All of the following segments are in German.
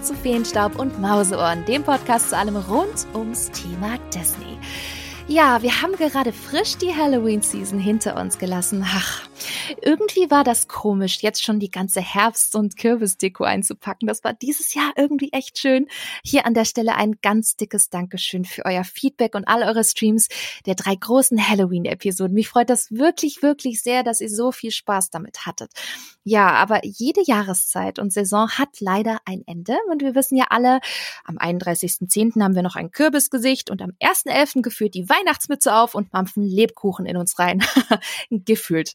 willkommen zu Feenstaub und Mauseohren, dem Podcast zu allem rund ums Thema Disney. Ja, wir haben gerade frisch die Halloween-Season hinter uns gelassen. Ach, irgendwie war das komisch, jetzt schon die ganze Herbst- und Kürbisdeko einzupacken. Das war dieses Jahr irgendwie echt schön. Hier an der Stelle ein ganz dickes Dankeschön für euer Feedback und all eure Streams der drei großen Halloween-Episoden. Mich freut das wirklich, wirklich sehr, dass ihr so viel Spaß damit hattet. Ja, aber jede Jahreszeit und Saison hat leider ein Ende und wir wissen ja alle, am 31.10. haben wir noch ein Kürbisgesicht und am 1.11. geführt die Weihnachtsmütze auf und mampfen Lebkuchen in uns rein. Gefühlt.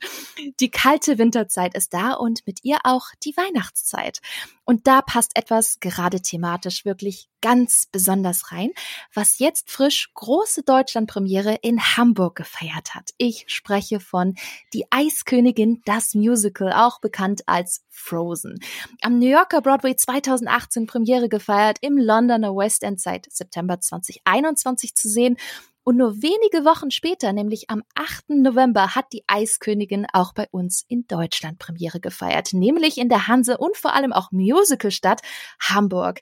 Die kalte Winterzeit ist da und mit ihr auch die Weihnachtszeit. Und da passt etwas gerade thematisch wirklich ganz besonders rein, was jetzt frisch große Deutschlandpremiere in Hamburg gefeiert hat. Ich spreche von Die Eiskönigin, das Musical, auch bekannt als Frozen. Am New Yorker Broadway 2018 Premiere gefeiert, im Londoner West End seit September 2021 zu sehen und nur wenige Wochen später, nämlich am 8. November, hat die Eiskönigin auch bei uns in Deutschland Premiere gefeiert, nämlich in der Hanse und vor allem auch Musicalstadt Hamburg.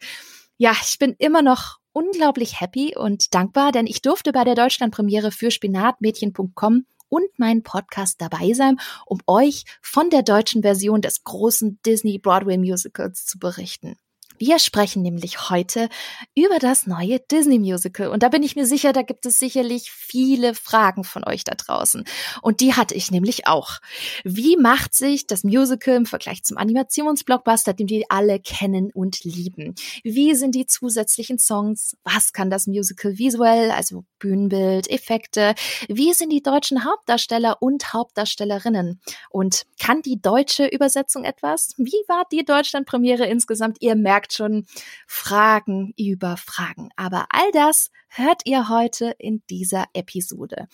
Ja, ich bin immer noch unglaublich happy und dankbar, denn ich durfte bei der Deutschlandpremiere für spinatmädchen.com und meinen Podcast dabei sein, um euch von der deutschen Version des großen Disney Broadway Musicals zu berichten. Wir sprechen nämlich heute über das neue Disney Musical. Und da bin ich mir sicher, da gibt es sicherlich viele Fragen von euch da draußen. Und die hatte ich nämlich auch. Wie macht sich das Musical im Vergleich zum Animationsblockbuster, den wir alle kennen und lieben? Wie sind die zusätzlichen Songs? Was kann das Musical visuell, also Bühnenbild, Effekte? Wie sind die deutschen Hauptdarsteller und Hauptdarstellerinnen? Und kann die deutsche Übersetzung etwas? Wie war die Deutschlandpremiere insgesamt? Ihr merkt schon Fragen über Fragen. Aber all das hört ihr heute in dieser Episode.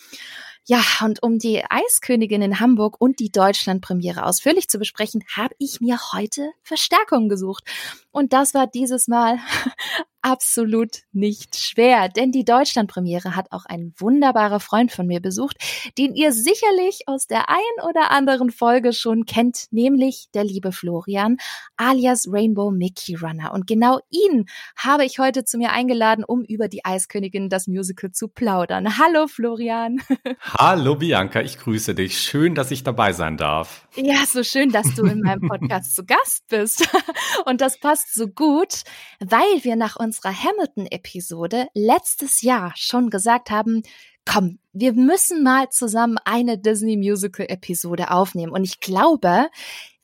Ja, und um die Eiskönigin in Hamburg und die Deutschlandpremiere ausführlich zu besprechen, habe ich mir heute Verstärkung gesucht. Und das war dieses Mal absolut nicht schwer, denn die Deutschlandpremiere hat auch ein wunderbarer Freund von mir besucht, den ihr sicherlich aus der ein oder anderen Folge schon kennt, nämlich der liebe Florian alias Rainbow Mickey Runner. Und genau ihn habe ich heute zu mir eingeladen, um über die Eiskönigin das Musical zu plaudern. Hallo Florian. Hallo Bianca, ich grüße dich. Schön, dass ich dabei sein darf. Ja, so schön, dass du in meinem Podcast zu Gast bist. Und das passt so gut, weil wir nach unserer Hamilton-Episode letztes Jahr schon gesagt haben, komm, wir müssen mal zusammen eine Disney Musical Episode aufnehmen. Und ich glaube,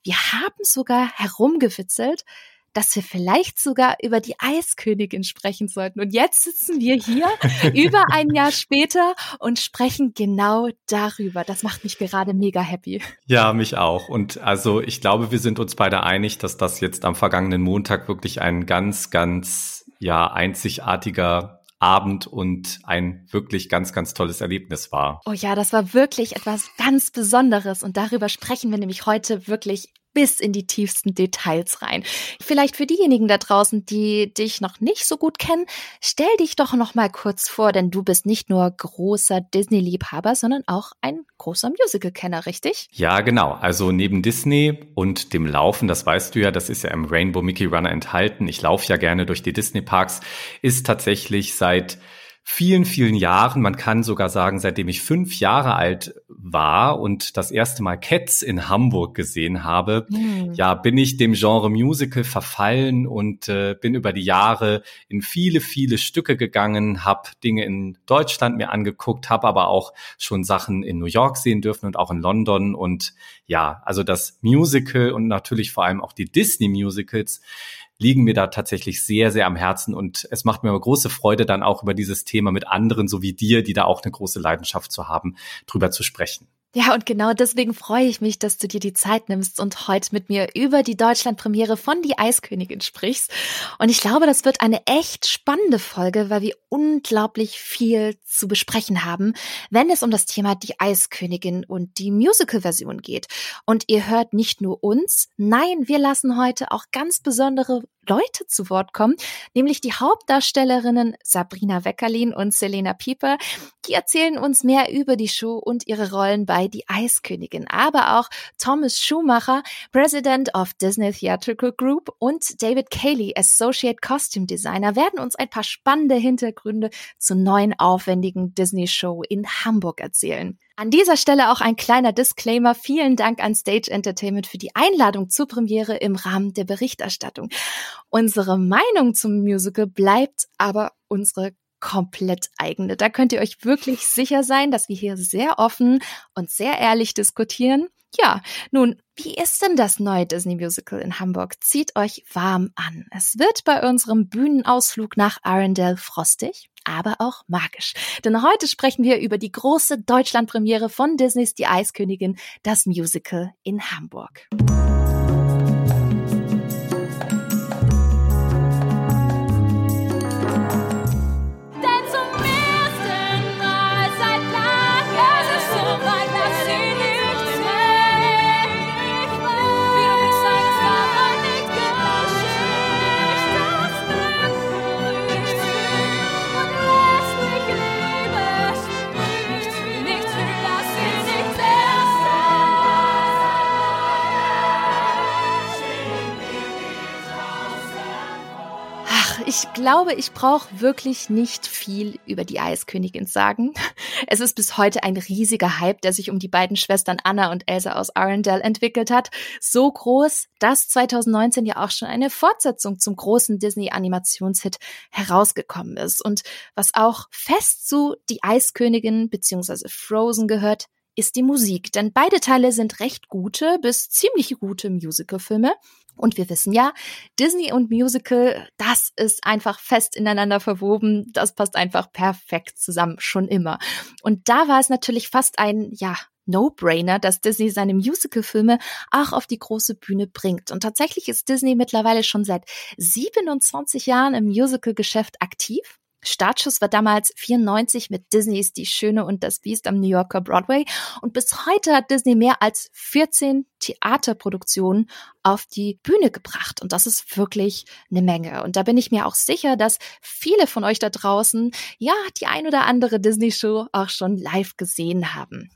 wir haben sogar herumgewitzelt, dass wir vielleicht sogar über die Eiskönigin sprechen sollten. Und jetzt sitzen wir hier über ein Jahr später und sprechen genau darüber. Das macht mich gerade mega happy. Ja, mich auch. Und also ich glaube, wir sind uns beide einig, dass das jetzt am vergangenen Montag wirklich ein ganz, ganz, ja, einzigartiger Abend und ein wirklich ganz, ganz tolles Erlebnis war. Oh ja, das war wirklich etwas ganz Besonderes und darüber sprechen wir nämlich heute wirklich bis in die tiefsten Details rein. Vielleicht für diejenigen da draußen, die dich noch nicht so gut kennen, stell dich doch noch mal kurz vor, denn du bist nicht nur großer Disney-Liebhaber, sondern auch ein großer Musical-Kenner, richtig? Ja, genau. Also neben Disney und dem Laufen, das weißt du ja, das ist ja im Rainbow Mickey Runner enthalten. Ich laufe ja gerne durch die Disney-Parks, ist tatsächlich seit vielen, vielen Jahren, man kann sogar sagen, seitdem ich fünf Jahre alt war und das erste Mal Cats in Hamburg gesehen habe, mhm. ja, bin ich dem Genre Musical verfallen und äh, bin über die Jahre in viele, viele Stücke gegangen, habe Dinge in Deutschland mir angeguckt, habe aber auch schon Sachen in New York sehen dürfen und auch in London und ja, also das Musical und natürlich vor allem auch die Disney Musicals liegen mir da tatsächlich sehr, sehr am Herzen und es macht mir große Freude, dann auch über dieses Thema mit anderen, so wie dir, die da auch eine große Leidenschaft zu haben, drüber zu sprechen. Ja, und genau deswegen freue ich mich, dass du dir die Zeit nimmst und heute mit mir über die Deutschlandpremiere von Die Eiskönigin sprichst. Und ich glaube, das wird eine echt spannende Folge, weil wir unglaublich viel zu besprechen haben, wenn es um das Thema Die Eiskönigin und die Musical-Version geht. Und ihr hört nicht nur uns, nein, wir lassen heute auch ganz besondere Leute zu Wort kommen, nämlich die Hauptdarstellerinnen Sabrina Weckerlin und Selena Pieper. Die erzählen uns mehr über die Show und ihre Rollen bei Die Eiskönigin, aber auch Thomas Schumacher, President of Disney Theatrical Group und David Cayley, Associate Costume Designer, werden uns ein paar spannende Hintergründe zur neuen aufwendigen Disney-Show in Hamburg erzählen. An dieser Stelle auch ein kleiner Disclaimer. Vielen Dank an Stage Entertainment für die Einladung zur Premiere im Rahmen der Berichterstattung. Unsere Meinung zum Musical bleibt aber unsere komplett eigene. Da könnt ihr euch wirklich sicher sein, dass wir hier sehr offen und sehr ehrlich diskutieren. Ja, nun, wie ist denn das neue Disney Musical in Hamburg? Zieht euch warm an. Es wird bei unserem Bühnenausflug nach Arendelle frostig, aber auch magisch. Denn heute sprechen wir über die große Deutschlandpremiere von Disneys Die Eiskönigin, das Musical in Hamburg. Ich glaube, ich brauche wirklich nicht viel über die Eiskönigin sagen. Es ist bis heute ein riesiger Hype, der sich um die beiden Schwestern Anna und Elsa aus Arendelle entwickelt hat. So groß, dass 2019 ja auch schon eine Fortsetzung zum großen Disney-Animationshit herausgekommen ist. Und was auch fest zu Die Eiskönigin bzw. Frozen gehört, ist die Musik. Denn beide Teile sind recht gute bis ziemlich gute Musicalfilme. Und wir wissen ja, Disney und Musical, das ist einfach fest ineinander verwoben. Das passt einfach perfekt zusammen, schon immer. Und da war es natürlich fast ein, ja, No-Brainer, dass Disney seine Musical-Filme auch auf die große Bühne bringt. Und tatsächlich ist Disney mittlerweile schon seit 27 Jahren im Musical-Geschäft aktiv. Startschuss war damals 94 mit Disneys Die Schöne und das Biest am New Yorker Broadway. Und bis heute hat Disney mehr als 14 Theaterproduktionen auf die Bühne gebracht. Und das ist wirklich eine Menge. Und da bin ich mir auch sicher, dass viele von euch da draußen ja die ein oder andere Disney-Show auch schon live gesehen haben.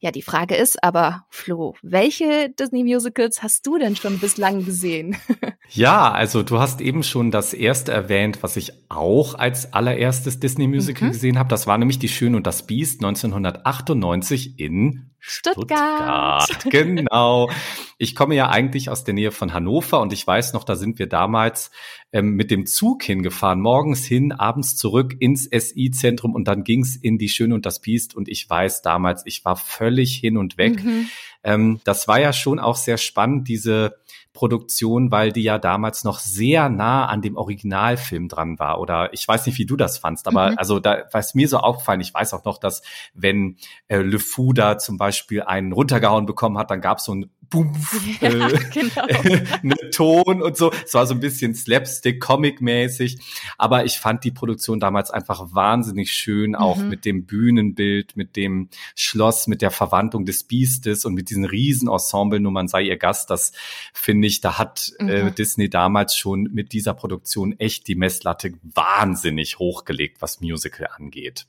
Ja, die Frage ist aber, Flo, welche Disney-Musicals hast du denn schon bislang gesehen? ja, also du hast eben schon das erste erwähnt, was ich auch als allererstes Disney-Musical mhm. gesehen habe. Das war nämlich Die Schön und das Biest 1998 in Stuttgart. Stuttgart. Genau. Ich komme ja eigentlich aus der Nähe von Hannover und ich weiß noch, da sind wir damals ähm, mit dem Zug hingefahren, morgens hin, abends zurück ins SI-Zentrum und dann ging's in die Schöne und das Biest und ich weiß damals, ich war völlig hin und weg. Mhm. Ähm, das war ja schon auch sehr spannend, diese Produktion, weil die ja damals noch sehr nah an dem Originalfilm dran war. Oder ich weiß nicht, wie du das fandst, aber mhm. also da war es mir so aufgefallen. Ich weiß auch noch, dass wenn äh, Le Fou da zum Beispiel einen runtergehauen bekommen hat, dann gab es so ein Boom, ja, äh, genau. ne Ton und so. Es war so ein bisschen Slapstick, Comic-mäßig. Aber ich fand die Produktion damals einfach wahnsinnig schön, auch mhm. mit dem Bühnenbild, mit dem Schloss, mit der Verwandlung des Biestes und mit diesen Riesenensemble, nur man sei ihr Gast. Das finde ich, da hat äh, mhm. äh, Disney damals schon mit dieser Produktion echt die Messlatte wahnsinnig hochgelegt, was Musical angeht.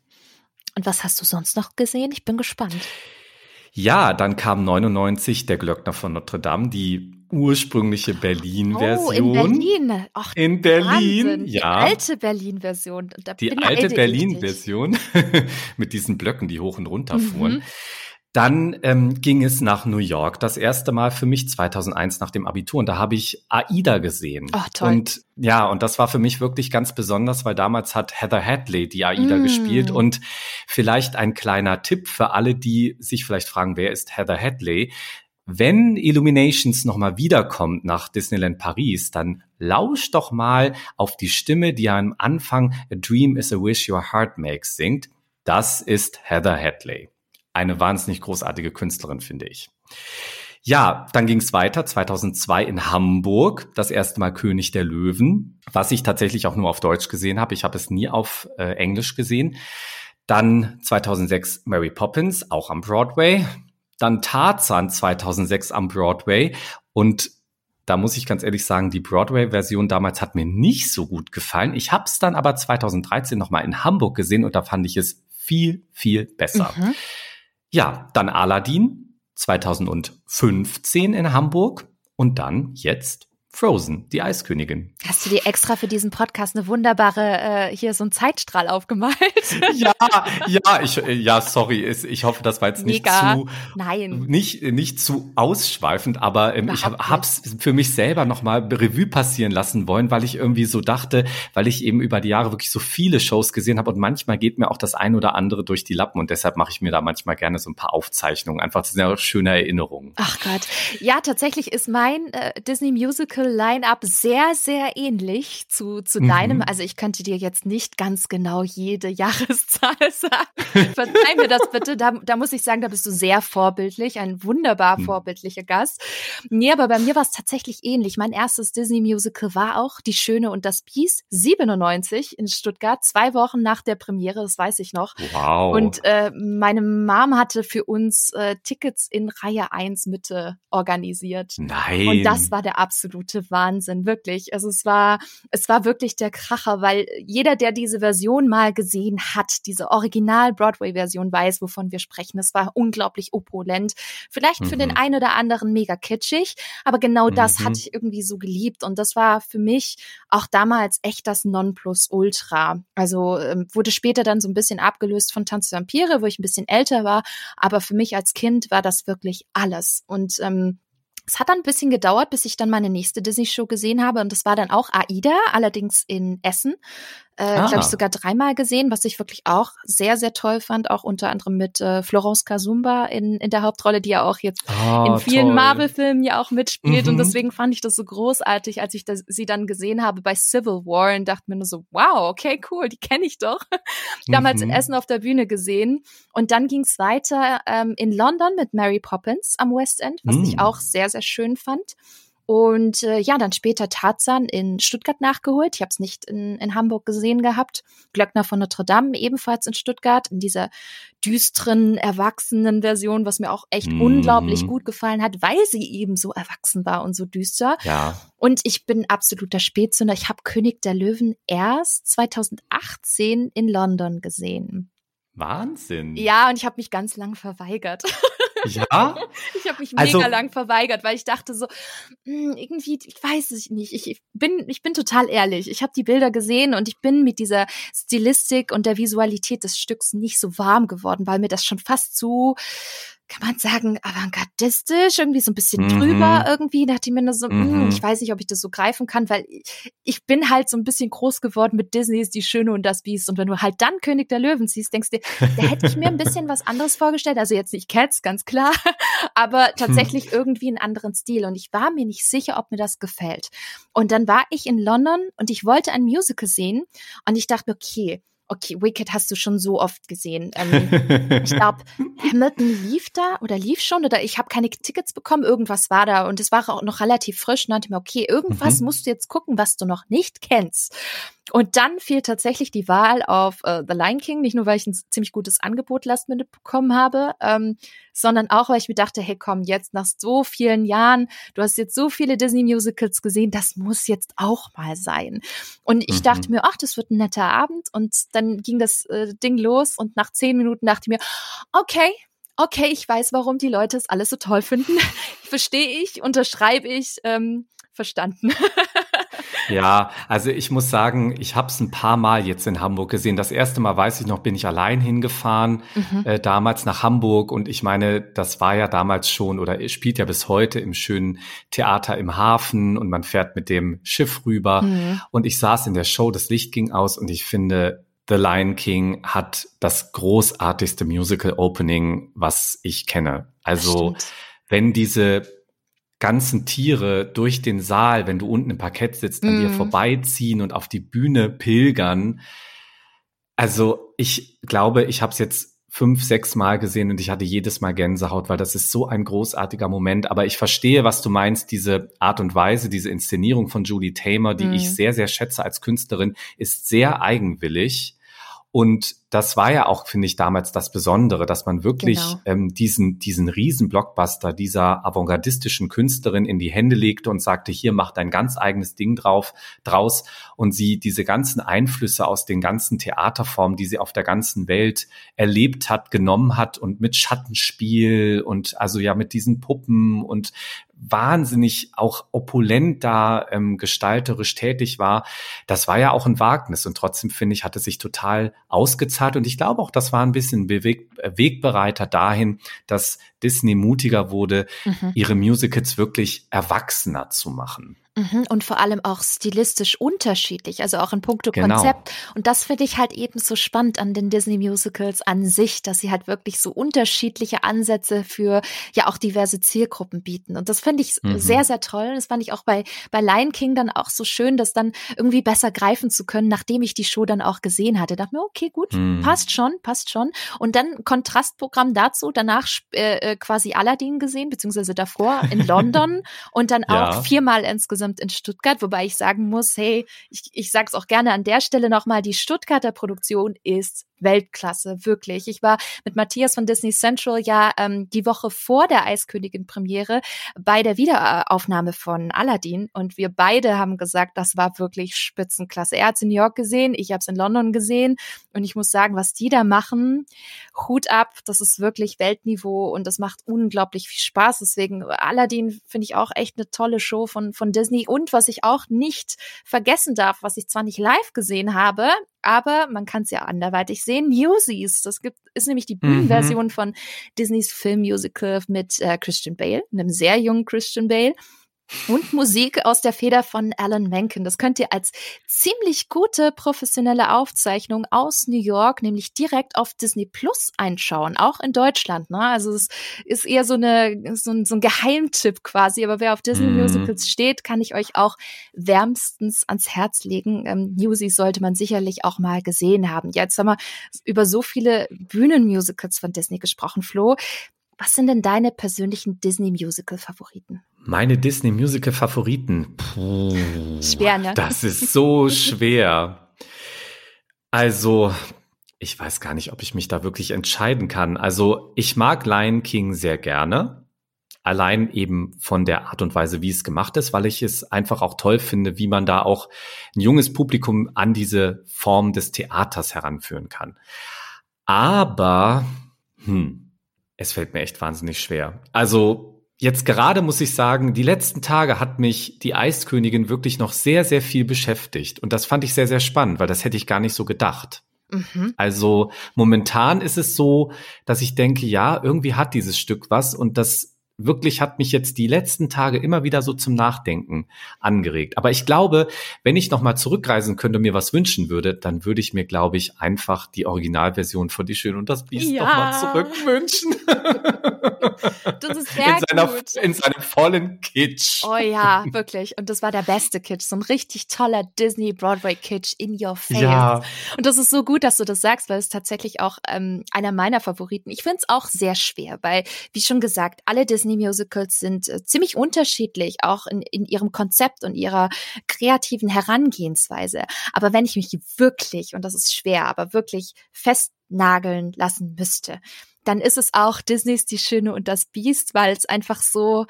Und was hast du sonst noch gesehen? Ich bin gespannt. Ja, dann kam 99 der Glöckner von Notre Dame, die ursprüngliche Berlin-Version. Oh, in Berlin. Ach, in Berlin, Wahnsinn. ja. Die alte Berlin-Version. Die alte Berlin-Version mit diesen Blöcken, die hoch und runter fuhren. Mhm. Dann ähm, ging es nach New York, das erste Mal für mich 2001 nach dem Abitur und da habe ich Aida gesehen. Ach, toll. Und ja, und das war für mich wirklich ganz besonders, weil damals hat Heather Hadley die Aida mm. gespielt und vielleicht ein kleiner Tipp für alle, die sich vielleicht fragen, wer ist Heather Hadley? Wenn Illuminations nochmal wiederkommt nach Disneyland Paris, dann lausch doch mal auf die Stimme, die am Anfang A Dream is a Wish Your Heart Makes singt. Das ist Heather Hadley eine wahnsinnig großartige Künstlerin, finde ich. Ja, dann ging es weiter, 2002 in Hamburg, das erste Mal König der Löwen, was ich tatsächlich auch nur auf Deutsch gesehen habe. Ich habe es nie auf äh, Englisch gesehen. Dann 2006 Mary Poppins, auch am Broadway. Dann Tarzan 2006 am Broadway. Und da muss ich ganz ehrlich sagen, die Broadway-Version damals hat mir nicht so gut gefallen. Ich habe es dann aber 2013 nochmal in Hamburg gesehen und da fand ich es viel, viel besser. Mhm. Ja, dann Aladdin 2015 in Hamburg und dann jetzt Frozen, die Eiskönigin. Hast du dir extra für diesen Podcast eine wunderbare, äh, hier so ein Zeitstrahl aufgemalt? ja, ja, ich, ja, sorry, ich hoffe, das war jetzt nicht Mega. zu, Nein. Nicht, nicht zu ausschweifend, aber ähm, ich habe hab's für mich selber nochmal Revue passieren lassen wollen, weil ich irgendwie so dachte, weil ich eben über die Jahre wirklich so viele Shows gesehen habe und manchmal geht mir auch das ein oder andere durch die Lappen und deshalb mache ich mir da manchmal gerne so ein paar Aufzeichnungen, einfach zu einer schönen Erinnerung. Ach Gott. Ja, tatsächlich ist mein äh, Disney Musical Line-up sehr, sehr ähnlich zu, zu mhm. deinem. Also ich könnte dir jetzt nicht ganz genau jede Jahreszahl sagen. Verzeih mir das bitte. Da, da muss ich sagen, da bist du sehr vorbildlich, ein wunderbar mhm. vorbildlicher Gast. Nee, aber bei mir war es tatsächlich ähnlich. Mein erstes Disney-Musical war auch Die Schöne und das Biest, 97 in Stuttgart, zwei Wochen nach der Premiere, das weiß ich noch. Wow. Und äh, meine Mom hatte für uns äh, Tickets in Reihe 1 Mitte organisiert. Nein. Und das war der absolute absolute Wahnsinn, wirklich. Also es war, es war wirklich der Kracher, weil jeder, der diese Version mal gesehen hat, diese Original-Broadway-Version weiß, wovon wir sprechen. Es war unglaublich opulent. Vielleicht mhm. für den mhm. einen oder anderen mega kitschig, aber genau das mhm. hatte ich irgendwie so geliebt. Und das war für mich auch damals echt das Nonplusultra. Also ähm, wurde später dann so ein bisschen abgelöst von Tanz Vampire, wo ich ein bisschen älter war. Aber für mich als Kind war das wirklich alles. Und ähm, es hat dann ein bisschen gedauert, bis ich dann meine nächste Disney-Show gesehen habe und das war dann auch Aida, allerdings in Essen äh, ah. glaube ich, sogar dreimal gesehen, was ich wirklich auch sehr, sehr toll fand, auch unter anderem mit äh, Florence Kasumba in, in der Hauptrolle, die ja auch jetzt oh, in vielen Marvel-Filmen ja auch mitspielt. Mhm. Und deswegen fand ich das so großartig, als ich das, sie dann gesehen habe bei Civil War und dachte mir nur so, wow, okay, cool, die kenne ich doch. Damals mhm. in Essen auf der Bühne gesehen. Und dann ging es weiter ähm, in London mit Mary Poppins am West End, was mhm. ich auch sehr, sehr schön fand. Und äh, ja, dann später Tarzan in Stuttgart nachgeholt. Ich habe es nicht in, in Hamburg gesehen gehabt. Glöckner von Notre Dame ebenfalls in Stuttgart, in dieser düsteren, erwachsenen Version, was mir auch echt mm. unglaublich gut gefallen hat, weil sie eben so erwachsen war und so düster. Ja. Und ich bin absoluter Spätzünder. Ich habe König der Löwen erst 2018 in London gesehen. Wahnsinn. Ja, und ich habe mich ganz lang verweigert. Ja? ich habe mich mega also, lang verweigert, weil ich dachte so, mh, hm, irgendwie, ich weiß es nicht. Ich, bin, ich bin total ehrlich. Ich habe die Bilder gesehen und ich bin mit dieser Stilistik und der Visualität des Stücks nicht so warm geworden, weil mir das schon fast zu kann man sagen, avantgardistisch, irgendwie so ein bisschen mhm. drüber irgendwie. Da dachte ich mir nur so, hm, mhm. mh, ich weiß nicht, ob ich das so greifen kann, weil ich bin halt so ein bisschen groß geworden mit Disney ist die Schöne und das Biest. Und wenn du halt dann König der Löwen siehst, denkst du dir, da hätte ich mir ein bisschen was anderes vorgestellt. Also jetzt nicht Cats, ganz klar, aber tatsächlich irgendwie einen anderen Stil. Und ich war mir nicht sicher, ob mir das gefällt. Und dann war ich in London und ich wollte ein Musical sehen und ich dachte, okay, Okay, Wicked hast du schon so oft gesehen. Ähm, ich glaube, Hamilton lief da oder lief schon oder ich habe keine Tickets bekommen. Irgendwas war da und es war auch noch relativ frisch. Und dachte mir, okay, irgendwas mhm. musst du jetzt gucken, was du noch nicht kennst. Und dann fiel tatsächlich die Wahl auf äh, The Lion King, nicht nur weil ich ein ziemlich gutes Angebot Last Minute bekommen habe, ähm, sondern auch weil ich mir dachte, hey komm, jetzt nach so vielen Jahren, du hast jetzt so viele Disney Musicals gesehen, das muss jetzt auch mal sein. Und ich mhm. dachte mir, ach, das wird ein netter Abend. Und dann ging das äh, Ding los und nach zehn Minuten dachte ich mir, okay, okay, ich weiß, warum die Leute es alles so toll finden. Verstehe ich, unterschreibe ich, ähm, verstanden. Ja, also ich muss sagen, ich habe es ein paar Mal jetzt in Hamburg gesehen. Das erste Mal weiß ich noch, bin ich allein hingefahren, mhm. äh, damals nach Hamburg. Und ich meine, das war ja damals schon oder spielt ja bis heute im schönen Theater im Hafen und man fährt mit dem Schiff rüber. Mhm. Und ich saß in der Show, das Licht ging aus und ich finde, The Lion King hat das großartigste Musical Opening, was ich kenne. Also wenn diese ganzen Tiere durch den Saal, wenn du unten im Parkett sitzt, an mm. dir mhm. vorbeiziehen und auf die Bühne pilgern. Also ich glaube, ich habe es jetzt fünf, sechs Mal gesehen und ich hatte jedes Mal Gänsehaut, weil das ist so ein großartiger Moment. Aber ich verstehe, was du meinst. Diese Art und Weise, diese Inszenierung von Julie Tamer, die mhm. ich sehr, sehr schätze als Künstlerin, ist sehr eigenwillig. Und das war ja auch, finde ich, damals das Besondere, dass man wirklich genau. ähm, diesen, diesen Riesen-Blockbuster dieser avantgardistischen Künstlerin in die Hände legte und sagte, hier mach dein ganz eigenes Ding drauf, draus. Und sie diese ganzen Einflüsse aus den ganzen Theaterformen, die sie auf der ganzen Welt erlebt hat, genommen hat und mit Schattenspiel und also ja mit diesen Puppen und wahnsinnig auch opulent da ähm, gestalterisch tätig war, das war ja auch ein Wagnis und trotzdem finde ich, hat es sich total ausgezahlt. Und ich glaube auch, das war ein bisschen Beweg Wegbereiter dahin, dass Disney mutiger wurde, mhm. ihre Musicals wirklich erwachsener zu machen. Mhm, und vor allem auch stilistisch unterschiedlich, also auch in puncto genau. Konzept. Und das finde ich halt eben so spannend an den Disney Musicals an sich, dass sie halt wirklich so unterschiedliche Ansätze für ja auch diverse Zielgruppen bieten. Und das finde ich mhm. sehr, sehr toll. Das fand ich auch bei, bei Lion King dann auch so schön, das dann irgendwie besser greifen zu können, nachdem ich die Show dann auch gesehen hatte. Da dachte mir, okay, gut, mhm. passt schon, passt schon. Und dann Kontrastprogramm dazu, danach äh, äh, quasi Aladdin gesehen, beziehungsweise davor in London und dann ja. auch viermal insgesamt insgesamt in Stuttgart, wobei ich sagen muss, hey, ich, ich sage es auch gerne an der Stelle nochmal, die Stuttgarter Produktion ist Weltklasse, wirklich. Ich war mit Matthias von Disney Central ja ähm, die Woche vor der Eiskönigin-Premiere bei der Wiederaufnahme von Aladdin und wir beide haben gesagt, das war wirklich Spitzenklasse. Er hat es in New York gesehen, ich habe es in London gesehen und ich muss sagen, was die da machen, Hut ab, das ist wirklich Weltniveau und das macht unglaublich viel Spaß. Deswegen Aladdin finde ich auch echt eine tolle Show von, von Disney und was ich auch nicht vergessen darf, was ich zwar nicht live gesehen habe, aber man kann es ja anderweitig sehen. Newsies, das gibt, ist nämlich die Bühnenversion mhm. von Disneys Filmmusical mit äh, Christian Bale, einem sehr jungen Christian Bale und Musik aus der Feder von Alan Menken. Das könnt ihr als ziemlich gute professionelle Aufzeichnung aus New York, nämlich direkt auf Disney Plus einschauen, auch in Deutschland. Ne? Also es ist eher so, eine, so, ein, so ein Geheimtipp quasi, aber wer auf Disney mm. Musicals steht, kann ich euch auch wärmstens ans Herz legen. Ähm, Newsies sollte man sicherlich auch mal gesehen haben. Ja, jetzt haben wir über so viele Bühnenmusicals von Disney gesprochen, Flo. Was sind denn deine persönlichen Disney-Musical-Favoriten? Meine Disney-Musical-Favoriten. Schwer, ne? Das ist so schwer. Also, ich weiß gar nicht, ob ich mich da wirklich entscheiden kann. Also, ich mag Lion King sehr gerne. Allein eben von der Art und Weise, wie es gemacht ist, weil ich es einfach auch toll finde, wie man da auch ein junges Publikum an diese Form des Theaters heranführen kann. Aber, hm, es fällt mir echt wahnsinnig schwer. Also jetzt gerade muss ich sagen, die letzten Tage hat mich die Eiskönigin wirklich noch sehr, sehr viel beschäftigt. Und das fand ich sehr, sehr spannend, weil das hätte ich gar nicht so gedacht. Mhm. Also momentan ist es so, dass ich denke, ja, irgendwie hat dieses Stück was und das wirklich hat mich jetzt die letzten Tage immer wieder so zum Nachdenken angeregt. Aber ich glaube, wenn ich nochmal zurückreisen könnte und mir was wünschen würde, dann würde ich mir, glaube ich, einfach die Originalversion von Die Schön und das Biest ja. nochmal zurückwünschen. Das ist sehr in seiner, gut. In seinem vollen Kitsch. Oh ja, wirklich. Und das war der beste Kitsch. So ein richtig toller Disney Broadway Kitsch in your face. Ja. Und das ist so gut, dass du das sagst, weil es tatsächlich auch ähm, einer meiner Favoriten. Ich finde es auch sehr schwer, weil, wie schon gesagt, alle Disney Disney-Musicals sind äh, ziemlich unterschiedlich, auch in, in ihrem Konzept und ihrer kreativen Herangehensweise. Aber wenn ich mich wirklich, und das ist schwer, aber wirklich festnageln lassen müsste, dann ist es auch Disneys Die Schöne und das Biest, weil es einfach so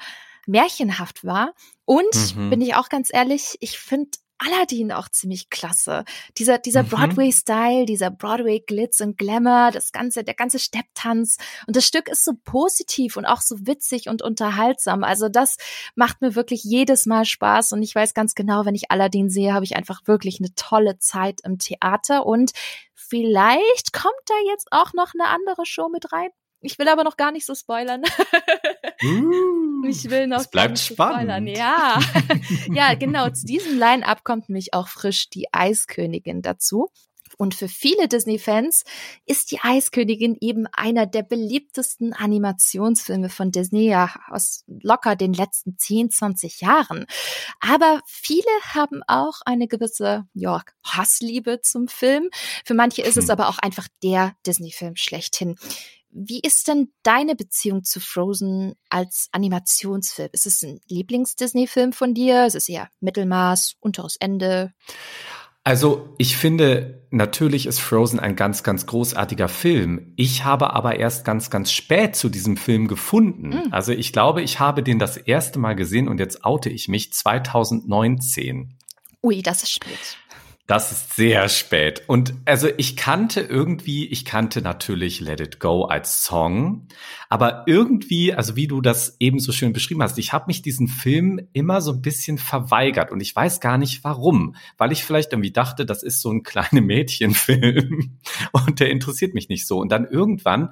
märchenhaft war. Und mhm. bin ich auch ganz ehrlich, ich finde Aladdin auch ziemlich klasse. Dieser, dieser mhm. Broadway-Style, dieser Broadway-Glitz und Glamour, das ganze, der ganze Stepptanz. Und das Stück ist so positiv und auch so witzig und unterhaltsam. Also das macht mir wirklich jedes Mal Spaß. Und ich weiß ganz genau, wenn ich Aladdin sehe, habe ich einfach wirklich eine tolle Zeit im Theater. Und vielleicht kommt da jetzt auch noch eine andere Show mit rein. Ich will aber noch gar nicht so spoilern. Uh, ich will noch. Es bleibt spannend. Spoilern. Ja, ja, genau. Zu diesem Line-up kommt nämlich auch frisch die Eiskönigin dazu. Und für viele Disney-Fans ist die Eiskönigin eben einer der beliebtesten Animationsfilme von Disney, ja, aus locker den letzten 10, 20 Jahren. Aber viele haben auch eine gewisse, ja, Hassliebe zum Film. Für manche ist es hm. aber auch einfach der Disney-Film schlechthin. Wie ist denn deine Beziehung zu Frozen als Animationsfilm? Ist es ein Lieblings-Disney-Film von dir? Ist es eher Mittelmaß, unteres Ende? Also ich finde, natürlich ist Frozen ein ganz, ganz großartiger Film. Ich habe aber erst ganz, ganz spät zu diesem Film gefunden. Mhm. Also ich glaube, ich habe den das erste Mal gesehen und jetzt oute ich mich 2019. Ui, das ist spät. Das ist sehr spät. Und also ich kannte irgendwie, ich kannte natürlich Let It Go als Song, aber irgendwie, also wie du das eben so schön beschrieben hast, ich habe mich diesen Film immer so ein bisschen verweigert und ich weiß gar nicht warum, weil ich vielleicht irgendwie dachte, das ist so ein kleine Mädchenfilm und der interessiert mich nicht so. Und dann irgendwann,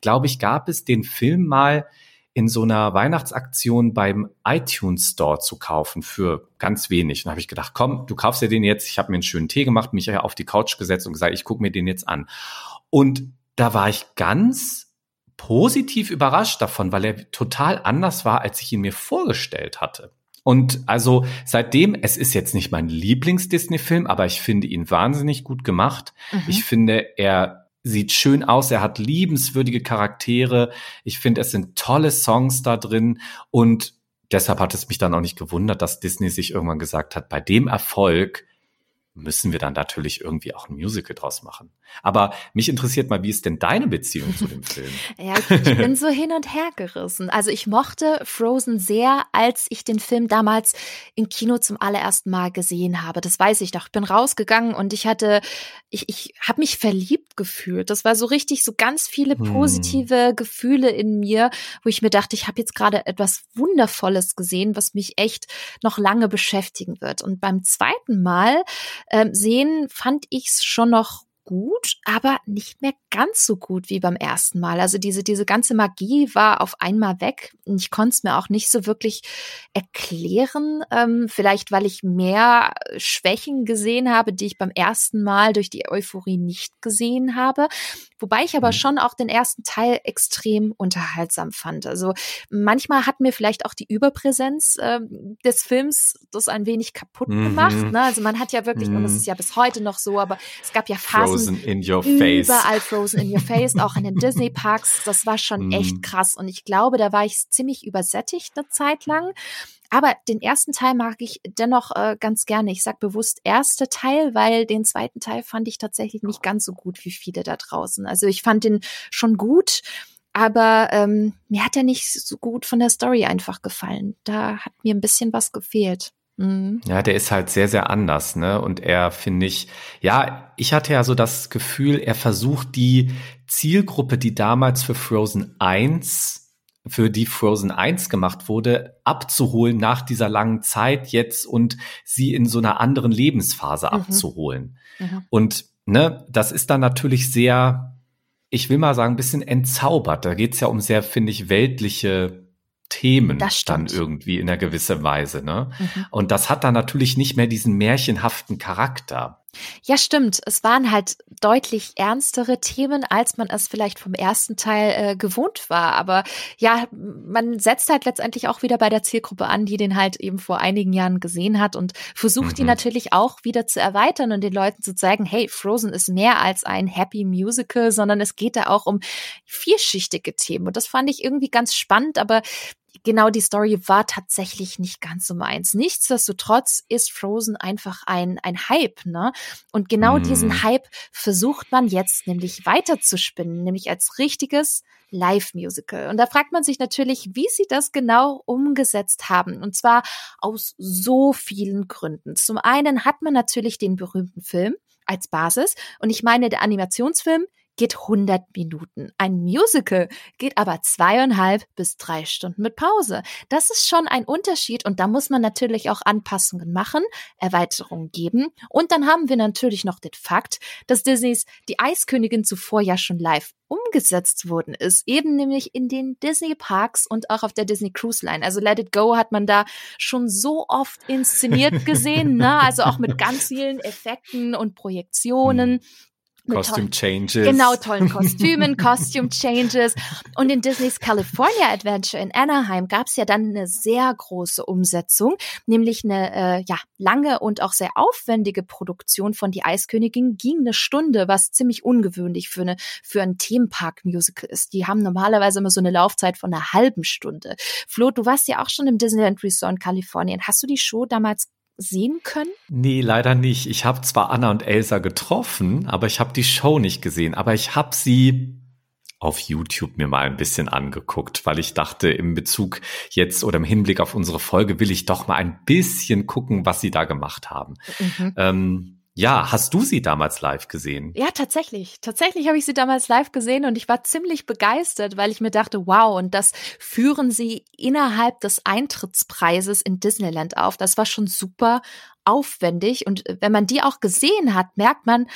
glaube ich, gab es den Film mal in so einer Weihnachtsaktion beim iTunes Store zu kaufen für ganz wenig. Und habe ich gedacht, komm, du kaufst dir den jetzt. Ich habe mir einen schönen Tee gemacht, mich auf die Couch gesetzt und gesagt, ich gucke mir den jetzt an. Und da war ich ganz positiv überrascht davon, weil er total anders war, als ich ihn mir vorgestellt hatte. Und also seitdem, es ist jetzt nicht mein Lieblings-Disney-Film, aber ich finde ihn wahnsinnig gut gemacht. Mhm. Ich finde, er sieht schön aus, er hat liebenswürdige Charaktere. Ich finde, es sind tolle Songs da drin und deshalb hat es mich dann auch nicht gewundert, dass Disney sich irgendwann gesagt hat, bei dem Erfolg müssen wir dann natürlich irgendwie auch ein Musical draus machen. Aber mich interessiert mal, wie ist denn deine Beziehung zu dem Film? ja, ich bin so hin und her gerissen. Also ich mochte Frozen sehr, als ich den Film damals im Kino zum allerersten Mal gesehen habe. Das weiß ich doch. Ich bin rausgegangen und ich hatte, ich, ich habe mich verliebt gefühlt. Das war so richtig, so ganz viele hm. positive hm. Gefühle in mir, wo ich mir dachte, ich habe jetzt gerade etwas Wundervolles gesehen, was mich echt noch lange beschäftigen wird. Und beim zweiten Mal ähm, sehen fand ich es schon noch gut, aber nicht mehr ganz so gut wie beim ersten Mal. Also diese, diese ganze Magie war auf einmal weg. Ich konnte es mir auch nicht so wirklich erklären. Ähm, vielleicht, weil ich mehr Schwächen gesehen habe, die ich beim ersten Mal durch die Euphorie nicht gesehen habe. Wobei ich aber mhm. schon auch den ersten Teil extrem unterhaltsam fand. Also manchmal hat mir vielleicht auch die Überpräsenz äh, des Films das ein wenig kaputt mhm. gemacht. Ne? Also man hat ja wirklich, mhm. und das ist ja bis heute noch so, aber es gab ja Phasen, Frozen in your face. Überall Frozen in your face, auch in den Disney Parks. Das war schon mm. echt krass. Und ich glaube, da war ich ziemlich übersättigt eine Zeit lang. Aber den ersten Teil mag ich dennoch äh, ganz gerne. Ich sag bewusst erste Teil, weil den zweiten Teil fand ich tatsächlich nicht ganz so gut wie viele da draußen. Also ich fand den schon gut, aber ähm, mir hat er nicht so gut von der Story einfach gefallen. Da hat mir ein bisschen was gefehlt. Mhm. Ja, der ist halt sehr, sehr anders, ne? Und er finde ich, ja, ich hatte ja so das Gefühl, er versucht die Zielgruppe, die damals für Frozen 1 für die Frozen 1 gemacht wurde, abzuholen nach dieser langen Zeit jetzt und sie in so einer anderen Lebensphase mhm. abzuholen. Mhm. Und ne, das ist dann natürlich sehr, ich will mal sagen, ein bisschen entzaubert. Da geht's ja um sehr, finde ich, weltliche Themen dann irgendwie in einer gewissen Weise. Ne? Mhm. Und das hat dann natürlich nicht mehr diesen märchenhaften Charakter. Ja, stimmt. Es waren halt deutlich ernstere Themen, als man es vielleicht vom ersten Teil äh, gewohnt war. Aber ja, man setzt halt letztendlich auch wieder bei der Zielgruppe an, die den halt eben vor einigen Jahren gesehen hat und versucht mhm. die natürlich auch wieder zu erweitern und den Leuten zu zeigen, hey, Frozen ist mehr als ein Happy Musical, sondern es geht da auch um vielschichtige Themen. Und das fand ich irgendwie ganz spannend, aber genau die Story war tatsächlich nicht ganz so meins. Nichtsdestotrotz ist Frozen einfach ein, ein Hype, ne? Und genau mm. diesen Hype versucht man jetzt nämlich weiterzuspinnen, nämlich als richtiges Live-Musical. Und da fragt man sich natürlich, wie sie das genau umgesetzt haben. Und zwar aus so vielen Gründen. Zum einen hat man natürlich den berühmten Film als Basis. Und ich meine, der Animationsfilm geht 100 Minuten. Ein Musical geht aber zweieinhalb bis drei Stunden mit Pause. Das ist schon ein Unterschied und da muss man natürlich auch Anpassungen machen, Erweiterungen geben. Und dann haben wir natürlich noch den Fakt, dass Disneys Die Eiskönigin zuvor ja schon live umgesetzt worden ist, eben nämlich in den Disney Parks und auch auf der Disney Cruise Line. Also Let It Go hat man da schon so oft inszeniert gesehen, ne? Also auch mit ganz vielen Effekten und Projektionen. Costume Changes. Genau, tollen Kostümen, Costume Changes. Und in Disneys California Adventure in Anaheim gab es ja dann eine sehr große Umsetzung, nämlich eine äh, ja, lange und auch sehr aufwendige Produktion von Die Eiskönigin ging eine Stunde, was ziemlich ungewöhnlich für, eine, für ein Themenpark-Musical ist. Die haben normalerweise immer so eine Laufzeit von einer halben Stunde. Flo, du warst ja auch schon im Disneyland Resort in Kalifornien. Hast du die Show damals sehen können? Nee, leider nicht. Ich habe zwar Anna und Elsa getroffen, aber ich habe die Show nicht gesehen. Aber ich habe sie auf YouTube mir mal ein bisschen angeguckt, weil ich dachte, im Bezug jetzt oder im Hinblick auf unsere Folge will ich doch mal ein bisschen gucken, was sie da gemacht haben. Mhm. Ähm, ja, hast du sie damals live gesehen? Ja, tatsächlich. Tatsächlich habe ich sie damals live gesehen und ich war ziemlich begeistert, weil ich mir dachte, wow, und das führen sie innerhalb des Eintrittspreises in Disneyland auf. Das war schon super aufwendig und wenn man die auch gesehen hat, merkt man,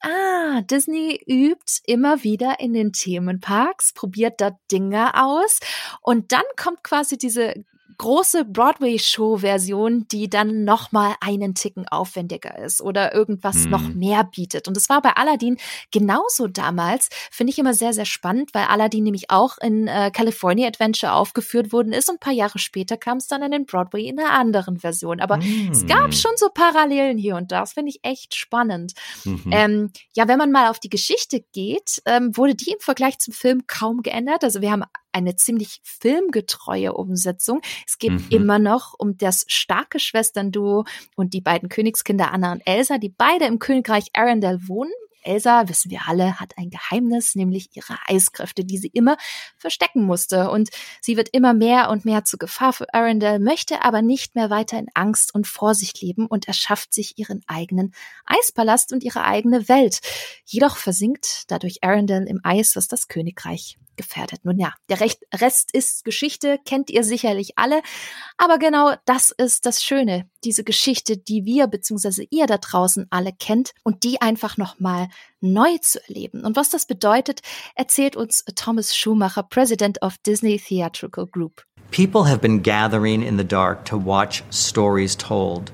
ah, Disney übt immer wieder in den Themenparks, probiert da Dinge aus und dann kommt quasi diese große Broadway-Show-Version, die dann noch mal einen Ticken aufwendiger ist oder irgendwas hm. noch mehr bietet. Und das war bei Aladdin genauso damals. Finde ich immer sehr, sehr spannend, weil Aladdin nämlich auch in äh, California Adventure aufgeführt worden ist und ein paar Jahre später kam es dann in den Broadway in einer anderen Version. Aber hm. es gab schon so Parallelen hier und da. Das finde ich echt spannend. Mhm. Ähm, ja, wenn man mal auf die Geschichte geht, ähm, wurde die im Vergleich zum Film kaum geändert. Also wir haben eine ziemlich filmgetreue Umsetzung. Es geht mhm. immer noch um das starke Schwesternduo und die beiden Königskinder Anna und Elsa, die beide im Königreich Arendelle wohnen. Elsa, wissen wir alle, hat ein Geheimnis, nämlich ihre Eiskräfte, die sie immer verstecken musste. Und sie wird immer mehr und mehr zur Gefahr für Arendelle, möchte aber nicht mehr weiter in Angst und Vorsicht leben und erschafft sich ihren eigenen Eispalast und ihre eigene Welt. Jedoch versinkt dadurch Arendelle im Eis, was das Königreich gefährdet. Nun ja, der Rest ist Geschichte, kennt ihr sicherlich alle. Aber genau das ist das Schöne. Diese Geschichte, die wir bzw. ihr da draußen alle kennt und die einfach nochmal neu zu erleben. Und was das bedeutet, erzählt uns Thomas Schumacher, President of Disney Theatrical Group. People have been gathering in the dark to watch stories told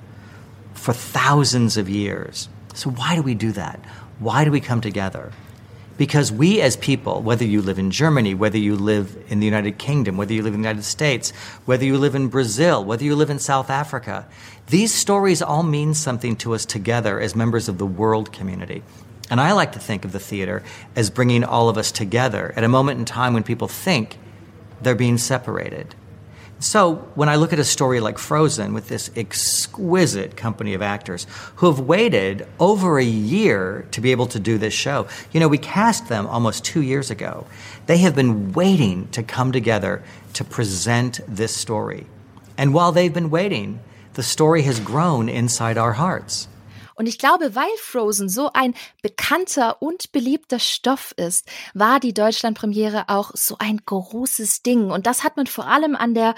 for thousands of years. So why do we do that? Why do we come together? Because we as people, whether you live in Germany, whether you live in the United Kingdom, whether you live in the United States, whether you live in Brazil, whether you live in South Africa, these stories all mean something to us together as members of the world community. And I like to think of the theater as bringing all of us together at a moment in time when people think they're being separated. So, when I look at a story like Frozen with this exquisite company of actors who have waited over a year to be able to do this show, you know, we cast them almost two years ago. They have been waiting to come together to present this story. And while they've been waiting, the story has grown inside our hearts. Und ich glaube, weil Frozen so ein bekannter und beliebter Stoff ist, war die Deutschlandpremiere auch so ein großes Ding. Und das hat man vor allem an der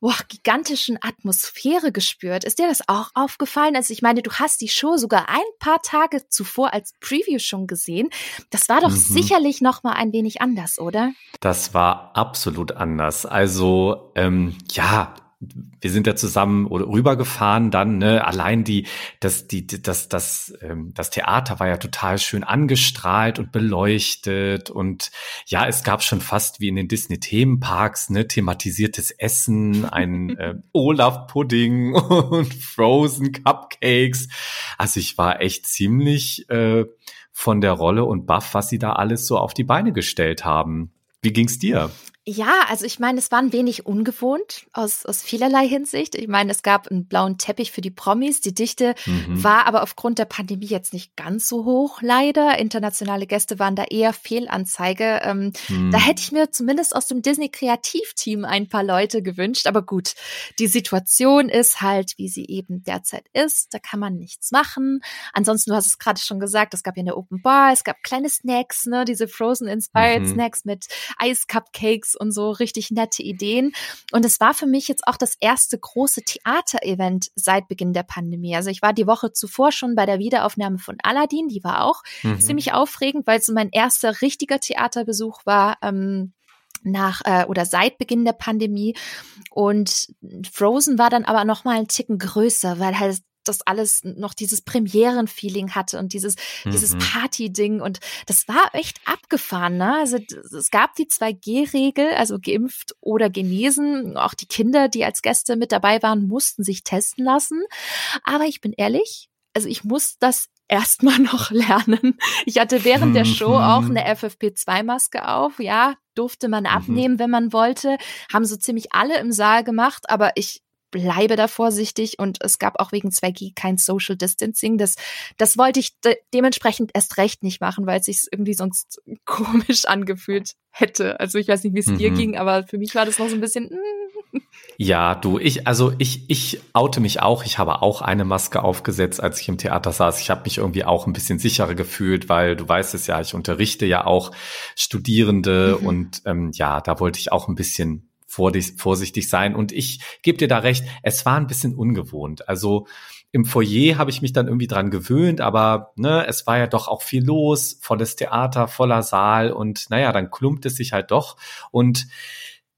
boah, gigantischen Atmosphäre gespürt. Ist dir das auch aufgefallen? Also ich meine, du hast die Show sogar ein paar Tage zuvor als Preview schon gesehen. Das war doch mhm. sicherlich noch mal ein wenig anders, oder? Das war absolut anders. Also ähm, ja, wir sind ja zusammen oder rübergefahren dann, ne, allein die, das, die, das, das, ähm, das Theater war ja total schön angestrahlt und beleuchtet und ja, es gab schon fast wie in den Disney-Themenparks, ne, thematisiertes Essen, ein äh, Olaf-Pudding und Frozen Cupcakes. Also ich war echt ziemlich äh, von der Rolle und Buff, was sie da alles so auf die Beine gestellt haben. Wie ging's dir? Ja, also ich meine, es war ein wenig ungewohnt aus, aus vielerlei Hinsicht. Ich meine, es gab einen blauen Teppich für die Promis. Die Dichte mhm. war aber aufgrund der Pandemie jetzt nicht ganz so hoch, leider. Internationale Gäste waren da eher Fehlanzeige. Ähm, mhm. Da hätte ich mir zumindest aus dem Disney-Kreativteam ein paar Leute gewünscht. Aber gut, die Situation ist halt, wie sie eben derzeit ist. Da kann man nichts machen. Ansonsten, du hast es gerade schon gesagt, es gab ja eine Open Bar, es gab kleine Snacks, ne, diese Frozen-Inspired mhm. Snacks mit Eis-Cupcakes und so richtig nette Ideen. Und es war für mich jetzt auch das erste große Theaterevent seit Beginn der Pandemie. Also ich war die Woche zuvor schon bei der Wiederaufnahme von Aladdin, die war auch mhm. ziemlich aufregend, weil es so mein erster richtiger Theaterbesuch war. Ähm, nach äh, oder seit Beginn der Pandemie und Frozen war dann aber noch mal ein Ticken größer, weil halt das alles noch dieses Premieren-Feeling hatte und dieses, mhm. dieses Party-Ding und das war echt abgefahren, ne? Also es gab die 2G-Regel, also geimpft oder genesen. Auch die Kinder, die als Gäste mit dabei waren, mussten sich testen lassen. Aber ich bin ehrlich, also ich muss das erstmal noch lernen. Ich hatte während der Show auch eine FFP2-Maske auf. Ja, durfte man mhm. abnehmen, wenn man wollte. Haben so ziemlich alle im Saal gemacht, aber ich bleibe da vorsichtig und es gab auch wegen 2G kein Social Distancing. Das, das wollte ich de dementsprechend erst recht nicht machen, weil es sich irgendwie sonst komisch angefühlt hätte. Also ich weiß nicht, wie es mhm. dir ging, aber für mich war das noch so ein bisschen. Mm. Ja, du, ich, also ich, ich oute mich auch. Ich habe auch eine Maske aufgesetzt, als ich im Theater saß. Ich habe mich irgendwie auch ein bisschen sicherer gefühlt, weil du weißt es ja, ich unterrichte ja auch Studierende mhm. und ähm, ja, da wollte ich auch ein bisschen vorsichtig sein. Und ich gebe dir da recht, es war ein bisschen ungewohnt. Also im Foyer habe ich mich dann irgendwie dran gewöhnt, aber ne, es war ja doch auch viel los, volles Theater, voller Saal und naja, dann klumpt es sich halt doch. Und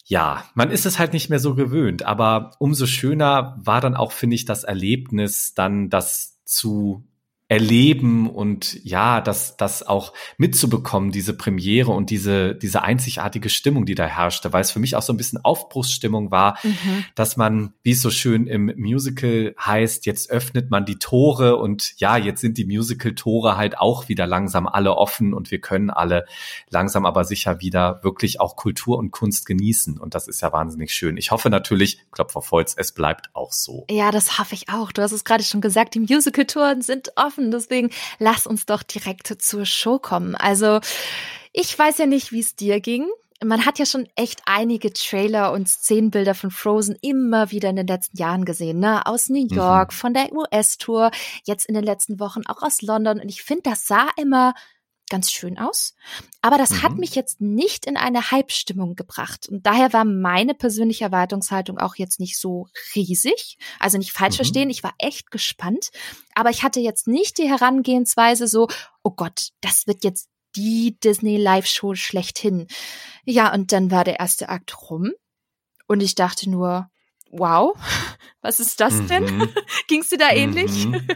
ja, man ist es halt nicht mehr so gewöhnt, aber umso schöner war dann auch, finde ich, das Erlebnis, dann das zu erleben und ja, das, das auch mitzubekommen, diese Premiere und diese, diese einzigartige Stimmung, die da herrschte, weil es für mich auch so ein bisschen Aufbruchsstimmung war, mhm. dass man, wie es so schön im Musical heißt, jetzt öffnet man die Tore und ja, jetzt sind die Musical-Tore halt auch wieder langsam alle offen und wir können alle langsam aber sicher wieder wirklich auch Kultur und Kunst genießen und das ist ja wahnsinnig schön. Ich hoffe natürlich, Klopfer Volz, es bleibt auch so. Ja, das hoffe ich auch. Du hast es gerade schon gesagt, die Musical-Touren sind offen schaffen. Deswegen lass uns doch direkt zur Show kommen. Also ich weiß ja nicht, wie es dir ging. Man hat ja schon echt einige Trailer und Szenenbilder von Frozen immer wieder in den letzten Jahren gesehen, ne? Aus New mhm. York, mhm. von der US-Tour, jetzt in den letzten Wochen auch aus London. Und ich finde, das sah immer ganz schön aus. Aber das mhm. hat mich jetzt nicht in eine Hype-Stimmung gebracht. Und daher war meine persönliche Erwartungshaltung auch jetzt nicht so riesig. Also nicht falsch mhm. verstehen, ich war echt gespannt. Aber ich hatte jetzt nicht die Herangehensweise so, oh Gott, das wird jetzt die Disney Live-Show schlechthin. Ja, und dann war der erste Akt rum. Und ich dachte nur, wow, was ist das denn? Mhm. Ging's dir da ähnlich? Mhm.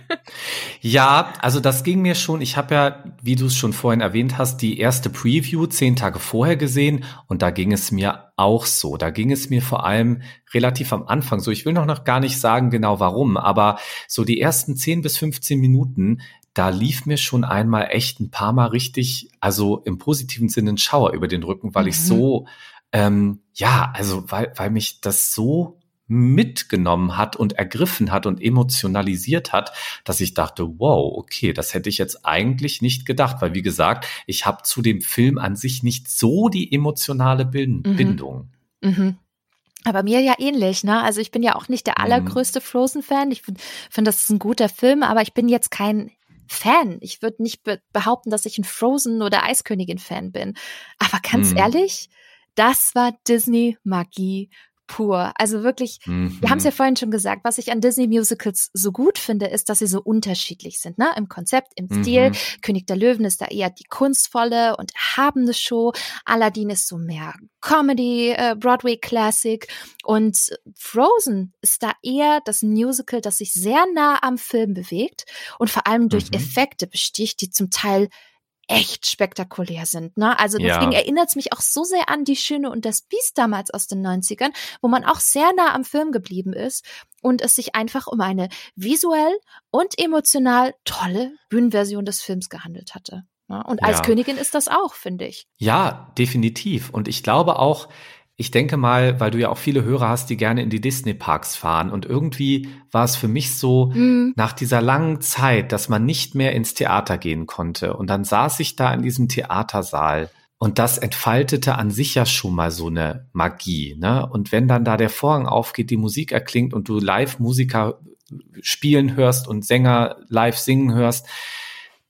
Ja, also das ging mir schon. Ich habe ja, wie du es schon vorhin erwähnt hast, die erste Preview zehn Tage vorher gesehen und da ging es mir auch so. Da ging es mir vor allem relativ am Anfang so. Ich will noch, noch gar nicht sagen genau warum, aber so die ersten zehn bis 15 Minuten, da lief mir schon einmal echt ein paar Mal richtig, also im positiven Sinne ein Schauer über den Rücken, weil mhm. ich so ähm, ja, also weil, weil mich das so mitgenommen hat und ergriffen hat und emotionalisiert hat, dass ich dachte, wow, okay, das hätte ich jetzt eigentlich nicht gedacht, weil wie gesagt, ich habe zu dem Film an sich nicht so die emotionale Bind mhm. Bindung. Mhm. Aber mir ja ähnlich, ne? Also ich bin ja auch nicht der mhm. allergrößte Frozen-Fan. Ich finde, find, das ist ein guter Film, aber ich bin jetzt kein Fan. Ich würde nicht be behaupten, dass ich ein Frozen- oder Eiskönigin-Fan bin. Aber ganz mhm. ehrlich, das war Disney-Magie pur. Also wirklich, mhm. wir haben es ja vorhin schon gesagt, was ich an Disney Musicals so gut finde, ist, dass sie so unterschiedlich sind, ne? Im Konzept, im Stil. Mhm. König der Löwen ist da eher die kunstvolle und erhabene Show. Aladdin ist so mehr Comedy, äh, Broadway Classic. Und Frozen ist da eher das Musical, das sich sehr nah am Film bewegt und vor allem durch mhm. Effekte besticht, die zum Teil echt spektakulär sind. Ne? Also deswegen ja. erinnert es mich auch so sehr an Die Schöne und das Biest damals aus den 90ern, wo man auch sehr nah am Film geblieben ist und es sich einfach um eine visuell und emotional tolle Bühnenversion des Films gehandelt hatte. Ne? Und als ja. Königin ist das auch, finde ich. Ja, definitiv. Und ich glaube auch, ich denke mal, weil du ja auch viele Hörer hast, die gerne in die Disney-Parks fahren. Und irgendwie war es für mich so, mhm. nach dieser langen Zeit, dass man nicht mehr ins Theater gehen konnte. Und dann saß ich da in diesem Theatersaal. Und das entfaltete an sich ja schon mal so eine Magie. Ne? Und wenn dann da der Vorhang aufgeht, die Musik erklingt und du Live-Musiker spielen hörst und Sänger live singen hörst,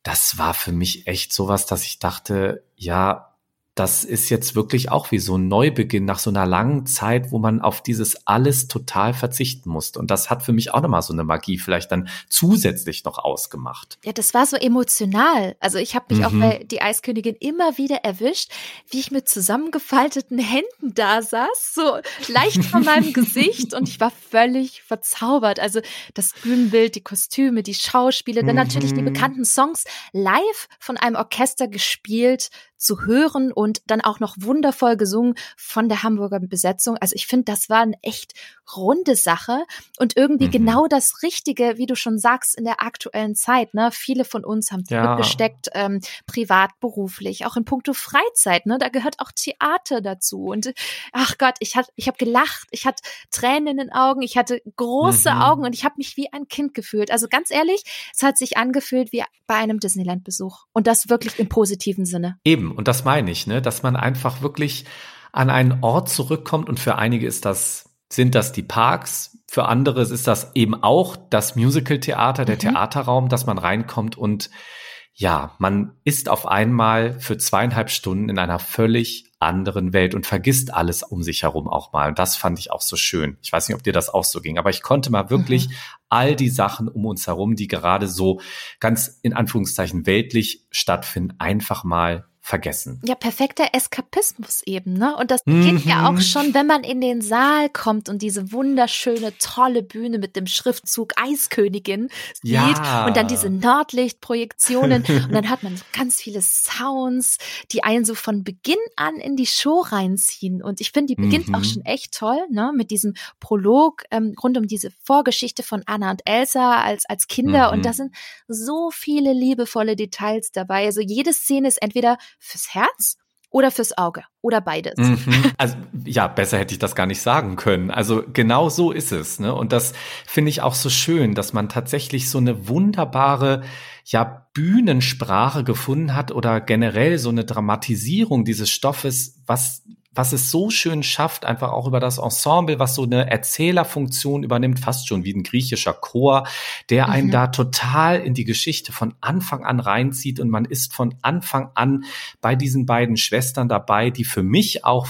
das war für mich echt sowas, dass ich dachte, ja, das ist jetzt wirklich auch wie so ein Neubeginn nach so einer langen Zeit, wo man auf dieses alles total verzichten musste. Und das hat für mich auch nochmal so eine Magie vielleicht dann zusätzlich noch ausgemacht. Ja, das war so emotional. Also ich habe mich mhm. auch bei Die Eiskönigin immer wieder erwischt, wie ich mit zusammengefalteten Händen da saß, so leicht von meinem Gesicht und ich war völlig verzaubert. Also das Bühnenbild, die Kostüme, die Schauspieler, dann natürlich die mhm. bekannten Songs live von einem Orchester gespielt zu hören und dann auch noch wundervoll gesungen von der Hamburger Besetzung. Also ich finde, das war eine echt runde Sache und irgendwie mhm. genau das Richtige, wie du schon sagst, in der aktuellen Zeit. Ne? Viele von uns haben zurückgesteckt, ja. ähm, privat, beruflich, auch in puncto Freizeit. Ne? Da gehört auch Theater dazu. Und ach Gott, ich, hat, ich habe gelacht, ich hatte Tränen in den Augen, ich hatte große mhm. Augen und ich habe mich wie ein Kind gefühlt. Also ganz ehrlich, es hat sich angefühlt wie bei einem Disneyland-Besuch. Und das wirklich im positiven Sinne. Eben Eben, und das meine ich, ne, dass man einfach wirklich an einen Ort zurückkommt und für einige ist das, sind das die Parks, für andere ist das eben auch das Musical-Theater, der mhm. Theaterraum, dass man reinkommt und ja, man ist auf einmal für zweieinhalb Stunden in einer völlig anderen Welt und vergisst alles um sich herum auch mal. Und das fand ich auch so schön. Ich weiß nicht, ob dir das auch so ging, aber ich konnte mal wirklich mhm. all die Sachen um uns herum, die gerade so ganz in Anführungszeichen weltlich stattfinden, einfach mal vergessen. Ja, perfekter Eskapismus eben, ne? Und das beginnt mhm. ja auch mhm. schon, wenn man in den Saal kommt und diese wunderschöne, tolle Bühne mit dem Schriftzug Eiskönigin sieht ja. und dann diese Nordlichtprojektionen und dann hat man ganz viele Sounds, die einen so von Beginn an in die Show reinziehen. Und ich finde, die beginnt mhm. auch schon echt toll, ne? Mit diesem Prolog ähm, rund um diese Vorgeschichte von Anna und Elsa als, als Kinder. Mhm. Und da sind so viele liebevolle Details dabei. Also jede Szene ist entweder fürs Herz oder fürs Auge oder beides. Mhm. Also ja, besser hätte ich das gar nicht sagen können. Also genau so ist es. Ne? Und das finde ich auch so schön, dass man tatsächlich so eine wunderbare ja Bühnensprache gefunden hat oder generell so eine Dramatisierung dieses Stoffes, was was es so schön schafft, einfach auch über das Ensemble, was so eine Erzählerfunktion übernimmt, fast schon wie ein griechischer Chor, der einen mhm. da total in die Geschichte von Anfang an reinzieht und man ist von Anfang an bei diesen beiden Schwestern dabei, die für mich auch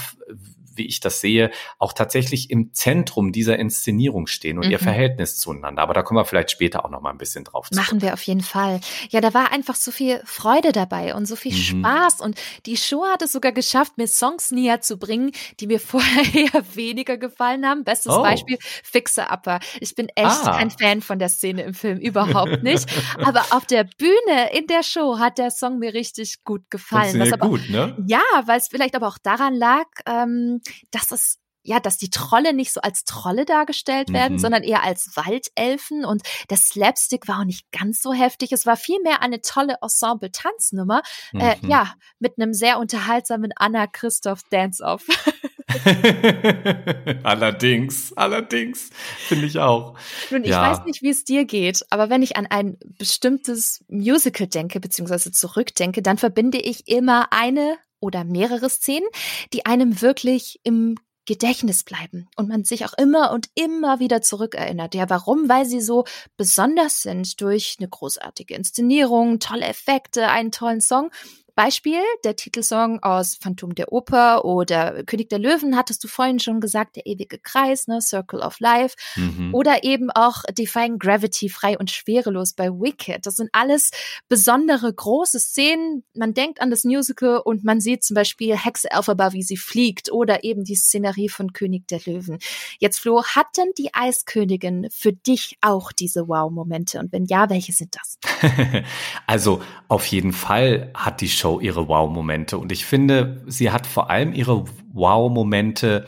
wie ich das sehe, auch tatsächlich im Zentrum dieser Inszenierung stehen und mhm. ihr Verhältnis zueinander. Aber da kommen wir vielleicht später auch noch mal ein bisschen drauf zurück. Machen wir auf jeden Fall. Ja, da war einfach so viel Freude dabei und so viel mhm. Spaß und die Show hat es sogar geschafft, mir Songs näher zu bringen, die mir vorher eher weniger gefallen haben. Bestes oh. Beispiel Fixer Upper. Ich bin echt ah. kein Fan von der Szene im Film, überhaupt nicht. aber auf der Bühne in der Show hat der Song mir richtig gut gefallen. Das aber, gut, ne? Ja, weil es vielleicht aber auch daran lag, ähm, dass es ja, dass die Trolle nicht so als Trolle dargestellt werden, mhm. sondern eher als Waldelfen und der Slapstick war auch nicht ganz so heftig. Es war vielmehr eine tolle Ensemble-Tanznummer, äh, mhm. äh, ja, mit einem sehr unterhaltsamen Anna Christoph Dance-Off. allerdings, allerdings, finde ich auch. Nun, ich ja. weiß nicht, wie es dir geht, aber wenn ich an ein bestimmtes Musical denke, beziehungsweise zurückdenke, dann verbinde ich immer eine oder mehrere Szenen, die einem wirklich im Gedächtnis bleiben und man sich auch immer und immer wieder zurückerinnert. Ja, warum? Weil sie so besonders sind durch eine großartige Inszenierung, tolle Effekte, einen tollen Song Beispiel, der Titelsong aus Phantom der Oper oder König der Löwen, hattest du vorhin schon gesagt, der ewige Kreis, ne, Circle of Life. Mhm. Oder eben auch Defying Gravity, frei und schwerelos bei Wicked. Das sind alles besondere große Szenen. Man denkt an das Musical und man sieht zum Beispiel Hexe Elphaba, wie sie fliegt oder eben die Szenerie von König der Löwen. Jetzt, Flo, hat denn die Eiskönigin für dich auch diese Wow-Momente? Und wenn ja, welche sind das? also auf jeden Fall hat die Show Show ihre Wow-Momente. Und ich finde, sie hat vor allem ihre Wow-Momente,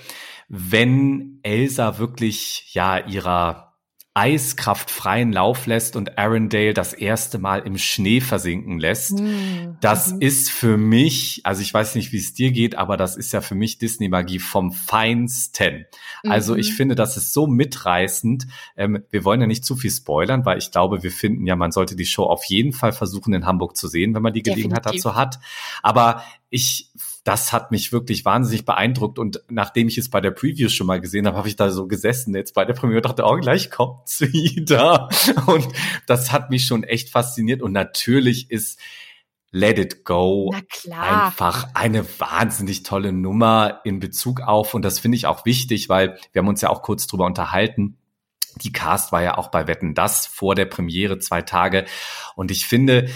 wenn Elsa wirklich, ja, ihrer Eiskraft freien Lauf lässt und Arendelle das erste Mal im Schnee versinken lässt. Mhm. Das ist für mich, also ich weiß nicht, wie es dir geht, aber das ist ja für mich Disney-Magie vom Feinsten. Mhm. Also ich mhm. finde, das ist so mitreißend. Ähm, wir wollen ja nicht zu viel spoilern, weil ich glaube, wir finden ja, man sollte die Show auf jeden Fall versuchen, in Hamburg zu sehen, wenn man die Gelegenheit Definitiv. dazu hat. Aber ich das hat mich wirklich wahnsinnig beeindruckt. Und nachdem ich es bei der Preview schon mal gesehen habe, habe ich da so gesessen jetzt bei der Premiere dachte, oh, gleich kommt's wieder. Und das hat mich schon echt fasziniert. Und natürlich ist Let It Go einfach eine wahnsinnig tolle Nummer in Bezug auf, und das finde ich auch wichtig, weil wir haben uns ja auch kurz drüber unterhalten. Die Cast war ja auch bei Wetten das vor der Premiere zwei Tage. Und ich finde,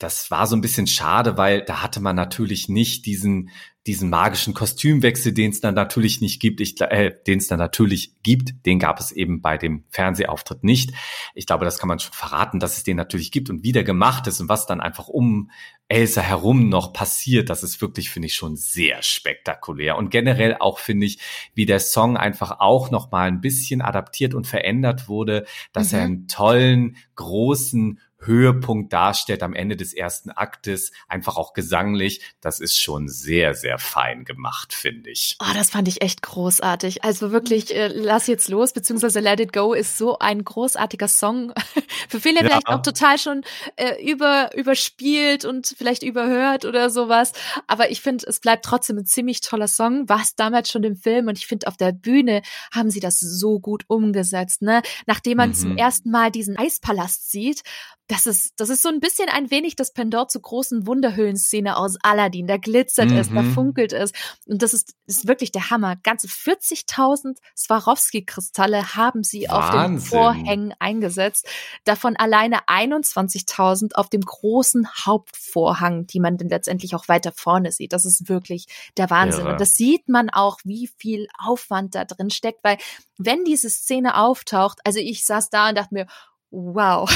das war so ein bisschen schade, weil da hatte man natürlich nicht diesen diesen magischen Kostümwechsel, den es dann natürlich nicht gibt, ich, äh, den es dann natürlich gibt, den gab es eben bei dem Fernsehauftritt nicht. Ich glaube, das kann man schon verraten, dass es den natürlich gibt und wie der gemacht ist und was dann einfach um Elsa herum noch passiert, das ist wirklich, finde ich, schon sehr spektakulär. Und generell auch, finde ich, wie der Song einfach auch noch mal ein bisschen adaptiert und verändert wurde, dass mhm. er einen tollen, großen Höhepunkt darstellt am Ende des ersten Aktes, einfach auch gesanglich. Das ist schon sehr, sehr fein gemacht, finde ich. Oh, das fand ich echt großartig. Also wirklich, äh, lass jetzt los, beziehungsweise Let It Go ist so ein großartiger Song. Für viele ja. vielleicht auch total schon äh, über, überspielt und vielleicht überhört oder sowas. Aber ich finde, es bleibt trotzdem ein ziemlich toller Song. War es damals schon im Film und ich finde, auf der Bühne haben sie das so gut umgesetzt, ne? Nachdem man mhm. zum ersten Mal diesen Eispalast sieht, das ist, das ist so ein bisschen ein wenig das Pendant zur großen Wunderhöhlenszene aus Aladdin. Da glitzert mhm. es, da mhm. funkelt es. Und das ist, ist wirklich der Hammer. Ganze 40.000 Swarovski-Kristalle haben sie Wahnsinn. auf den Vorhängen eingesetzt. Davon alleine 21.000 auf dem großen Hauptvorhang, die man dann letztendlich auch weiter vorne sieht. Das ist wirklich der Wahnsinn. Ja. Und das sieht man auch, wie viel Aufwand da drin steckt, weil wenn diese Szene auftaucht, also ich saß da und dachte mir, wow,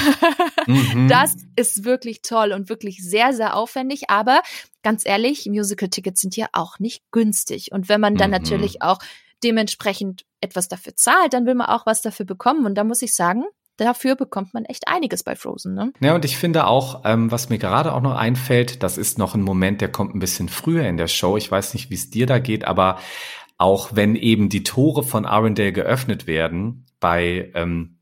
mhm. das ist wirklich toll und wirklich sehr, sehr aufwendig. Aber ganz ehrlich, Musical-Tickets sind ja auch nicht günstig. Und wenn man dann mhm. natürlich auch dementsprechend etwas dafür zahlt, dann will man auch was dafür bekommen. Und da muss ich sagen, dafür bekommt man echt einiges bei Frozen. Ne? Ja, und ich finde auch, ähm, was mir gerade auch noch einfällt, das ist noch ein Moment, der kommt ein bisschen früher in der Show. Ich weiß nicht, wie es dir da geht, aber auch wenn eben die Tore von Arendelle geöffnet werden bei ähm,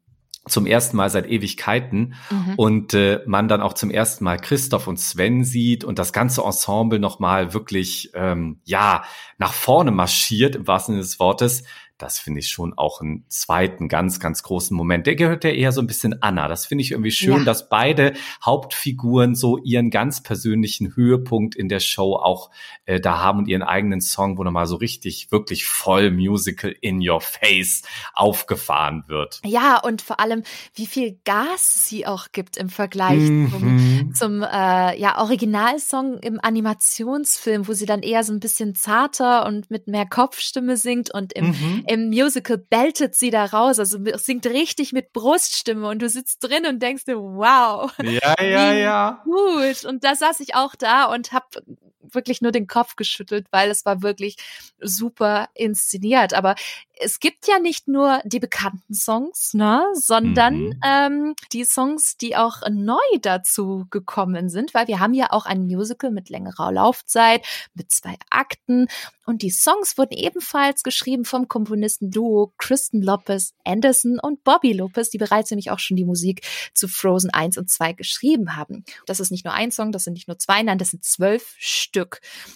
zum ersten Mal seit Ewigkeiten mhm. und äh, man dann auch zum ersten Mal Christoph und Sven sieht und das ganze Ensemble nochmal wirklich ähm, ja nach vorne marschiert im wahrsten Sinne des Wortes, das finde ich schon auch einen zweiten ganz, ganz großen Moment. Der gehört ja eher so ein bisschen Anna. Das finde ich irgendwie schön, ja. dass beide Hauptfiguren so ihren ganz persönlichen Höhepunkt in der Show auch äh, da haben und ihren eigenen Song, wo nochmal so richtig, wirklich voll Musical in your face aufgefahren wird. Ja, und vor allem, wie viel Gas sie auch gibt im Vergleich mhm. zum, zum äh, ja, Originalsong im Animationsfilm, wo sie dann eher so ein bisschen zarter und mit mehr Kopfstimme singt und im, mhm im Musical beltet sie da raus, also singt richtig mit Bruststimme und du sitzt drin und denkst dir, wow. Ja, ja, ja. Gut. Und da saß ich auch da und hab wirklich nur den Kopf geschüttelt, weil es war wirklich super inszeniert. Aber es gibt ja nicht nur die bekannten Songs, ne, sondern mhm. ähm, die Songs, die auch neu dazu gekommen sind, weil wir haben ja auch ein Musical mit längerer Laufzeit, mit zwei Akten und die Songs wurden ebenfalls geschrieben vom Komponisten-Duo Kristen Lopez Anderson und Bobby Lopez, die bereits nämlich auch schon die Musik zu Frozen 1 und 2 geschrieben haben. Das ist nicht nur ein Song, das sind nicht nur zwei, nein, das sind zwölf Stück.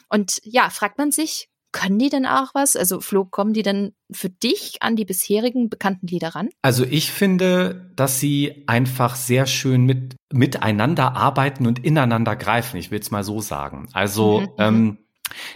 Und ja, fragt man sich, können die denn auch was? Also Flo, kommen die denn für dich an die bisherigen bekannten Lieder ran? Also ich finde, dass sie einfach sehr schön mit miteinander arbeiten und ineinander greifen. Ich will es mal so sagen. Also mhm, mhm. ähm,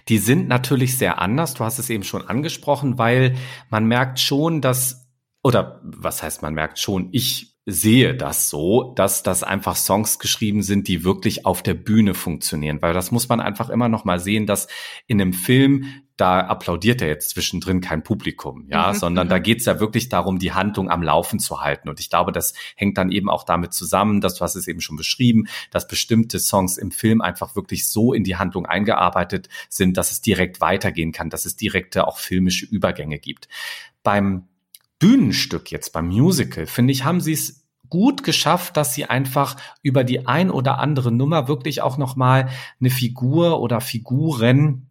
die sind natürlich sehr anders. Du hast es eben schon angesprochen, weil man merkt schon, dass oder was heißt man merkt schon, ich sehe das so, dass das einfach Songs geschrieben sind, die wirklich auf der Bühne funktionieren, weil das muss man einfach immer noch mal sehen, dass in einem Film da applaudiert er jetzt zwischendrin kein Publikum, ja, mhm. sondern da mhm. geht's ja wirklich darum, die Handlung am Laufen zu halten. Und ich glaube, das hängt dann eben auch damit zusammen, dass du hast es eben schon beschrieben, dass bestimmte Songs im Film einfach wirklich so in die Handlung eingearbeitet sind, dass es direkt weitergehen kann, dass es direkte auch filmische Übergänge gibt. Beim Bühnenstück jetzt, beim Musical, finde ich, haben sie es gut geschafft, dass sie einfach über die ein oder andere Nummer wirklich auch nochmal eine Figur oder Figuren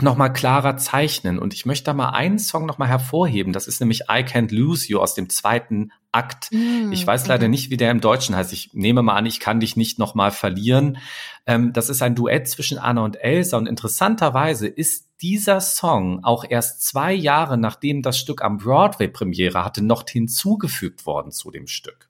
nochmal klarer zeichnen. Und ich möchte da mal einen Song nochmal hervorheben. Das ist nämlich I Can't Lose You aus dem zweiten Akt. Mm, ich weiß leider nicht, wie der im Deutschen heißt. Ich nehme mal an, ich kann dich nicht nochmal verlieren. Ähm, das ist ein Duett zwischen Anna und Elsa. Und interessanterweise ist dieser Song auch erst zwei Jahre nachdem das Stück am Broadway Premiere hatte, noch hinzugefügt worden zu dem Stück.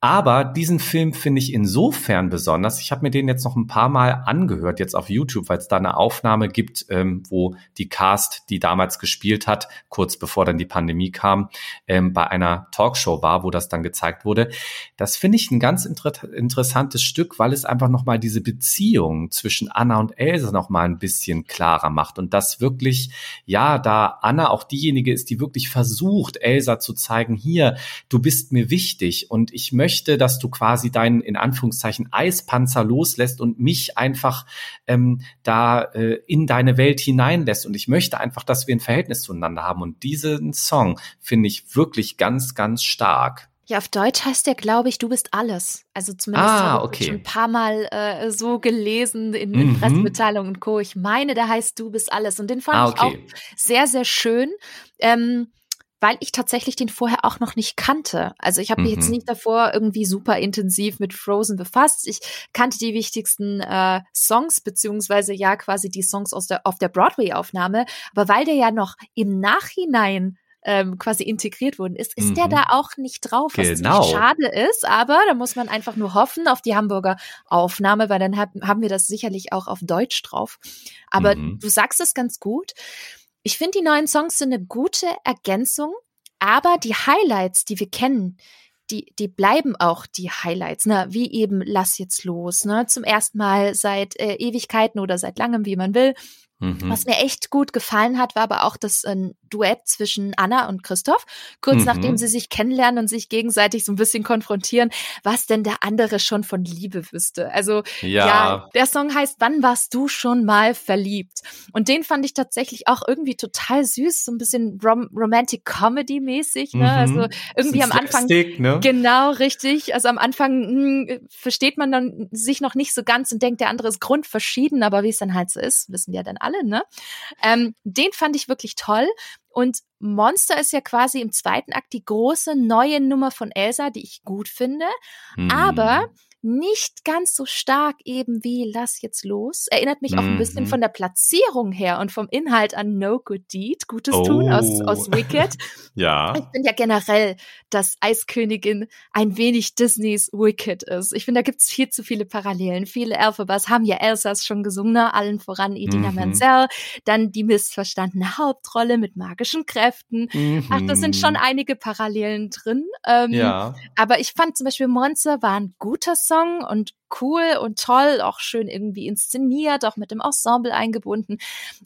Aber diesen Film finde ich insofern besonders. Ich habe mir den jetzt noch ein paar Mal angehört, jetzt auf YouTube, weil es da eine Aufnahme gibt, ähm, wo die Cast, die damals gespielt hat, kurz bevor dann die Pandemie kam, ähm, bei einer Talkshow war, wo das dann gezeigt wurde. Das finde ich ein ganz inter interessantes Stück, weil es einfach nochmal diese Beziehung zwischen Anna und Elsa nochmal ein bisschen klarer macht. Und das wirklich, ja, da Anna auch diejenige ist, die wirklich versucht, Elsa zu zeigen, hier, du bist mir wichtig und ich möchte möchte, dass du quasi deinen, in Anführungszeichen, Eispanzer loslässt und mich einfach ähm, da äh, in deine Welt hineinlässt. Und ich möchte einfach, dass wir ein Verhältnis zueinander haben. Und diesen Song finde ich wirklich ganz, ganz stark. Ja, auf Deutsch heißt der, glaube ich, du bist alles. Also zumindest ah, habe ich schon ein paar Mal äh, so gelesen in, in mhm. Pressemitteilungen und Co. Ich meine, der heißt Du bist alles. Und den fand ah, okay. ich auch sehr, sehr schön. Ähm, weil ich tatsächlich den vorher auch noch nicht kannte. Also ich habe mich mhm. jetzt nicht davor irgendwie super intensiv mit Frozen befasst. Ich kannte die wichtigsten äh, Songs, beziehungsweise ja quasi die Songs aus der, auf der Broadway-Aufnahme. Aber weil der ja noch im Nachhinein ähm, quasi integriert worden ist, ist mhm. der da auch nicht drauf, was genau. schade ist. Aber da muss man einfach nur hoffen auf die Hamburger Aufnahme, weil dann hab, haben wir das sicherlich auch auf Deutsch drauf. Aber mhm. du sagst es ganz gut. Ich finde, die neuen Songs sind eine gute Ergänzung, aber die Highlights, die wir kennen, die, die bleiben auch die Highlights, ne? wie eben Lass jetzt los, ne? zum ersten Mal seit äh, Ewigkeiten oder seit langem, wie man will. Mhm. Was mir echt gut gefallen hat, war aber auch das äh, Duett zwischen Anna und Christoph. Kurz mhm. nachdem sie sich kennenlernen und sich gegenseitig so ein bisschen konfrontieren, was denn der andere schon von Liebe wüsste. Also ja, ja der Song heißt Wann warst du schon mal verliebt? Und den fand ich tatsächlich auch irgendwie total süß, so ein bisschen Rom Romantic Comedy mäßig. Ne? Mhm. Also irgendwie am Anfang ne? genau richtig. Also am Anfang mh, hm, versteht man dann sich noch nicht so ganz und denkt, der andere ist grundverschieden, aber wie es dann halt so ist, wissen wir dann alle alle, ne? Ähm, den fand ich wirklich toll. Und Monster ist ja quasi im zweiten Akt die große neue Nummer von Elsa, die ich gut finde. Mhm. Aber nicht ganz so stark eben wie Lass jetzt los. Erinnert mich auch ein bisschen mhm. von der Platzierung her und vom Inhalt an No Good Deed, Gutes oh. Tun aus, aus Wicked. ja. Ich finde ja generell, dass Eiskönigin ein wenig Disneys Wicked ist. Ich finde, da gibt's viel zu viele Parallelen. Viele Elphebas haben ja Elsas schon gesungen, ne? allen voran Edina mhm. Menzel. Dann die missverstandene Hauptrolle mit magischen Kräften. Mhm. Ach, da sind schon einige Parallelen drin. Ähm, ja. Aber ich fand zum Beispiel Monster war ein guter Song und cool und toll, auch schön irgendwie inszeniert, auch mit dem Ensemble eingebunden.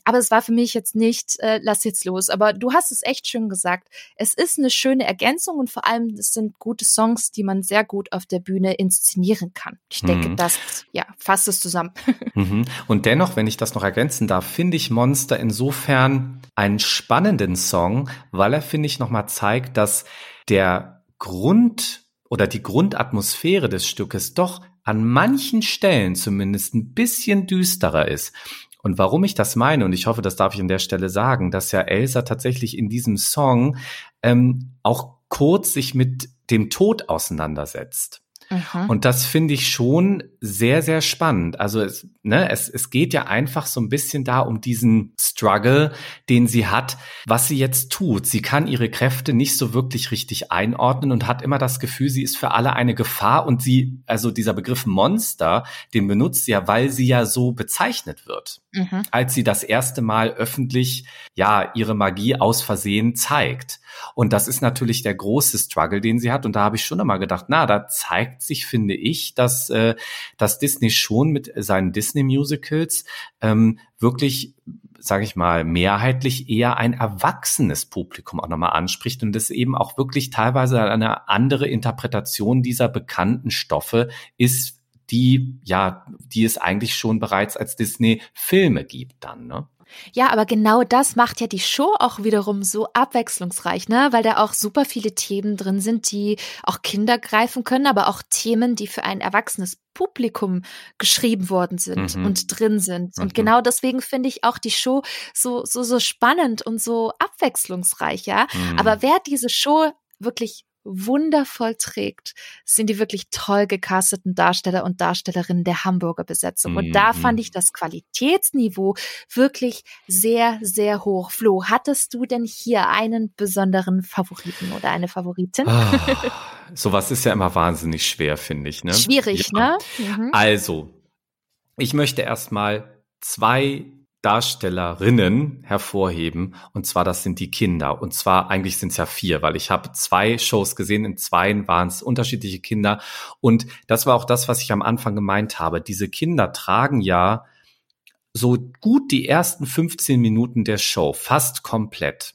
Aber es war für mich jetzt nicht, äh, lass jetzt los. Aber du hast es echt schön gesagt. Es ist eine schöne Ergänzung und vor allem, es sind gute Songs, die man sehr gut auf der Bühne inszenieren kann. Ich denke, mhm. das, ja, fasst es zusammen. Mhm. Und dennoch, wenn ich das noch ergänzen darf, finde ich Monster insofern einen spannenden Song, weil er, finde ich, nochmal zeigt, dass der Grund oder die Grundatmosphäre des Stückes doch an manchen Stellen zumindest ein bisschen düsterer ist. Und warum ich das meine, und ich hoffe, das darf ich an der Stelle sagen, dass ja Elsa tatsächlich in diesem Song ähm, auch kurz sich mit dem Tod auseinandersetzt. Mhm. Und das finde ich schon sehr, sehr spannend. Also es, ne, es, es geht ja einfach so ein bisschen da um diesen Struggle, den sie hat, was sie jetzt tut. Sie kann ihre Kräfte nicht so wirklich richtig einordnen und hat immer das Gefühl, sie ist für alle eine Gefahr und sie, also dieser Begriff Monster, den benutzt sie ja, weil sie ja so bezeichnet wird. Mhm. Als sie das erste Mal öffentlich, ja, ihre Magie aus Versehen zeigt. Und das ist natürlich der große Struggle, den sie hat. Und da habe ich schon immer gedacht, na, da zeigt sich, finde ich, dass, äh, dass Disney schon mit seinen Disney-Musicals ähm, wirklich sage ich mal, mehrheitlich eher ein erwachsenes Publikum auch nochmal anspricht und es eben auch wirklich teilweise eine andere Interpretation dieser bekannten Stoffe ist, die, ja, die es eigentlich schon bereits als Disney-Filme gibt dann, ne? Ja, aber genau das macht ja die Show auch wiederum so abwechslungsreich, ne? Weil da auch super viele Themen drin sind, die auch Kinder greifen können, aber auch Themen, die für ein erwachsenes Publikum geschrieben worden sind mhm. und drin sind. Mhm. Und genau deswegen finde ich auch die Show so, so, so spannend und so abwechslungsreich, ja. Mhm. Aber wer diese Show wirklich wundervoll trägt, sind die wirklich toll gecasteten Darsteller und Darstellerinnen der Hamburger Besetzung. Und da fand ich das Qualitätsniveau wirklich sehr, sehr hoch. Flo, hattest du denn hier einen besonderen Favoriten oder eine Favoritin? Ah, sowas ist ja immer wahnsinnig schwer, finde ich. Ne? Schwierig, ja. ne? Mhm. Also, ich möchte erstmal zwei Darstellerinnen hervorheben. Und zwar, das sind die Kinder. Und zwar, eigentlich sind es ja vier, weil ich habe zwei Shows gesehen. In zweien waren es unterschiedliche Kinder. Und das war auch das, was ich am Anfang gemeint habe. Diese Kinder tragen ja so gut die ersten 15 Minuten der Show, fast komplett.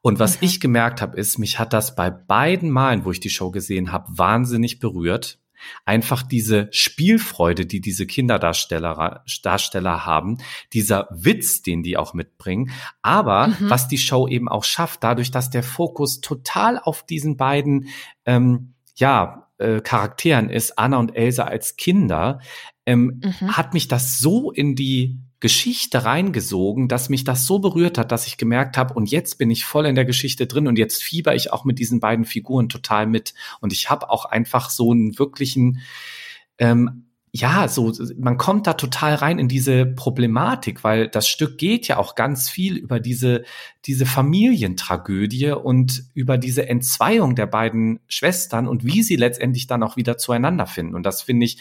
Und was okay. ich gemerkt habe, ist, mich hat das bei beiden Malen, wo ich die Show gesehen habe, wahnsinnig berührt einfach diese Spielfreude, die diese Kinderdarsteller Darsteller haben, dieser Witz, den die auch mitbringen, aber mhm. was die Show eben auch schafft, dadurch, dass der Fokus total auf diesen beiden ähm, ja äh, Charakteren ist, Anna und Elsa als Kinder, ähm, mhm. hat mich das so in die Geschichte reingesogen, dass mich das so berührt hat, dass ich gemerkt habe, und jetzt bin ich voll in der Geschichte drin und jetzt fieber ich auch mit diesen beiden Figuren total mit. Und ich habe auch einfach so einen wirklichen, ähm, ja, so, man kommt da total rein in diese Problematik, weil das Stück geht ja auch ganz viel über diese, diese Familientragödie und über diese Entzweiung der beiden Schwestern und wie sie letztendlich dann auch wieder zueinander finden. Und das finde ich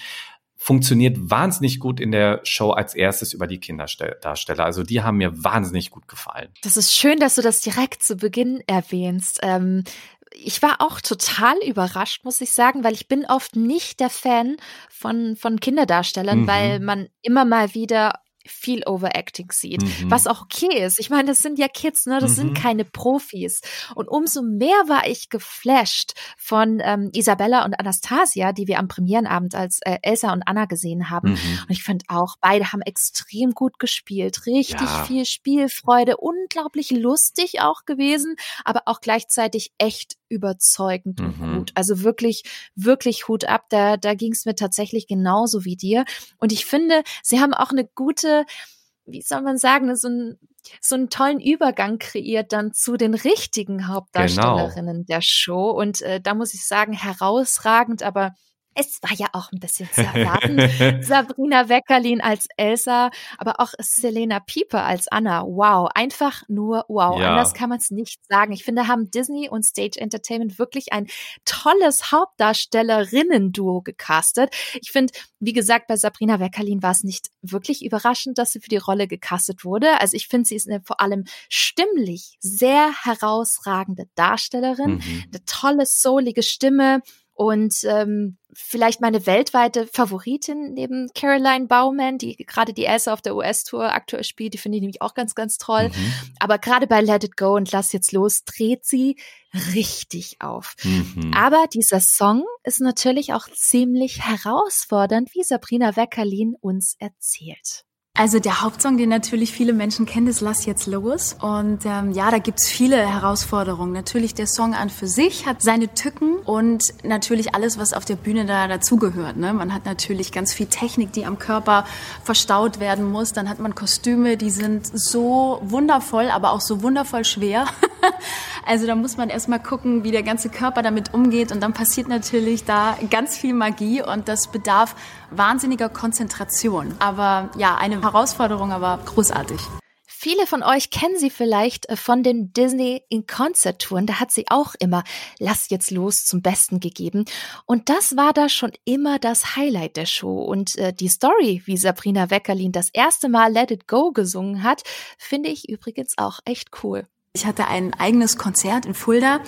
funktioniert wahnsinnig gut in der Show als erstes über die Kinderdarsteller. Also die haben mir wahnsinnig gut gefallen. Das ist schön, dass du das direkt zu Beginn erwähnst. Ähm, ich war auch total überrascht, muss ich sagen, weil ich bin oft nicht der Fan von, von Kinderdarstellern, mhm. weil man immer mal wieder viel Overacting sieht, mhm. was auch okay ist. Ich meine, das sind ja Kids, ne? Das mhm. sind keine Profis. Und umso mehr war ich geflasht von ähm, Isabella und Anastasia, die wir am Premierenabend als äh, Elsa und Anna gesehen haben. Mhm. Und ich finde auch, beide haben extrem gut gespielt, richtig ja. viel Spielfreude, unglaublich lustig auch gewesen, aber auch gleichzeitig echt überzeugend und mhm. gut. Also wirklich, wirklich Hut ab. Da, da ging es mir tatsächlich genauso wie dir. Und ich finde, sie haben auch eine gute, wie soll man sagen, so, ein, so einen tollen Übergang kreiert dann zu den richtigen Hauptdarstellerinnen genau. der Show. Und äh, da muss ich sagen, herausragend, aber es war ja auch ein bisschen zu erwarten. Sabrina Weckerlin als Elsa, aber auch Selena Pieper als Anna. Wow, einfach nur wow. Ja. Anders kann man es nicht sagen. Ich finde, haben Disney und Stage Entertainment wirklich ein tolles Hauptdarstellerinnen-Duo gecastet. Ich finde, wie gesagt, bei Sabrina Weckerlin war es nicht wirklich überraschend, dass sie für die Rolle gecastet wurde. Also ich finde, sie ist eine vor allem stimmlich sehr herausragende Darstellerin, mhm. eine tolle, soulige Stimme und ähm, vielleicht meine weltweite Favoritin neben Caroline Bauman, die gerade die Elsa auf der US-Tour aktuell spielt, die finde ich nämlich auch ganz, ganz toll. Mhm. Aber gerade bei Let It Go und Lass jetzt los dreht sie richtig auf. Mhm. Aber dieser Song ist natürlich auch ziemlich herausfordernd, wie Sabrina Weckerlin uns erzählt. Also der Hauptsong, den natürlich viele Menschen kennen, ist Lass jetzt los. Und ähm, ja, da gibt's viele Herausforderungen. Natürlich der Song an für sich hat seine Tücken und natürlich alles, was auf der Bühne da dazugehört. Ne? Man hat natürlich ganz viel Technik, die am Körper verstaut werden muss. Dann hat man Kostüme, die sind so wundervoll, aber auch so wundervoll schwer. also da muss man erstmal gucken, wie der ganze Körper damit umgeht. Und dann passiert natürlich da ganz viel Magie und das bedarf wahnsinniger Konzentration. Aber ja, eine Herausforderung, aber großartig. Viele von euch kennen sie vielleicht äh, von den Disney in Concert Touren. Da hat sie auch immer Lass jetzt los zum Besten gegeben. Und das war da schon immer das Highlight der Show. Und äh, die Story, wie Sabrina Weckerlin das erste Mal Let It Go gesungen hat, finde ich übrigens auch echt cool. Ich hatte ein eigenes Konzert in Fulda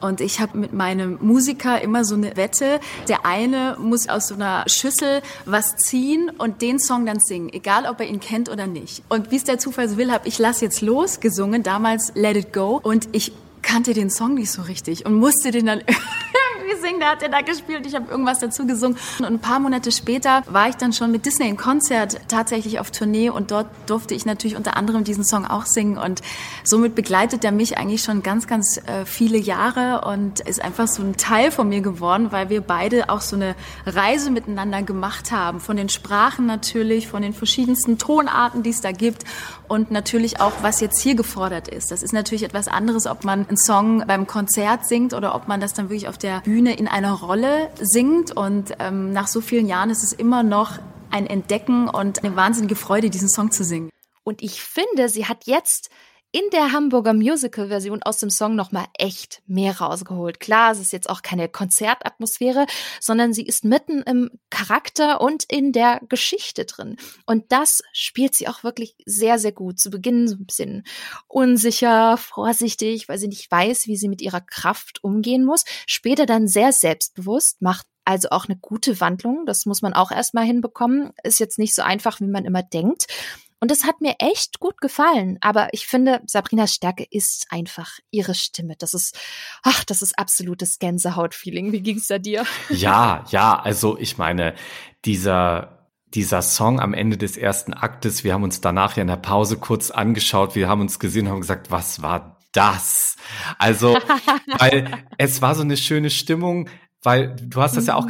und ich habe mit meinem Musiker immer so eine Wette. Der eine muss aus so einer Schüssel was ziehen und den Song dann singen, egal ob er ihn kennt oder nicht. Und wie es der Zufall so will, habe ich Lass jetzt los gesungen, damals Let It Go. Und ich kannte den Song nicht so richtig und musste den dann singen, der hat ja da gespielt, ich habe irgendwas dazu gesungen. Und ein paar Monate später war ich dann schon mit Disney im Konzert tatsächlich auf Tournee. Und dort durfte ich natürlich unter anderem diesen Song auch singen. Und somit begleitet er mich eigentlich schon ganz, ganz äh, viele Jahre und ist einfach so ein Teil von mir geworden, weil wir beide auch so eine Reise miteinander gemacht haben, von den Sprachen natürlich, von den verschiedensten Tonarten, die es da gibt. Und natürlich auch, was jetzt hier gefordert ist. Das ist natürlich etwas anderes, ob man einen Song beim Konzert singt oder ob man das dann wirklich auf der Bühne in einer Rolle singt. Und ähm, nach so vielen Jahren ist es immer noch ein Entdecken und eine wahnsinnige Freude, diesen Song zu singen. Und ich finde, sie hat jetzt in der Hamburger Musical-Version aus dem Song nochmal echt mehr rausgeholt. Klar, es ist jetzt auch keine Konzertatmosphäre, sondern sie ist mitten im Charakter und in der Geschichte drin. Und das spielt sie auch wirklich sehr, sehr gut. Zu Beginn so ein bisschen unsicher, vorsichtig, weil sie nicht weiß, wie sie mit ihrer Kraft umgehen muss. Später dann sehr selbstbewusst, macht also auch eine gute Wandlung. Das muss man auch erstmal hinbekommen. Ist jetzt nicht so einfach, wie man immer denkt. Und das hat mir echt gut gefallen. Aber ich finde, Sabrinas Stärke ist einfach ihre Stimme. Das ist, ach, das ist absolutes Gänsehaut-Feeling. Wie ging's da dir? Ja, ja, also ich meine, dieser, dieser Song am Ende des ersten Aktes, wir haben uns danach ja in der Pause kurz angeschaut, wir haben uns gesehen und haben gesagt, was war das? Also, weil es war so eine schöne Stimmung, weil du hast das ja auch mhm.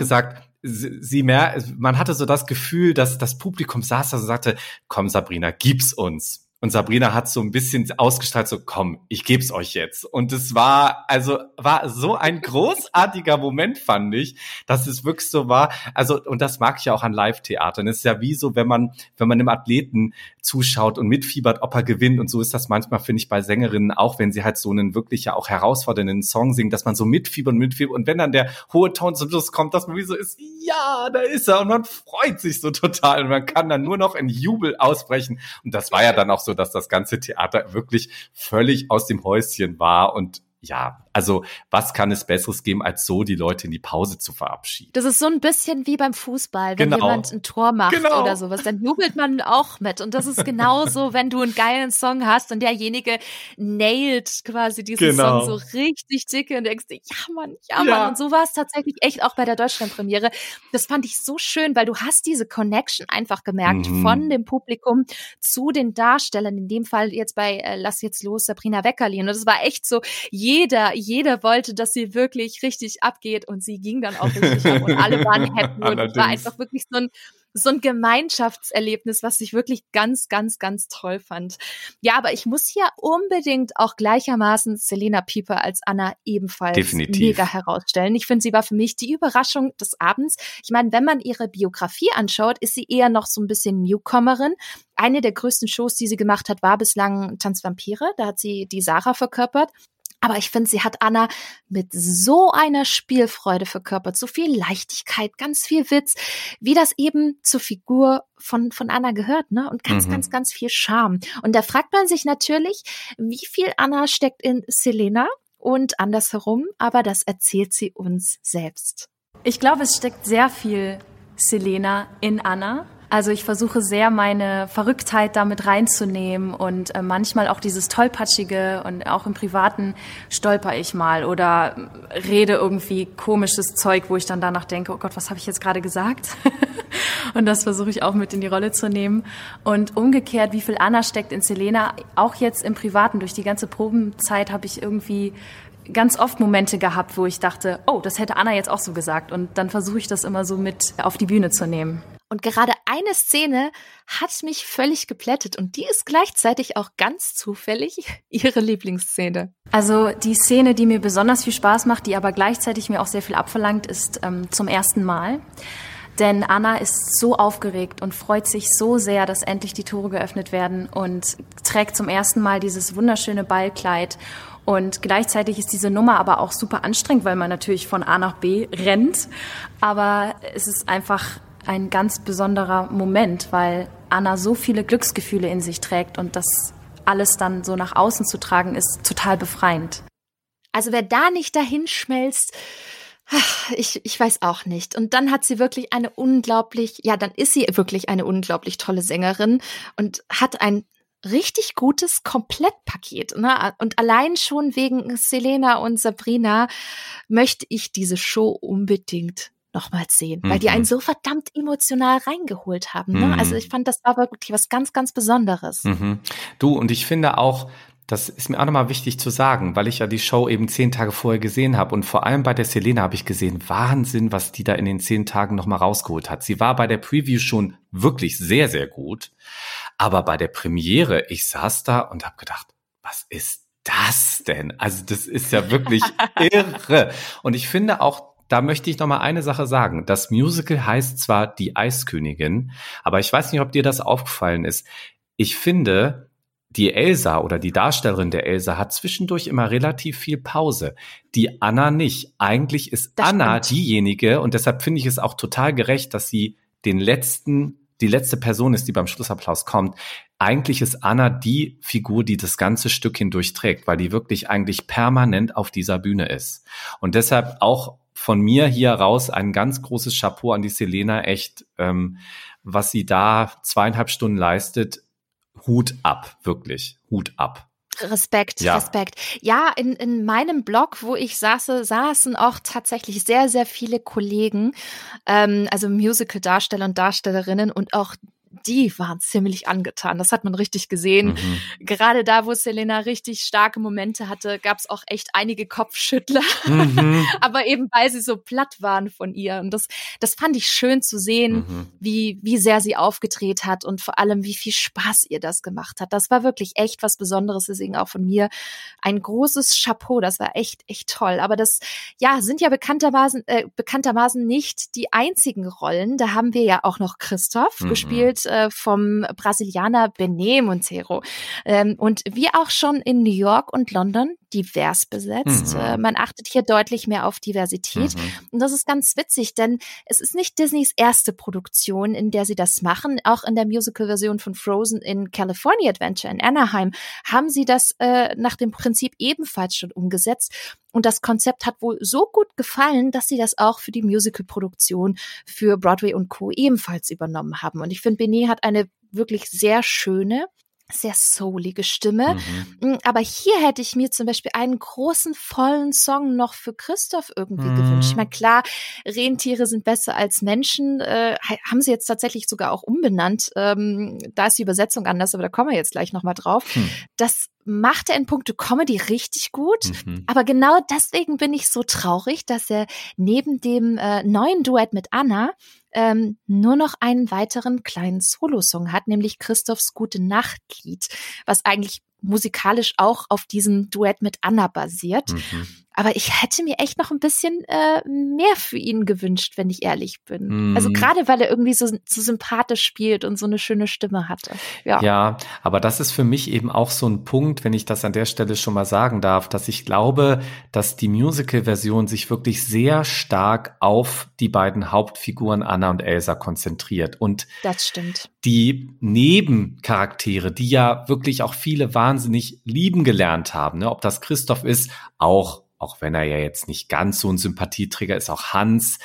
Gesagt, sie mehr, man hatte so das Gefühl, dass das Publikum saß da und sagte, komm Sabrina, gib's uns. Und Sabrina hat so ein bisschen ausgestrahlt, so komm, ich geb's euch jetzt. Und es war, also war so ein großartiger Moment, fand ich, dass es wirklich so war. Also, und das mag ich ja auch an Live-Theatern. Es ist ja wie so, wenn man, wenn man einem Athleten zuschaut und mitfiebert, ob er gewinnt. Und so ist das manchmal, finde ich, bei Sängerinnen auch, wenn sie halt so einen wirklich ja auch herausfordernden Song singen, dass man so mitfiebert und mitfiebert. Und wenn dann der hohe Ton zum Schluss kommt, dass man wie so ist, ja, da ist er. Und man freut sich so total. Und man kann dann nur noch in Jubel ausbrechen. Und das war ja dann auch so so, dass das ganze Theater wirklich völlig aus dem Häuschen war. Und ja, also was kann es Besseres geben, als so die Leute in die Pause zu verabschieden? Das ist so ein bisschen wie beim Fußball, wenn genau. jemand ein Tor macht genau. oder sowas, dann jubelt man auch mit. Und das ist genauso, wenn du einen geilen Song hast und derjenige nailt quasi diesen genau. Song so richtig dicke und denkst, ja Mann, ja Mann. Ja. Und so war es tatsächlich echt auch bei der Deutschlandpremiere. Das fand ich so schön, weil du hast diese Connection einfach gemerkt mhm. von dem Publikum zu den Darstellern. In dem Fall jetzt bei äh, Lass jetzt los, Sabrina Weckerli. Und das war echt so, jeder, jeder wollte, dass sie wirklich richtig abgeht und sie ging dann auch richtig ab und alle waren happy und es war einfach wirklich so ein so ein Gemeinschaftserlebnis, was ich wirklich ganz, ganz, ganz toll fand. Ja, aber ich muss hier unbedingt auch gleichermaßen Selena Pieper als Anna ebenfalls Definitiv. mega herausstellen. Ich finde, sie war für mich die Überraschung des Abends. Ich meine, wenn man ihre Biografie anschaut, ist sie eher noch so ein bisschen Newcomerin. Eine der größten Shows, die sie gemacht hat, war bislang Tanzvampire. Da hat sie die Sarah verkörpert. Aber ich finde, sie hat Anna mit so einer Spielfreude verkörpert, so viel Leichtigkeit, ganz viel Witz, wie das eben zur Figur von, von Anna gehört, ne? Und ganz, mhm. ganz, ganz viel Charme. Und da fragt man sich natürlich, wie viel Anna steckt in Selena und andersherum, aber das erzählt sie uns selbst. Ich glaube, es steckt sehr viel Selena in Anna. Also ich versuche sehr, meine Verrücktheit damit reinzunehmen und äh, manchmal auch dieses Tollpatschige und auch im Privaten stolper ich mal oder rede irgendwie komisches Zeug, wo ich dann danach denke, oh Gott, was habe ich jetzt gerade gesagt? und das versuche ich auch mit in die Rolle zu nehmen. Und umgekehrt, wie viel Anna steckt in Selena, auch jetzt im Privaten, durch die ganze Probenzeit habe ich irgendwie ganz oft Momente gehabt, wo ich dachte, oh, das hätte Anna jetzt auch so gesagt. Und dann versuche ich das immer so mit auf die Bühne zu nehmen. Und gerade eine Szene hat mich völlig geplättet und die ist gleichzeitig auch ganz zufällig ihre Lieblingsszene. Also die Szene, die mir besonders viel Spaß macht, die aber gleichzeitig mir auch sehr viel abverlangt, ist ähm, zum ersten Mal. Denn Anna ist so aufgeregt und freut sich so sehr, dass endlich die Tore geöffnet werden und trägt zum ersten Mal dieses wunderschöne Ballkleid. Und gleichzeitig ist diese Nummer aber auch super anstrengend, weil man natürlich von A nach B rennt. Aber es ist einfach ein ganz besonderer Moment, weil Anna so viele Glücksgefühle in sich trägt und das alles dann so nach außen zu tragen, ist total befreiend. Also wer da nicht dahin schmelzt, ich, ich weiß auch nicht. Und dann hat sie wirklich eine unglaublich, ja, dann ist sie wirklich eine unglaublich tolle Sängerin und hat ein richtig gutes Komplettpaket. Ne? Und allein schon wegen Selena und Sabrina möchte ich diese Show unbedingt nochmals sehen, weil die einen mhm. so verdammt emotional reingeholt haben. Ne? Also mhm. Also ich fand, das war wirklich was ganz, ganz Besonderes. Mhm. Du, und ich finde auch, das ist mir auch nochmal wichtig zu sagen, weil ich ja die Show eben zehn Tage vorher gesehen habe. Und vor allem bei der Selena habe ich gesehen, Wahnsinn, was die da in den zehn Tagen nochmal rausgeholt hat. Sie war bei der Preview schon wirklich sehr, sehr gut. Aber bei der Premiere, ich saß da und habe gedacht, was ist das denn? Also das ist ja wirklich irre. Und ich finde auch, da möchte ich noch mal eine Sache sagen. Das Musical heißt zwar Die Eiskönigin, aber ich weiß nicht, ob dir das aufgefallen ist. Ich finde, die Elsa oder die Darstellerin der Elsa hat zwischendurch immer relativ viel Pause. Die Anna nicht. Eigentlich ist das Anna stimmt. diejenige und deshalb finde ich es auch total gerecht, dass sie den letzten, die letzte Person ist, die beim Schlussapplaus kommt. Eigentlich ist Anna die Figur, die das ganze Stück hindurch trägt, weil die wirklich eigentlich permanent auf dieser Bühne ist. Und deshalb auch von mir hier raus ein ganz großes Chapeau an die Selena, echt, ähm, was sie da zweieinhalb Stunden leistet, Hut ab, wirklich, Hut ab. Respekt, ja. Respekt. Ja, in, in meinem Blog, wo ich saße, saßen auch tatsächlich sehr, sehr viele Kollegen, ähm, also Musical-Darsteller und Darstellerinnen und auch die waren ziemlich angetan. Das hat man richtig gesehen. Mhm. Gerade da, wo Selena richtig starke Momente hatte, gab es auch echt einige Kopfschüttler. Mhm. Aber eben weil sie so platt waren von ihr. Und das, das fand ich schön zu sehen, mhm. wie, wie sehr sie aufgedreht hat und vor allem, wie viel Spaß ihr das gemacht hat. Das war wirklich echt was Besonderes. Deswegen auch von mir ein großes Chapeau. Das war echt, echt toll. Aber das, ja, sind ja bekanntermaßen, äh, bekanntermaßen nicht die einzigen Rollen. Da haben wir ja auch noch Christoph mhm. Gespielt äh, vom Brasilianer Bené Montero. Ähm, und wie auch schon in New York und London divers besetzt. Mhm. Äh, man achtet hier deutlich mehr auf Diversität. Mhm. Und das ist ganz witzig, denn es ist nicht Disneys erste Produktion, in der sie das machen. Auch in der Musical-Version von Frozen in California Adventure in Anaheim haben sie das äh, nach dem Prinzip ebenfalls schon umgesetzt. Und das Konzept hat wohl so gut gefallen, dass sie das auch für die Musical-Produktion für Broadway und Co. ebenfalls übernommen haben. Und ich finde, Benet hat eine wirklich sehr schöne, sehr soulige Stimme. Mhm. Mm, aber hier hätte ich mir zum Beispiel einen großen, vollen Song noch für Christoph irgendwie mhm. gewünscht. Ich meine, klar, Rentiere sind besser als Menschen, äh, haben sie jetzt tatsächlich sogar auch umbenannt. Ähm, da ist die Übersetzung anders, aber da kommen wir jetzt gleich nochmal drauf. Mhm. Das macht er in puncto Comedy richtig gut. Mhm. Aber genau deswegen bin ich so traurig, dass er neben dem äh, neuen Duett mit Anna ähm, nur noch einen weiteren kleinen Solosong hat, nämlich Christophs Gute Nachtlied, was eigentlich musikalisch auch auf diesem Duett mit Anna basiert. Mhm. Aber ich hätte mir echt noch ein bisschen äh, mehr für ihn gewünscht, wenn ich ehrlich bin. Mm. Also gerade weil er irgendwie so, so sympathisch spielt und so eine schöne Stimme hatte. Ja. ja, aber das ist für mich eben auch so ein Punkt, wenn ich das an der Stelle schon mal sagen darf, dass ich glaube, dass die Musical-Version sich wirklich sehr stark auf die beiden Hauptfiguren Anna und Elsa konzentriert. Und das stimmt. Die Nebencharaktere, die ja wirklich auch viele wahnsinnig lieben gelernt haben, ne? ob das Christoph ist, auch auch wenn er ja jetzt nicht ganz so ein Sympathieträger ist, auch Hans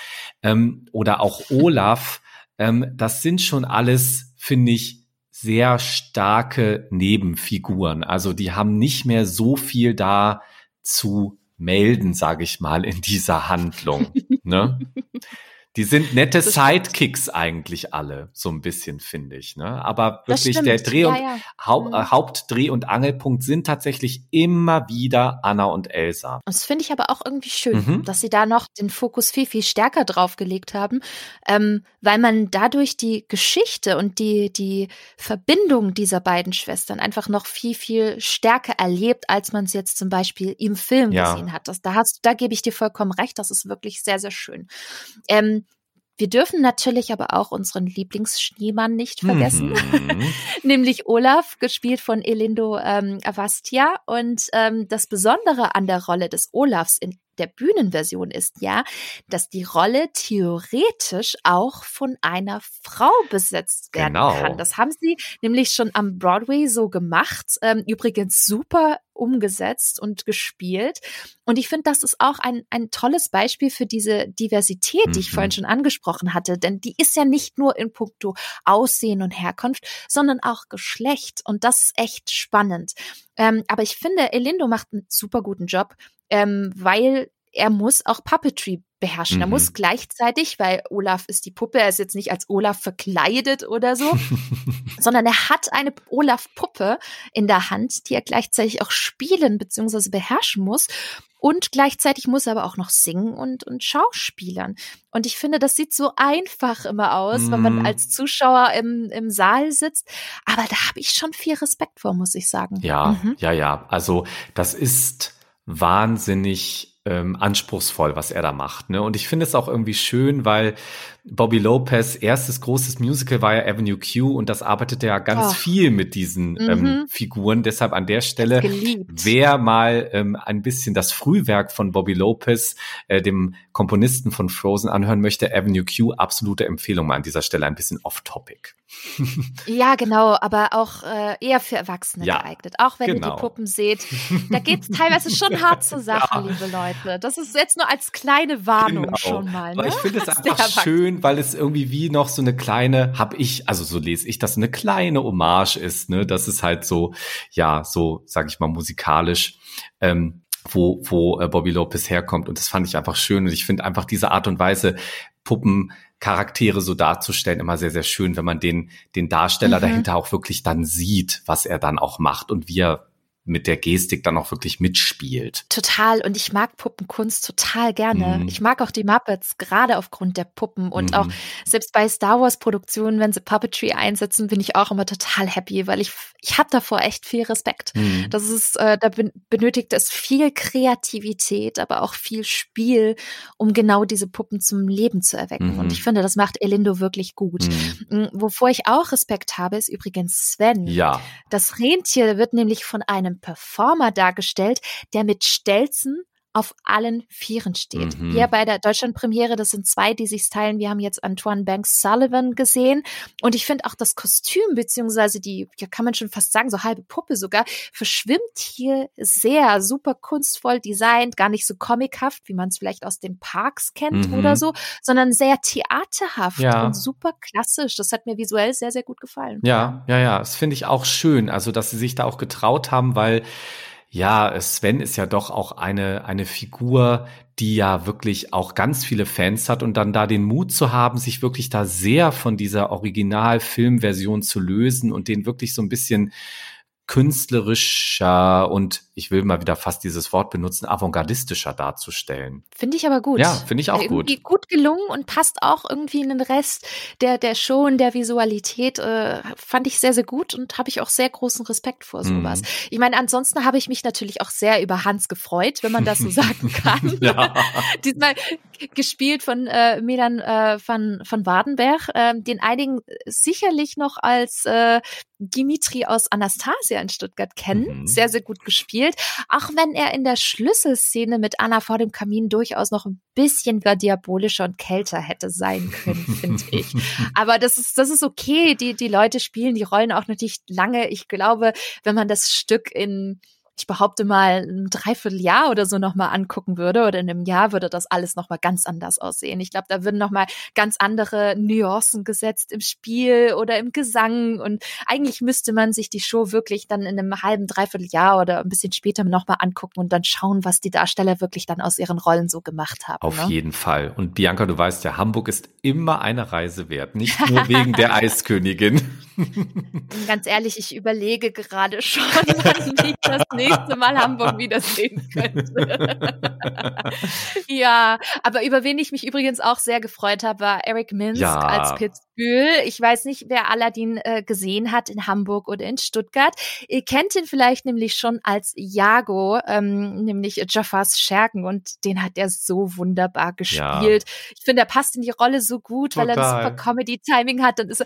ähm, oder auch Olaf, ähm, das sind schon alles, finde ich, sehr starke Nebenfiguren. Also die haben nicht mehr so viel da zu melden, sage ich mal, in dieser Handlung. ne? Die sind nette Sidekicks eigentlich alle, so ein bisschen, finde ich. Ne? Aber wirklich der Dreh- und ja, ja. Haupt, äh, Hauptdreh- und Angelpunkt sind tatsächlich immer wieder Anna und Elsa. Das finde ich aber auch irgendwie schön, mhm. dass sie da noch den Fokus viel, viel stärker drauf gelegt haben, ähm, weil man dadurch die Geschichte und die, die Verbindung dieser beiden Schwestern einfach noch viel, viel stärker erlebt, als man es jetzt zum Beispiel im Film ja. gesehen hat. Das, da, hast, da gebe ich dir vollkommen recht, das ist wirklich sehr, sehr schön. Ähm, wir dürfen natürlich aber auch unseren Lieblingsschneemann nicht vergessen, mhm. nämlich Olaf, gespielt von Elindo ähm, Avastia. Und ähm, das Besondere an der Rolle des Olafs in der Bühnenversion ist ja, dass die Rolle theoretisch auch von einer Frau besetzt werden Genau. kann. Das haben sie nämlich schon am Broadway so gemacht. Ähm, übrigens super umgesetzt und gespielt. Und ich finde, das ist auch ein, ein tolles Beispiel für diese Diversität, die ich Mhm. vorhin schon angesprochen hatte. Denn die ist ja nicht nur in puncto Aussehen und Herkunft, sondern auch Geschlecht. Und das ist echt spannend. Ähm, aber ich finde, Elindo macht einen super guten Job, ähm, weil er muss auch Puppetry beherrschen. Er Mhm. muss gleichzeitig, weil Olaf ist die Puppe, er ist jetzt nicht als Olaf verkleidet oder so, sondern er hat eine Olaf-Puppe in der Hand, die er gleichzeitig auch spielen bzw. beherrschen muss. Und gleichzeitig muss er aber auch noch singen und, und schauspielern. Und ich finde, das sieht so einfach immer aus, wenn man Mhm. als Zuschauer im, im Saal sitzt. Aber da habe ich schon viel Respekt vor, muss ich sagen. Ja, Mhm. ja, ja. Also das ist wahnsinnig ähm, anspruchsvoll, was er da macht. Ne? Und ich finde es auch irgendwie schön, weil Bobby Lopez erstes großes Musical war ja Avenue Q und das arbeitet ja ganz Ach. viel mit diesen ähm, Mhm. Figuren. Deshalb an der Stelle, wer mal ähm, ein bisschen das Frühwerk von Bobby Lopez, äh, dem Komponisten von Frozen, anhören möchte, Avenue Q, absolute Empfehlung mal an dieser Stelle, ein bisschen off-topic. Ja, genau, aber auch äh, eher für Erwachsene Ja, geeignet. Auch wenn ihr genau. die Puppen seht, da geht's teilweise schon hart zur Sache, liebe Leute. Das ist jetzt nur als kleine Warnung Genau. schon mal. Ne? ich finde es einfach schön, weil es irgendwie wie noch so eine kleine, hab ich, also so lese ich das, eine kleine Hommage ist, ne? Das ist halt so, ja, so, sag ich mal, musikalisch. Ähm, wo, wo äh, Bobby Lopez herkommt. Und das fand ich einfach schön. Und ich finde einfach diese Art und Weise, Puppen, Charaktere so darzustellen, immer sehr, sehr schön, wenn man den, den Darsteller Mhm. dahinter auch wirklich dann sieht, was er dann auch macht und wie er mit der Gestik dann auch wirklich mitspielt. Total. Und ich mag Puppenkunst total gerne. Mhm. Ich mag auch die Muppets, gerade aufgrund der Puppen. Und Mhm. auch selbst bei Star Wars Produktionen, wenn sie Puppetry einsetzen, bin ich auch immer total happy, weil ich, ich habe davor echt viel Respekt. Mhm. Das ist, äh, da ben- benötigt es viel Kreativität, aber auch viel Spiel, um genau diese Puppen zum Leben zu erwecken. Mhm. Und ich finde, das macht Elindo wirklich gut. Mhm. Mm, Wovor ich auch Respekt habe, ist übrigens Sven. Ja. Das Rentier wird nämlich von einem Performer dargestellt, der mit Stelzen auf allen Vieren steht. Mhm. Hier bei der Deutschlandpremiere, das sind zwei, die sich teilen. Wir haben jetzt Antoine Banks Sullivan gesehen. Und ich finde auch das Kostüm, beziehungsweise die, ja, kann man schon fast sagen, so halbe Puppe sogar, verschwimmt hier sehr super kunstvoll designt, gar nicht so comichaft, wie man es vielleicht aus den Parks kennt Mhm. oder so, sondern sehr theaterhaft Ja. und super klassisch. Das hat mir visuell sehr, sehr gut gefallen. Ja, ja, ja, das finde ich auch schön, also dass sie sich da auch getraut haben, weil ja, Sven ist ja doch auch eine eine Figur, die ja wirklich auch ganz viele Fans hat und dann da den Mut zu haben, sich wirklich da sehr von dieser Original-Filmversion zu lösen und den wirklich so ein bisschen künstlerischer und ich will mal wieder fast dieses Wort benutzen, avantgardistischer darzustellen. Finde ich aber gut. Ja, finde ich auch irgendwie gut. gut gelungen und passt auch irgendwie in den Rest der, der Show und der Visualität. Äh, fand ich sehr, sehr gut und habe ich auch sehr großen Respekt vor sowas. Mhm. Ich meine, ansonsten habe ich mich natürlich auch sehr über Hans gefreut, wenn man das so sagen kann. Ja. Diesmal gespielt von äh, Milan äh, van, van Wardenberg, äh, den einigen sicherlich noch als äh, Dimitri aus Anastasia in Stuttgart kennen. Mhm. Sehr, sehr gut gespielt. Auch wenn er in der Schlüsselszene mit Anna vor dem Kamin durchaus noch ein bisschen diabolischer und kälter hätte sein können, finde ich. Aber das ist, das ist okay. Die, die Leute spielen die Rollen auch noch nicht lange. Ich glaube, wenn man das Stück in ich behaupte mal, ein Dreivierteljahr oder so nochmal angucken würde oder in einem Jahr würde das alles nochmal ganz anders aussehen. Ich glaube, da würden nochmal ganz andere Nuancen gesetzt im Spiel oder im Gesang und eigentlich müsste man sich die Show wirklich dann in einem halben, Dreivierteljahr oder ein bisschen später nochmal angucken und dann schauen, was die Darsteller wirklich dann aus ihren Rollen so gemacht haben. Auf ne? jeden Fall. Und Bianca, du weißt ja, Hamburg ist immer eine Reise wert. Nicht nur wegen der Eiskönigin. Ganz ehrlich, ich überlege gerade schon, wann ich das nächste Mal Hamburg wiedersehen könnte. ja, aber über wen ich mich übrigens auch sehr gefreut habe, war Eric Minsk Ja. als Pitzbühel. Ich weiß nicht, wer Aladdin äh, gesehen hat in Hamburg oder in Stuttgart. Ihr kennt ihn vielleicht nämlich schon als Jago, ähm, nämlich Jaffars Schergen und den hat er so wunderbar gespielt. Ich finde, er passt in die Rolle so gut, weil er Total. ein super Comedy-Timing hat. Dann ist äh,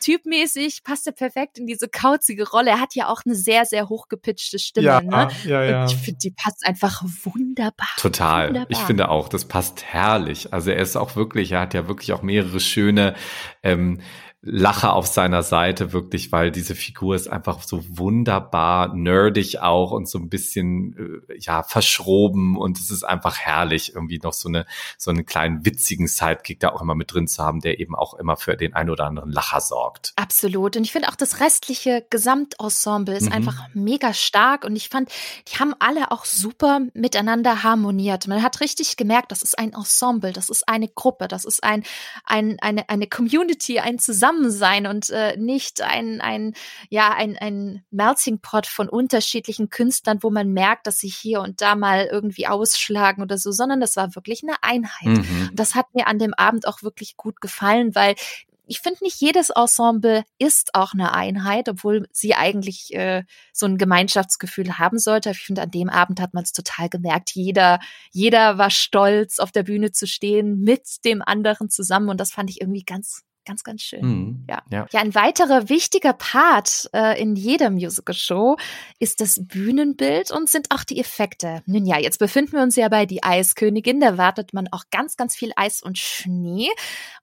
typmäßig, passt er perfekt in diese kauzige Rolle. Er hat ja auch eine sehr, sehr hochgepitchte Stimme. Ja, ne? Ja, ja. ich finde, die passt einfach wunderbar. Total. Wunderbar. Ich finde auch, das passt herrlich. Also er ist auch wirklich, er hat ja wirklich auch mehrere schöne ähm, lache auf seiner Seite wirklich, weil diese Figur ist einfach so wunderbar nerdig auch und so ein bisschen äh, ja verschroben und es ist einfach herrlich irgendwie noch so eine so einen kleinen witzigen Sidekick da auch immer mit drin zu haben, der eben auch immer für den ein oder anderen Lacher sorgt. Absolut und ich finde auch das restliche Gesamtensemble ist mhm. einfach mega stark und ich fand, die haben alle auch super miteinander harmoniert. Man hat richtig gemerkt, das ist ein Ensemble, das ist eine Gruppe, das ist ein, ein eine eine Community, ein Zusammenhang Zusammensein und äh, nicht ein, ein, ja, ein, ein Melting Pot von unterschiedlichen Künstlern, wo man merkt, dass sie hier und da mal irgendwie ausschlagen oder so, sondern das war wirklich eine Einheit. Mhm. Das hat mir an dem Abend auch wirklich gut gefallen, weil ich finde nicht jedes Ensemble ist auch eine Einheit, obwohl sie eigentlich äh, so ein Gemeinschaftsgefühl haben sollte. Ich finde, an dem Abend hat man es total gemerkt. Jeder, jeder war stolz, auf der Bühne zu stehen mit dem anderen zusammen und das fand ich irgendwie ganz, ganz, ganz schön. Mhm. Ja. ja. ja, ein weiterer wichtiger Part äh, in jeder Musical-Show ist das Bühnenbild und sind auch die Effekte. Nun ja, jetzt befinden wir uns ja bei Die Eiskönigin. Da wartet man auch ganz, ganz viel Eis und Schnee.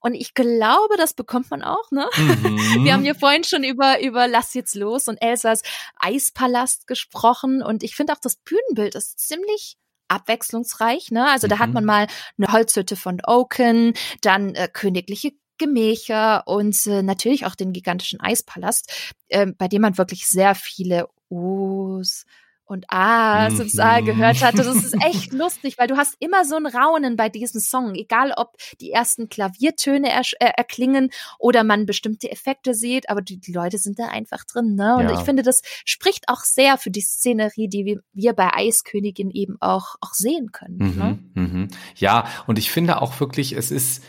Und ich glaube, das bekommt man auch, ne? Mhm. Wir haben ja vorhin schon über, über Lass jetzt los und Elsas Eispalast gesprochen. Und ich finde auch, das Bühnenbild ist ziemlich abwechslungsreich. Ne? Also da hat man mhm. mal eine Holzhütte von Oaken, dann äh, königliche Gemächer und äh, natürlich auch den gigantischen Eispalast, äh, bei dem man wirklich sehr viele O's und A's mhm. und A gehört hatte. Das ist echt lustig, weil du hast immer so ein Raunen bei diesem Song, egal ob die ersten Klaviertöne er, äh, erklingen oder man bestimmte Effekte sieht, aber die, die Leute sind da einfach drin. Ne? Und ja. ich finde, das spricht auch sehr für die Szenerie, die wir, wir bei Eiskönigin eben auch, auch sehen können. Mhm. Ne? Mhm. Ja, und ich finde auch wirklich, es ist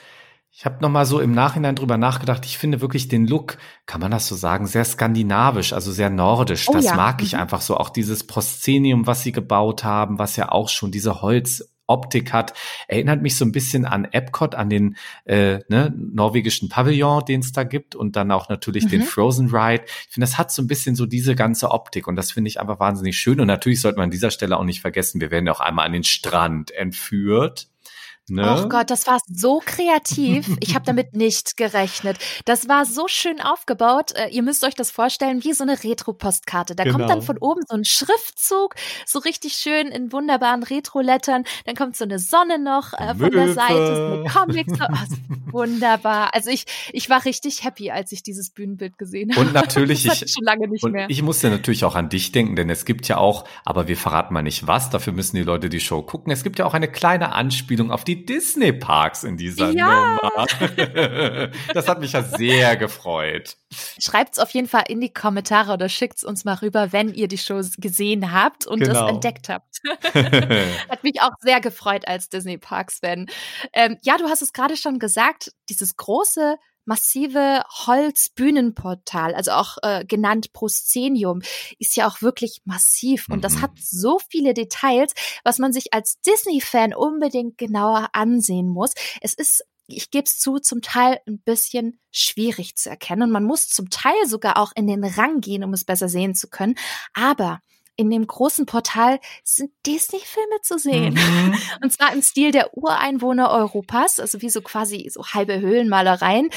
ich habe noch mal so im Nachhinein drüber nachgedacht. Ich finde wirklich den Look, kann man das so sagen, sehr skandinavisch, also sehr nordisch. Oh, das ja. mag ich mhm. einfach so. Auch dieses Proszenium, was sie gebaut haben, was ja auch schon diese Holzoptik hat, erinnert mich so ein bisschen an Epcot, an den äh, ne, norwegischen Pavillon, den es da gibt und dann auch natürlich mhm. den Frozen Ride. Ich finde, das hat so ein bisschen so diese ganze Optik und das finde ich einfach wahnsinnig schön. Und natürlich sollte man an dieser Stelle auch nicht vergessen, wir werden ja auch einmal an den Strand entführt. Ne? Oh Gott, das war so kreativ. Ich habe damit nicht gerechnet. Das war so schön aufgebaut. Äh, ihr müsst euch das vorstellen wie so eine Retro-Postkarte. Da genau. kommt dann genau. von oben so ein Schriftzug, so richtig schön in wunderbaren Retro-Lettern. Dann kommt so eine Sonne noch äh, von der Seite, eine Comics. Oh, wunderbar. Also ich, ich war richtig happy, als ich dieses Bühnenbild gesehen habe. Und natürlich, ich, schon lange nicht und mehr. ich musste natürlich auch an dich denken, denn es gibt ja auch, aber wir verraten mal nicht was. Dafür müssen die Leute die Show gucken. Es gibt ja auch eine kleine Anspielung auf die Disney-Parks in dieser ja. Nummer. das hat mich ja sehr gefreut. Schreibt's auf jeden Fall in die Kommentare oder schickt's uns mal rüber, wenn ihr die Show gesehen habt und genau. es entdeckt habt. hat mich auch sehr gefreut als Disney-Parks-Fan. Ähm, ja, du hast es gerade schon gesagt, dieses große massive Holzbühnenportal, also auch äh, genannt Proszenium, ist ja auch wirklich massiv und mhm. das hat so viele Details, was man sich als Disney-Fan unbedingt genauer ansehen muss. Es ist ich gebe es zu, zum Teil ein bisschen schwierig zu erkennen. Und man muss zum Teil sogar auch in den Rang gehen, um es besser sehen zu können. Aber in dem großen Portal sind Disney-Filme zu sehen. Mhm. Und zwar im Stil der Ureinwohner Europas, also wie so quasi so halbe Höhlenmalereien.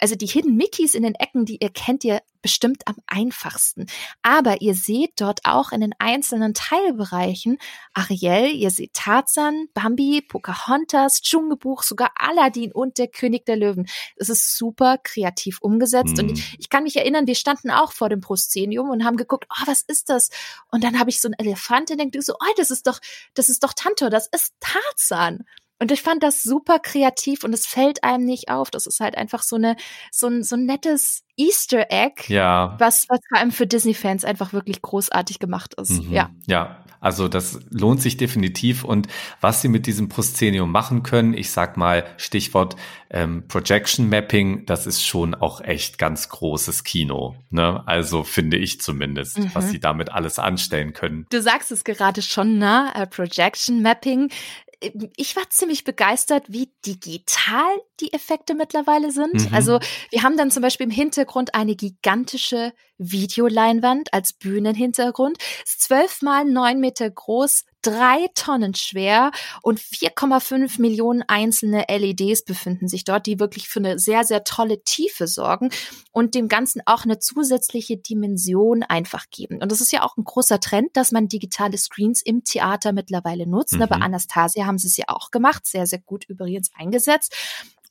Also die Hidden Mickeys in den Ecken, die ihr kennt ihr bestimmt am einfachsten. Aber ihr seht dort auch in den einzelnen Teilbereichen Ariel, ihr seht Tarzan, Bambi, Pocahontas, Dschungelbuch, sogar Aladdin und der König der Löwen. Es ist super kreativ umgesetzt mhm. und ich, ich, kann mich erinnern, wir standen auch vor dem Proszenium und haben geguckt, oh, was ist das? Und dann habe ich so einen Elefant und denke so, oh, das ist doch, das ist doch Tantor, das ist Tarzan. Und ich fand das super kreativ und es fällt einem nicht auf. Das ist halt einfach so eine, so ein, so ein nettes Easter Egg, ja. was, was vor allem für Disney-Fans einfach wirklich großartig gemacht ist. Mhm. Ja. Ja. Also das lohnt sich definitiv und was sie mit diesem Proszenium machen können, ich sag mal Stichwort ähm, Projection Mapping, das ist schon auch echt ganz großes Kino. Ne? Also finde ich zumindest, mhm. was sie damit alles anstellen können. Du sagst es gerade schon, ne? Uh, Projection Mapping ich war ziemlich begeistert, wie digital die Effekte mittlerweile sind. Mhm. Also wir haben dann zum Beispiel im Hintergrund eine gigantische Videoleinwand als Bühnenhintergrund, ist zwölf mal neun Meter groß, drei Tonnen schwer und 4,5 Millionen einzelne LEDs befinden sich dort, die wirklich für eine sehr, sehr tolle Tiefe sorgen und dem Ganzen auch eine zusätzliche Dimension einfach geben. Und das ist ja auch ein großer Trend, dass man digitale Screens im Theater mittlerweile nutzt. Mhm. Bei Anastasia haben sie es ja auch gemacht, sehr, sehr gut übrigens eingesetzt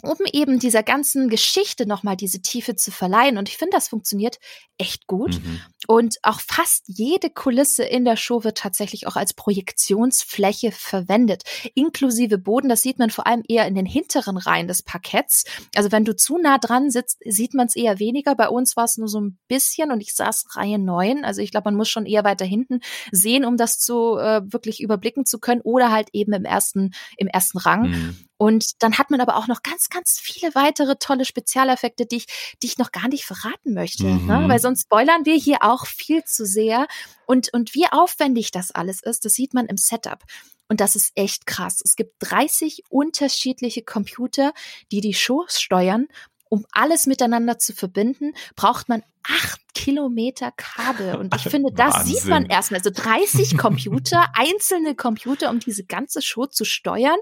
um eben dieser ganzen Geschichte nochmal diese Tiefe zu verleihen. Und ich finde, das funktioniert echt gut. Mhm. Und auch fast jede Kulisse in der Show wird tatsächlich auch als Projektionsfläche verwendet, inklusive Boden. Das sieht man vor allem eher in den hinteren Reihen des Parketts. Also wenn du zu nah dran sitzt, sieht man es eher weniger. Bei uns war es nur so ein bisschen und ich saß Reihe neun. Also ich glaube, man muss schon eher weiter hinten sehen, um das zu äh, wirklich überblicken zu können oder halt eben im ersten, im ersten Rang. Mhm. Und dann hat man aber auch noch ganz, ganz viele weitere tolle Spezialeffekte, die ich, die ich noch gar nicht verraten möchte. Ne? Mhm. Ne? Weil sonst spoilern wir hier auch viel zu sehr. Und, und wie aufwendig das alles ist, das sieht man im Setup. Und das ist echt krass. Es gibt 30 unterschiedliche Computer, die die Shows steuern. Um alles miteinander zu verbinden, braucht man acht Kilometer Kabel. Und ich finde, das Wahnsinn. sieht man erstmal. Also 30 Computer, einzelne Computer, um diese ganze Show zu steuern.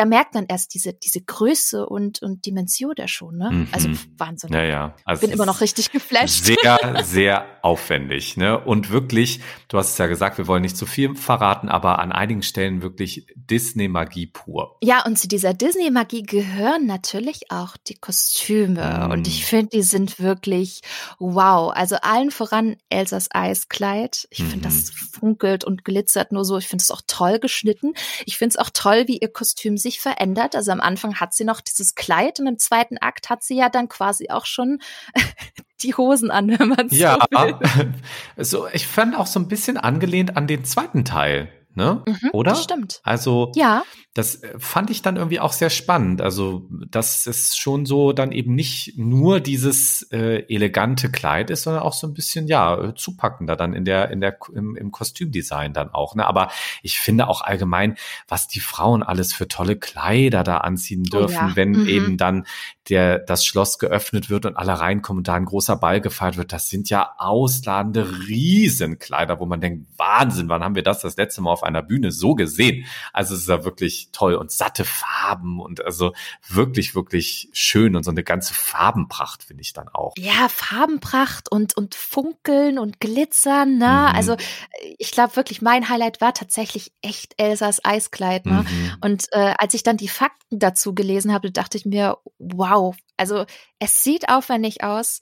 Da merkt man erst diese, diese Größe und, und Dimension der schon, ne? Mhm. Also Wahnsinn. Ja, ja. Also bin immer noch richtig geflasht. Sehr, sehr aufwendig, ne? Und wirklich, du hast es ja gesagt, wir wollen nicht zu viel verraten, aber an einigen Stellen wirklich Disney-Magie pur. Ja, und zu dieser Disney-Magie gehören natürlich auch die Kostüme. Mhm. Und ich finde, die sind wirklich wow. Also allen voran Elsas Eiskleid. Ich finde, mhm. das funkelt und glitzert nur so. Ich finde es auch toll geschnitten. Ich finde es auch toll, wie ihr Kostüm sich verändert. Also am Anfang hat sie noch dieses Kleid und im zweiten Akt hat sie ja dann quasi auch schon die Hosen an, wenn man ja, so will. So, ich fand auch so ein bisschen angelehnt an den zweiten Teil ne? Mhm, Oder? Das stimmt. Also, ja. das äh, fand ich dann irgendwie auch sehr spannend. Also, dass es schon so dann eben nicht nur dieses äh, elegante Kleid ist, sondern auch so ein bisschen, ja, zupackender dann in der, in der, im, im Kostümdesign dann auch, ne? Aber ich finde auch allgemein, was die Frauen alles für tolle Kleider da anziehen dürfen, oh ja. wenn mhm. eben dann der, das Schloss geöffnet wird und alle reinkommen und da ein großer Ball gefeiert wird, das sind ja ausladende Riesenkleider, wo man denkt, Wahnsinn, wann haben wir das das letzte Mal auf einer Bühne so gesehen? Also es ist ja wirklich toll und satte Farben und also wirklich, wirklich schön und so eine ganze Farbenpracht finde ich dann auch. Ja, Farbenpracht und, und Funkeln und Glitzern, ne? Mhm. Also ich glaube wirklich, mein Highlight war tatsächlich echt Elsas Eiskleid, ne? Mhm. Und äh, als ich dann die Fakten dazu gelesen habe, dachte ich mir, wow. Also es sieht aufwendig aus,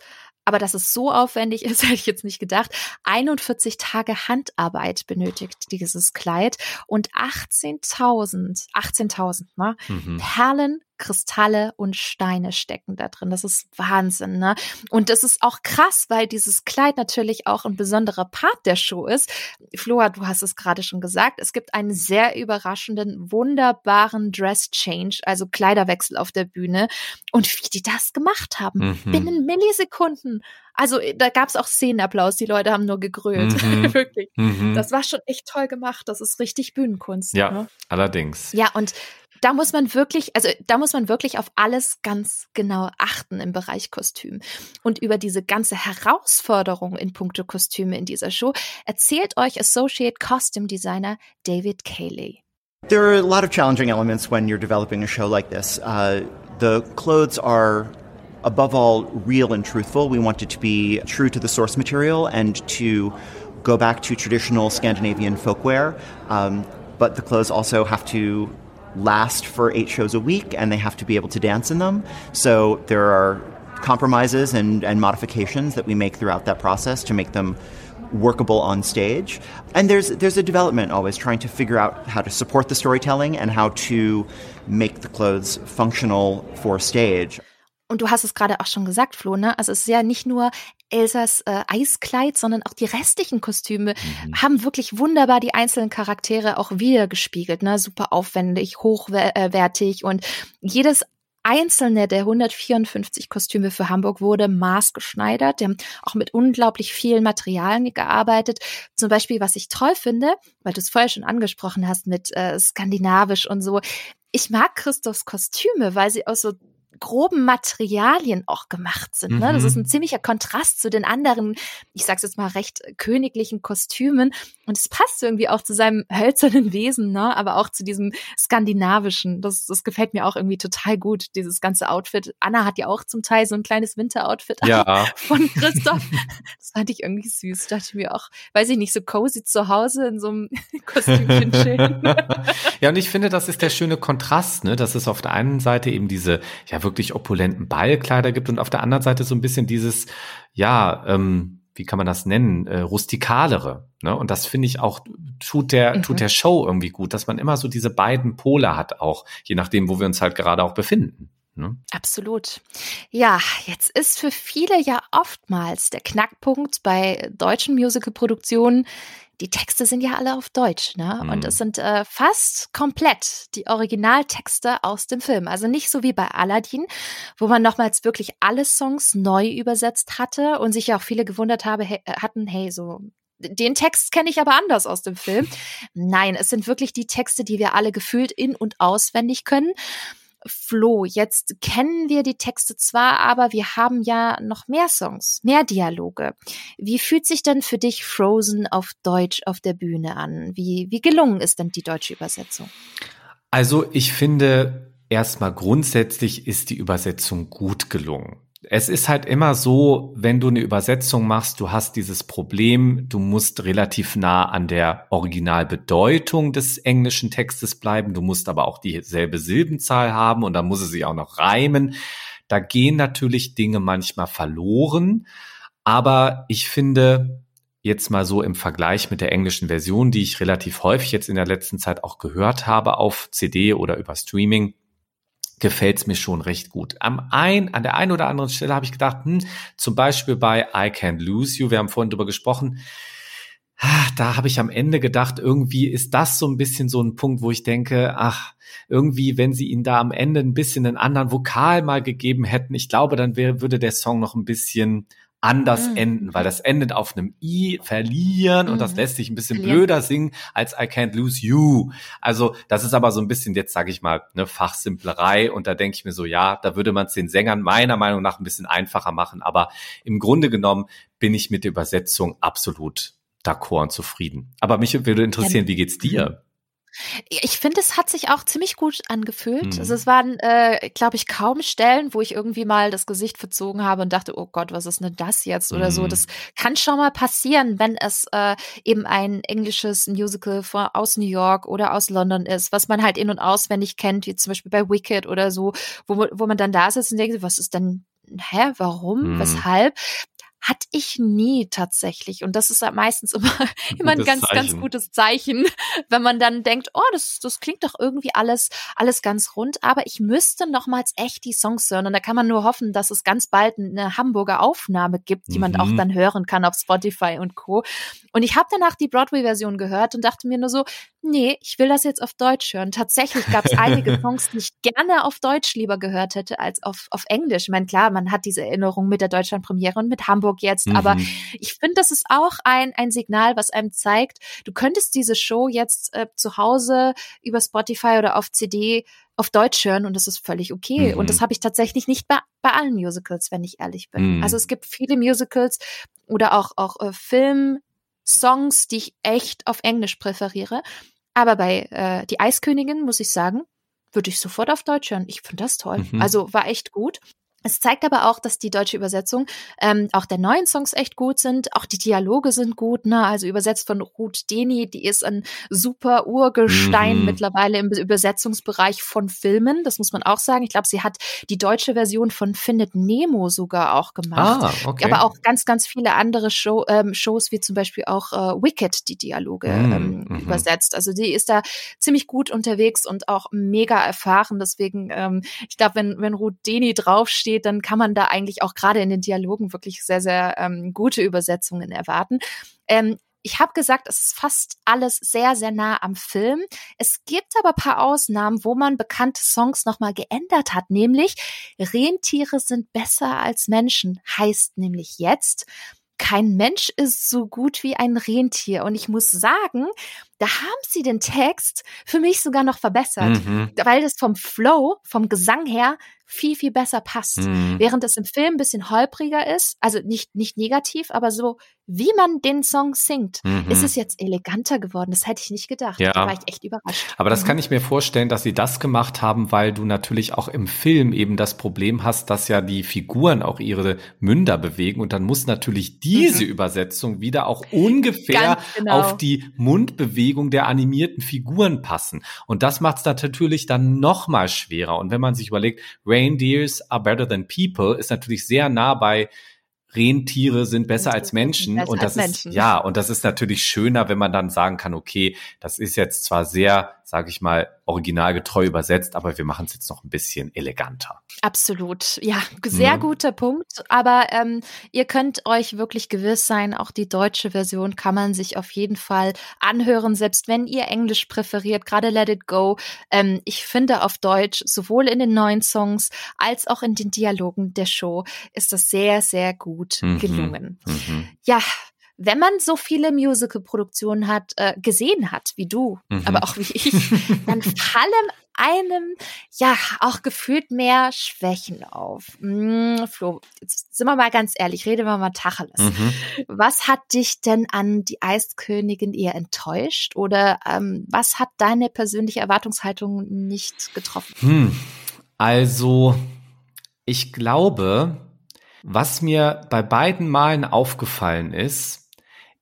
aber dass es so aufwendig ist, hätte ich jetzt nicht gedacht. 41 Tage Handarbeit benötigt dieses Kleid und 18.000, 18.000, ne? Mhm. Perlen, Kristalle und Steine stecken da drin. Das ist Wahnsinn, ne? Und das ist auch krass, weil dieses Kleid natürlich auch ein besonderer Part der Show ist. Flora, du hast es gerade schon gesagt. Es gibt einen sehr überraschenden, wunderbaren Dress Change, also Kleiderwechsel auf der Bühne. Und wie die das gemacht haben, mhm. binnen Millisekunden. Also da gab es auch Szenenapplaus, die Leute haben nur gegrölt. Mhm. Wirklich. Mhm. Das war schon echt toll gemacht. Das ist richtig Bühnenkunst. Ja, ne? allerdings. Ja, und da muss man wirklich, also da muss man wirklich auf alles ganz genau achten im Bereich Kostüm. Und über diese ganze Herausforderung in puncto Kostüme in dieser Show erzählt euch Associate Costume Designer David Cayley. There are a lot of challenging elements when you're developing a show like this. Uh, the clothes are above all real and truthful. We want it to be true to the source material and to go back to traditional Scandinavian folkwear. Um, but the clothes also have to last for eight shows a week and they have to be able to dance in them. So there are compromises and, and modifications that we make throughout that process to make them workable on stage. And there's there's a development always trying to figure out how to support the storytelling and how to make the clothes functional for stage. Und du hast es gerade auch schon gesagt, Flo, ne? Also es ist ja nicht nur Elsas äh, Eiskleid, sondern auch die restlichen Kostüme mhm. haben wirklich wunderbar die einzelnen Charaktere auch wiedergespiegelt, ne? Super aufwendig, hochwertig und jedes einzelne der 154 Kostüme für Hamburg wurde maßgeschneidert. Die haben auch mit unglaublich vielen Materialien gearbeitet. Zum Beispiel, was ich toll finde, weil du es vorher schon angesprochen hast mit äh, skandinavisch und so. Ich mag Christophs Kostüme, weil sie aus so groben Materialien auch gemacht sind. Ne? Das ist mhm. ein ziemlicher Kontrast zu den anderen, ich sag's jetzt mal recht königlichen Kostümen. Und es passt irgendwie auch zu seinem hölzernen Wesen, ne? aber auch zu diesem skandinavischen. Das, das gefällt mir auch irgendwie total gut, dieses ganze Outfit. Anna hat ja auch zum Teil so ein kleines Winteroutfit ja. von Christoph. Das fand ich irgendwie süß. Dachte ich mir auch, weiß ich nicht, so cozy zu Hause in so einem Kostümchen chillen. ja, und ich finde, das ist der schöne Kontrast, ne? dass es auf der einen Seite eben diese ja wirklich opulenten Ballkleider gibt und auf der anderen Seite so ein bisschen dieses, ja, ähm, wie kann man das nennen, äh, rustikalere. Ne? Und das finde ich auch, tut der, mhm. tut der Show irgendwie gut, dass man immer so diese beiden Pole hat, auch je nachdem, wo wir uns halt gerade auch befinden. Ne? Absolut. Ja, jetzt ist für viele ja oftmals der Knackpunkt bei deutschen Musical-Produktionen, die Texte sind ja alle auf Deutsch, ne? Mhm. Und es sind äh, fast komplett die Originaltexte aus dem Film. Also nicht so wie bei Aladdin, wo man nochmals wirklich alle Songs neu übersetzt hatte und sich ja auch viele gewundert habe, he hatten, hey, so den Text kenne ich aber anders aus dem Film. Nein, es sind wirklich die Texte, die wir alle gefühlt in und auswendig können. Flo, jetzt kennen wir die Texte zwar, aber wir haben ja noch mehr Songs, mehr Dialoge. Wie fühlt sich denn für dich Frozen auf Deutsch auf der Bühne an? Wie, wie gelungen ist denn die deutsche Übersetzung? Also ich finde, erstmal grundsätzlich ist die Übersetzung gut gelungen es ist halt immer so, wenn du eine Übersetzung machst, du hast dieses Problem, du musst relativ nah an der Originalbedeutung des englischen Textes bleiben, du musst aber auch dieselbe Silbenzahl haben und dann muss es sich auch noch reimen. Da gehen natürlich Dinge manchmal verloren, aber ich finde, jetzt mal so im Vergleich mit der englischen Version, die ich relativ häufig jetzt in der letzten Zeit auch gehört habe auf CD oder über Streaming, gefällt's mir schon recht gut. Am ein, an der einen oder anderen Stelle habe ich gedacht, hm, zum Beispiel bei I Can't Lose You, wir haben vorhin drüber gesprochen, ah, da habe ich am Ende gedacht, irgendwie ist das so ein bisschen so ein Punkt, wo ich denke, ach, irgendwie, wenn sie ihn da am Ende ein bisschen einen anderen Vokal mal gegeben hätten, ich glaube, dann wäre, würde der Song noch ein bisschen anders mhm. enden, weil das endet auf einem I, verlieren mhm. und das mhm. lässt sich ein bisschen Verlieren. blöder singen als I can't lose you. Also das ist aber so ein bisschen jetzt sage ich mal eine Fachsimplerei und da denke ich mir so, ja, da würde man es den Sängern meiner Meinung nach ein bisschen einfacher machen, aber im Grunde genommen bin ich mit der Übersetzung absolut d'accord und zufrieden. Aber mich würde interessieren, wie geht's dir? Mhm. Ich finde, es hat sich auch ziemlich gut angefühlt. Mhm. Also es waren, äh, glaube ich, kaum Stellen, wo ich irgendwie mal das Gesicht verzogen habe und dachte, oh Gott, was ist denn das jetzt oder mhm. so. Das kann schon mal passieren, wenn es äh, eben ein englisches Musical von, aus New York oder aus London ist, was man halt in- und auswendig kennt, wie zum Beispiel bei Wicked oder so, wo, wo man dann da sitzt und denkt, was ist denn hä, warum, mhm. weshalb? Hatte ich nie tatsächlich. Und das ist ja meistens immer, immer ein ganz, Zeichen. ganz gutes Zeichen, wenn man dann denkt, oh, das, das klingt doch irgendwie alles, alles ganz rund. Aber ich müsste nochmals echt die Songs hören. Und da kann man nur hoffen, dass es ganz bald eine Hamburger Aufnahme gibt, die mhm. man auch mhm. dann hören kann auf Spotify und Co. Und ich habe danach die Broadway-Version gehört und dachte mir nur so, nee, ich will das jetzt auf Deutsch hören. Tatsächlich gab es einige Songs, die ich gerne auf Deutsch lieber gehört hätte als auf, auf Englisch. Ich meine, klar, man hat diese Erinnerung mit der Deutschlandpremiere und mit Hamburg jetzt, mhm. aber ich finde, das ist auch ein, ein Signal, was einem zeigt, du könntest diese Show jetzt äh, zu Hause über Spotify oder auf CD auf Deutsch hören und das ist völlig okay. Mhm. Und das habe ich tatsächlich nicht bei, bei allen Musicals, wenn ich ehrlich bin. Mhm. Also es gibt viele Musicals oder auch, auch äh, Film, Songs, die ich echt auf Englisch präferiere. Aber bei äh, Die Eiskönigin, muss ich sagen, würde ich sofort auf Deutsch hören. Ich finde das toll. Mhm. Also war echt gut. Es zeigt aber auch, dass die deutsche Übersetzung ähm, auch der neuen Songs echt gut sind. Auch die Dialoge sind gut, ne? Also übersetzt von Ruth Deni, die ist ein super Urgestein mhm. mittlerweile im Übersetzungsbereich von Filmen. Das muss man auch sagen. Ich glaube, sie hat die deutsche Version von Findet Nemo sogar auch gemacht. Ah, okay. Aber auch ganz, ganz viele andere Show, ähm, Shows, wie zum Beispiel auch äh, Wicked, die Dialoge mhm. ähm, mhm. übersetzt. Also die ist da ziemlich gut unterwegs und auch mega erfahren. Deswegen, ähm, ich glaube, wenn, wenn Ruth Deni draufsteht, steht, dann kann man da eigentlich auch gerade in den Dialogen wirklich sehr, sehr ähm, gute Übersetzungen erwarten. Ähm, ich habe gesagt, es ist fast alles sehr, sehr nah am Film. Es gibt aber paar Ausnahmen, wo man bekannte Songs nochmal geändert hat, nämlich Rentiere sind besser als Menschen, heißt nämlich jetzt, kein Mensch ist so gut wie ein Rentier. Und ich muss sagen, da haben sie den Text für mich sogar noch verbessert, mhm. weil das vom Flow, vom Gesang her viel, viel besser passt. Mhm. Während es im Film ein bisschen holpriger ist, also nicht, nicht negativ, aber so, wie man den Song singt, mhm. ist es jetzt eleganter geworden. Das hätte ich nicht gedacht. Ja. Da war ich echt überrascht. Aber das mhm. kann ich mir vorstellen, dass sie das gemacht haben, weil du natürlich auch im Film eben das Problem hast, dass ja die Figuren auch ihre Münder bewegen und dann muss natürlich diese mhm. Übersetzung wieder auch ungefähr genau. auf die Mundbewegung der animierten Figuren passen. Und das macht es natürlich dann noch schwerer. Und wenn man sich überlegt, Reindeers are better than people ist natürlich sehr nah bei Rentiere sind besser als Menschen besser und das ist ja und das ist natürlich schöner, wenn man dann sagen kann, okay, das ist jetzt zwar sehr sage ich mal, originalgetreu übersetzt, aber wir machen es jetzt noch ein bisschen eleganter. Absolut, ja, sehr mhm. guter Punkt. Aber ähm, ihr könnt euch wirklich gewiss sein, auch die deutsche Version kann man sich auf jeden Fall anhören, selbst wenn ihr Englisch präferiert, gerade Let It Go. Ähm, ich finde auf Deutsch, sowohl in den neuen Songs als auch in den Dialogen der Show, ist das sehr, sehr gut mhm. gelungen. Mhm. Ja, wenn man so viele Musical-Produktionen hat, äh, gesehen hat, wie du, mhm. aber auch wie ich, dann fallen einem ja auch gefühlt mehr Schwächen auf. Hm, Flo, jetzt sind wir mal ganz ehrlich, reden wir mal Tacheles. Mhm. Was hat dich denn an die Eiskönigin eher enttäuscht oder ähm, was hat deine persönliche Erwartungshaltung nicht getroffen? Hm. Also, ich glaube, was mir bei beiden Malen aufgefallen ist,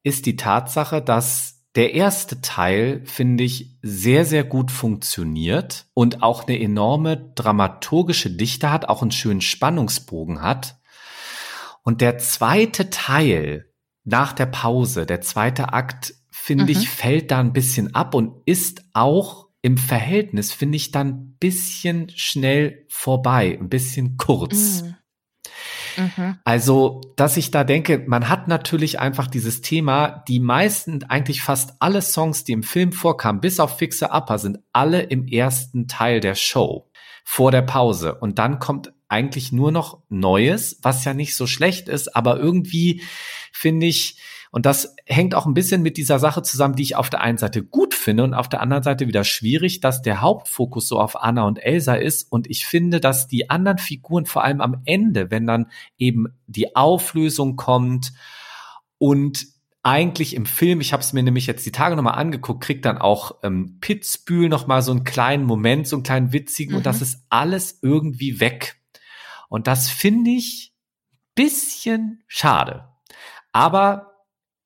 ist die Tatsache, dass der erste Teil, finde ich, sehr, sehr gut funktioniert und auch eine enorme dramaturgische Dichte hat, auch einen schönen Spannungsbogen hat. Und der zweite Teil nach der Pause, der zweite Akt, finde mhm. ich, fällt da ein bisschen ab und ist auch im Verhältnis, finde ich, dann ein bisschen schnell vorbei, ein bisschen kurz. Mhm. Mhm. Also, dass ich da denke, man hat natürlich einfach dieses Thema, die meisten, eigentlich fast alle Songs, die im Film vorkamen, bis auf Fixer Upper, sind alle im ersten Teil der Show, vor der Pause. Und dann kommt eigentlich nur noch Neues, was ja nicht so schlecht ist, aber irgendwie finde ich, und das hängt auch ein bisschen mit dieser Sache zusammen, die ich auf der einen Seite gut finde und auf der anderen Seite wieder schwierig, dass der Hauptfokus so auf Anna und Elsa ist. Und ich finde, dass die anderen Figuren vor allem am Ende, wenn dann eben die Auflösung kommt und eigentlich im Film, ich habe es mir nämlich jetzt die Tage nochmal angeguckt, kriegt dann auch ähm, Pitzbühl nochmal so einen kleinen Moment, so einen kleinen witzigen mhm. und das ist alles irgendwie weg. Und das finde ich bisschen schade. Aber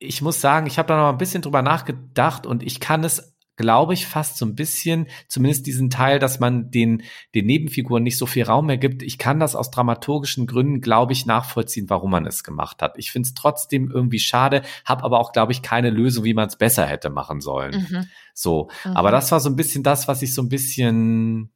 ich muss sagen, ich habe da noch ein bisschen drüber nachgedacht und ich kann es, glaube ich, fast so ein bisschen, zumindest diesen Teil, dass man den, den Nebenfiguren nicht so viel Raum mehr gibt. Ich kann das aus dramaturgischen Gründen, glaube ich, nachvollziehen, warum man es gemacht hat. Ich finde es trotzdem irgendwie schade, habe aber auch, glaube ich, keine Lösung, wie man es besser hätte machen sollen. Mhm. So, mhm. aber das war so ein bisschen das, was ich so ein bisschen,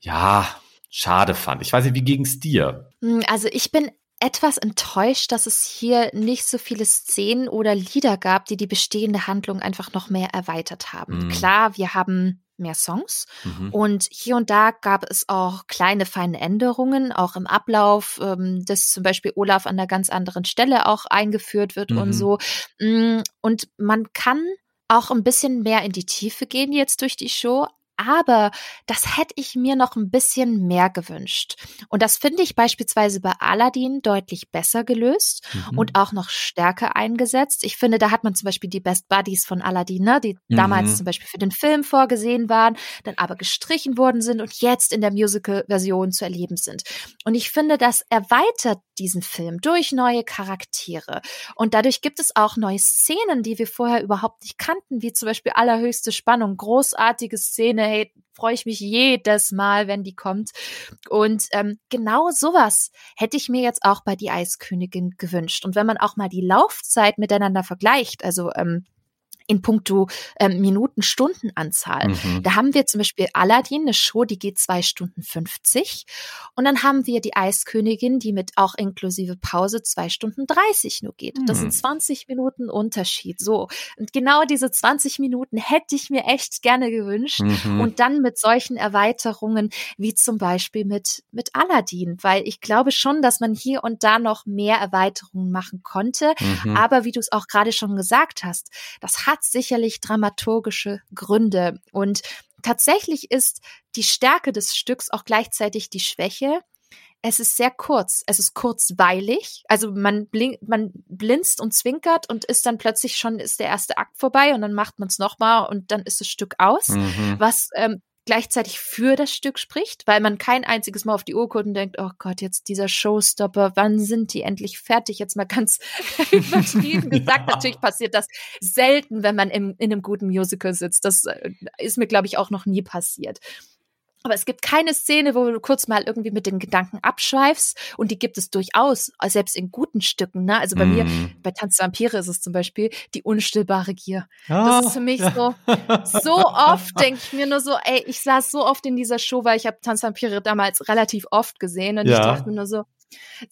ja, schade fand. Ich weiß nicht, wie ging's dir? Hm, also ich bin etwas enttäuscht, dass es hier nicht so viele Szenen oder Lieder gab, die die bestehende Handlung einfach noch mehr erweitert haben. Mhm. Klar, wir haben mehr Songs mhm. und hier und da gab es auch kleine feine Änderungen, auch im Ablauf, ähm, dass zum Beispiel Olaf an einer ganz anderen Stelle auch eingeführt wird mhm. und so. Mm, und man kann auch ein bisschen mehr in die Tiefe gehen jetzt durch die Show, aber das hätte ich mir noch ein bisschen mehr gewünscht. Und das finde ich beispielsweise bei Aladdin deutlich besser gelöst mhm. und auch noch stärker eingesetzt. Ich finde, da hat man zum Beispiel die Best Buddies von Aladdin, ne, die mhm. damals zum Beispiel für den Film vorgesehen waren, dann aber gestrichen worden sind und jetzt in der Musical-Version zu erleben sind. Und ich finde, das erweitert diesen Film durch neue Charaktere. Und dadurch gibt es auch neue Szenen, die wir vorher überhaupt nicht kannten, wie zum Beispiel allerhöchste Spannung, großartige Szene hey, freue ich mich jedes Mal, wenn die kommt. Und ähm, genau sowas hätte ich mir jetzt auch bei die Eiskönigin gewünscht. Und wenn man auch mal die Laufzeit miteinander vergleicht, also ähm, in puncto ähm, Minuten, Stunden Anzahl. Mhm. Da haben wir zum Beispiel Aladdin, eine Show, die geht zwei Stunden 50. Und dann haben wir die Eiskönigin, die mit auch inklusive Pause zwei Stunden 30 nur geht. Mhm. Das sind 20 Minuten Unterschied. So. Und genau diese 20 Minuten hätte ich mir echt gerne gewünscht. Mhm. Und dann mit solchen Erweiterungen wie zum Beispiel mit, mit Aladdin, weil ich glaube schon, dass man hier und da noch mehr Erweiterungen machen konnte. Mhm. Aber wie du es auch gerade schon gesagt hast, das hat hat sicherlich dramaturgische Gründe. Und tatsächlich ist die Stärke des Stücks auch gleichzeitig die Schwäche. Es ist sehr kurz, es ist kurzweilig. Also man, blink, man blinzt und zwinkert und ist dann plötzlich schon, ist der erste Akt vorbei und dann macht man es nochmal und dann ist das Stück aus. Mhm. Was ähm, gleichzeitig für das Stück spricht, weil man kein einziges Mal auf die Uhr guckt und denkt, oh Gott, jetzt dieser Showstopper, wann sind die endlich fertig? Jetzt mal ganz übertrieben gesagt. Natürlich passiert das selten, wenn man im, in einem guten Musical sitzt. Das äh, ist mir, glaube ich, auch noch nie passiert. Aber es gibt keine Szene, wo du kurz mal irgendwie mit den Gedanken abschweifst. Und die gibt es durchaus, selbst in guten Stücken. Ne? Also bei mm. mir, mhm. bei Tanz der Vampire ist es zum Beispiel die unstillbare Gier. Ah, das ist für mich so, so oft denke ich mir nur so, ey, ich saß so oft in dieser Show, weil ich habe Tanz der Vampire damals relativ oft gesehen. Und ja. ich dachte mir nur so,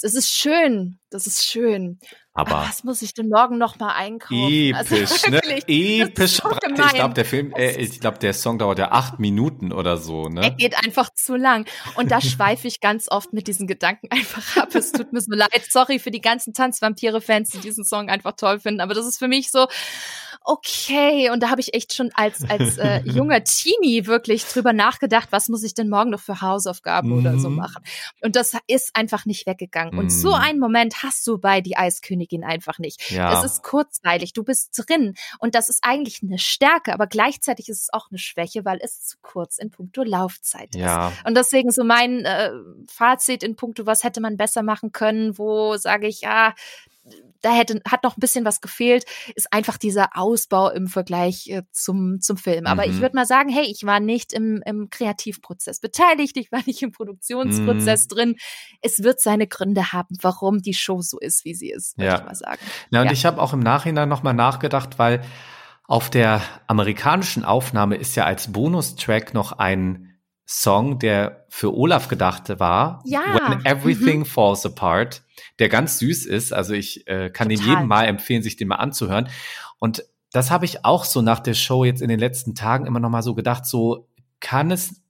das ist schön, das ist schön. Aber was muss ich denn morgen noch mal einkaufen? Also episch, also, ne? Episch. So ich glaube, der Film, äh, ich glaube, der Song dauert ja acht Minuten oder so, ne? Er geht einfach zu lang. Und da schweife ich ganz oft mit diesen Gedanken einfach ab. Es tut mir so leid. Sorry für die ganzen Tanzvampire-Fans, die diesen Song einfach toll finden. Aber das ist für mich so, okay. Und da habe ich echt schon als, als äh, junger Teenie wirklich drüber nachgedacht, was muss ich denn morgen noch für Hausaufgaben mhm. oder so mhm. machen. Und das ist einfach nicht weggegangen. Mhm. Und so mhm. einen Moment hast du bei Die Eiskönigin einfach nicht. Ja. Es ist kurzweilig, du bist drin. Und das ist eigentlich eine Stärke, aber gleichzeitig ist es auch eine Schwäche, weil es zu kurz in puncto Laufzeit ja. ist. Und deswegen so mein äh, Fazit in puncto, was hätte man besser machen können, wo sage ich, ja, da hätte, hat noch ein bisschen was gefehlt, ist einfach dieser Ausbau im Vergleich äh, zum, zum Film. Aber mhm. ich würde mal sagen, hey, ich war nicht im, im Kreativprozess beteiligt, ich war nicht im Produktionsprozess mhm. drin. Es wird seine Gründe haben, warum die Show so ist, wie sie ist, würde ja. ich mal sagen. Ja, und ja. ich habe auch im Nachhinein nochmal nachgedacht, weil auf der amerikanischen Aufnahme ist ja als Bonustrack noch ein Song, der für Olaf gedacht war. Ja. When Everything mhm. Falls Apart, der ganz süß ist. Also ich äh, kann Total. den jedem mal empfehlen, sich den mal anzuhören. Und das habe ich auch so nach der Show jetzt in den letzten Tagen immer noch mal so gedacht, so kann es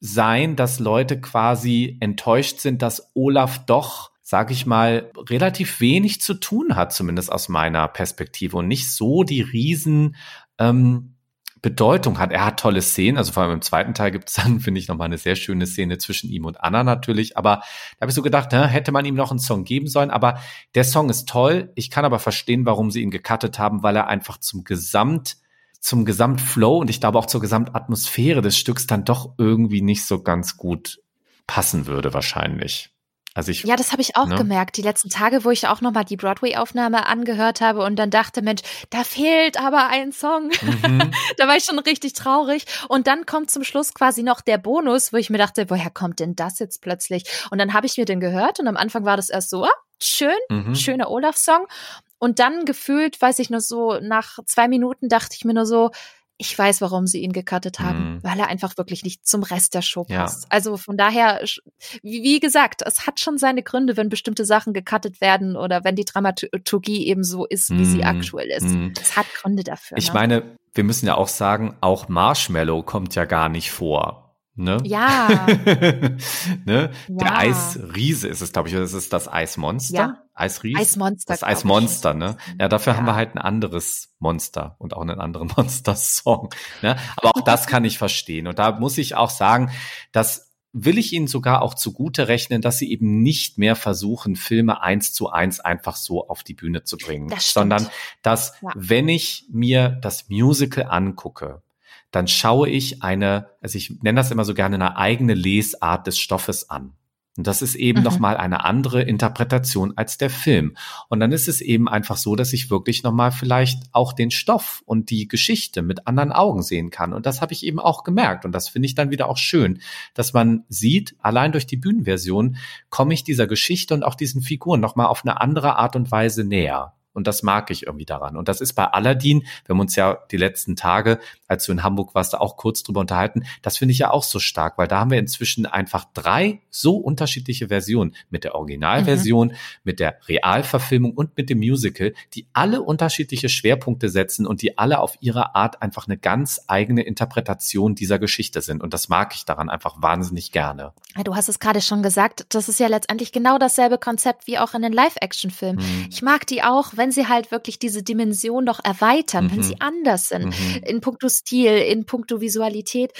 sein, dass Leute quasi enttäuscht sind, dass Olaf doch sag ich mal, relativ wenig zu tun hat, zumindest aus meiner Perspektive und nicht so die riesen ähm, Bedeutung hat. Er hat tolle Szenen, also vor allem im zweiten Teil gibt es dann, finde ich, nochmal eine sehr schöne Szene zwischen ihm und Anna natürlich. Aber da habe ich so gedacht, ne, hätte man ihm noch einen Song geben sollen. Aber der Song ist toll. Ich kann aber verstehen, warum sie ihn gecuttet haben, weil er einfach zum Gesamt, zum Gesamtflow und ich glaube auch zur Gesamtatmosphäre des Stücks dann doch irgendwie nicht so ganz gut passen würde, wahrscheinlich. Also ich, ja, das habe ich auch ne? gemerkt. Die letzten Tage, wo ich auch nochmal die Broadway-Aufnahme angehört habe und dann dachte, Mensch, da fehlt aber ein Song. Mhm. da war ich schon richtig traurig. Und dann kommt zum Schluss quasi noch der Bonus, wo ich mir dachte, woher kommt denn das jetzt plötzlich? Und dann habe ich mir den gehört und am Anfang war das erst so, ah, schön, mhm. schöner Olaf-Song. Und dann gefühlt, weiß ich nur so, nach zwei Minuten dachte ich mir nur so, ich weiß, warum sie ihn gecuttet haben, mhm. weil er einfach wirklich nicht zum Rest der Show passt. Ja. Also von daher, wie gesagt, es hat schon seine Gründe, wenn bestimmte Sachen gecuttet werden oder wenn die Dramaturgie eben so ist, wie mhm. sie aktuell ist. Mhm. Es hat Gründe dafür. Ich ne? meine, wir müssen ja auch sagen, auch Marshmallow kommt ja gar nicht vor. Ne? Ja. ne? Ja. Der Eisriese ist es, glaube ich, oder ist es das Eismonster? Ja. Eisriese? Eismonster. Das Eismonster, ne? Ja, dafür ja. haben wir halt ein anderes Monster und auch einen anderen Monster-Song. Ne? Aber auch das kann ich verstehen. Und da muss ich auch sagen, dass will ich Ihnen sogar auch zugute rechnen, dass Sie eben nicht mehr versuchen, Filme eins zu eins einfach so auf die Bühne zu bringen, das sondern dass, ja. wenn ich mir das Musical angucke, dann schaue ich eine, also ich nenne das immer so gerne eine eigene Lesart des Stoffes an. Und das ist eben mhm. nochmal eine andere Interpretation als der Film. Und dann ist es eben einfach so, dass ich wirklich nochmal vielleicht auch den Stoff und die Geschichte mit anderen Augen sehen kann. Und das habe ich eben auch gemerkt. Und das finde ich dann wieder auch schön, dass man sieht, allein durch die Bühnenversion komme ich dieser Geschichte und auch diesen Figuren nochmal auf eine andere Art und Weise näher. Und das mag ich irgendwie daran. Und das ist bei Aladdin, wir haben uns ja die letzten Tage als du in Hamburg warst, da auch kurz drüber unterhalten. Das finde ich ja auch so stark, weil da haben wir inzwischen einfach drei so unterschiedliche Versionen mit der Originalversion, mhm. mit der Realverfilmung und mit dem Musical, die alle unterschiedliche Schwerpunkte setzen und die alle auf ihre Art einfach eine ganz eigene Interpretation dieser Geschichte sind. Und das mag ich daran einfach wahnsinnig gerne. Du hast es gerade schon gesagt, das ist ja letztendlich genau dasselbe Konzept wie auch in den Live-Action-Filmen. Mhm. Ich mag die auch, wenn sie halt wirklich diese Dimension noch erweitern, mhm. wenn sie anders sind, mhm. in puncto Stil, in puncto Visualität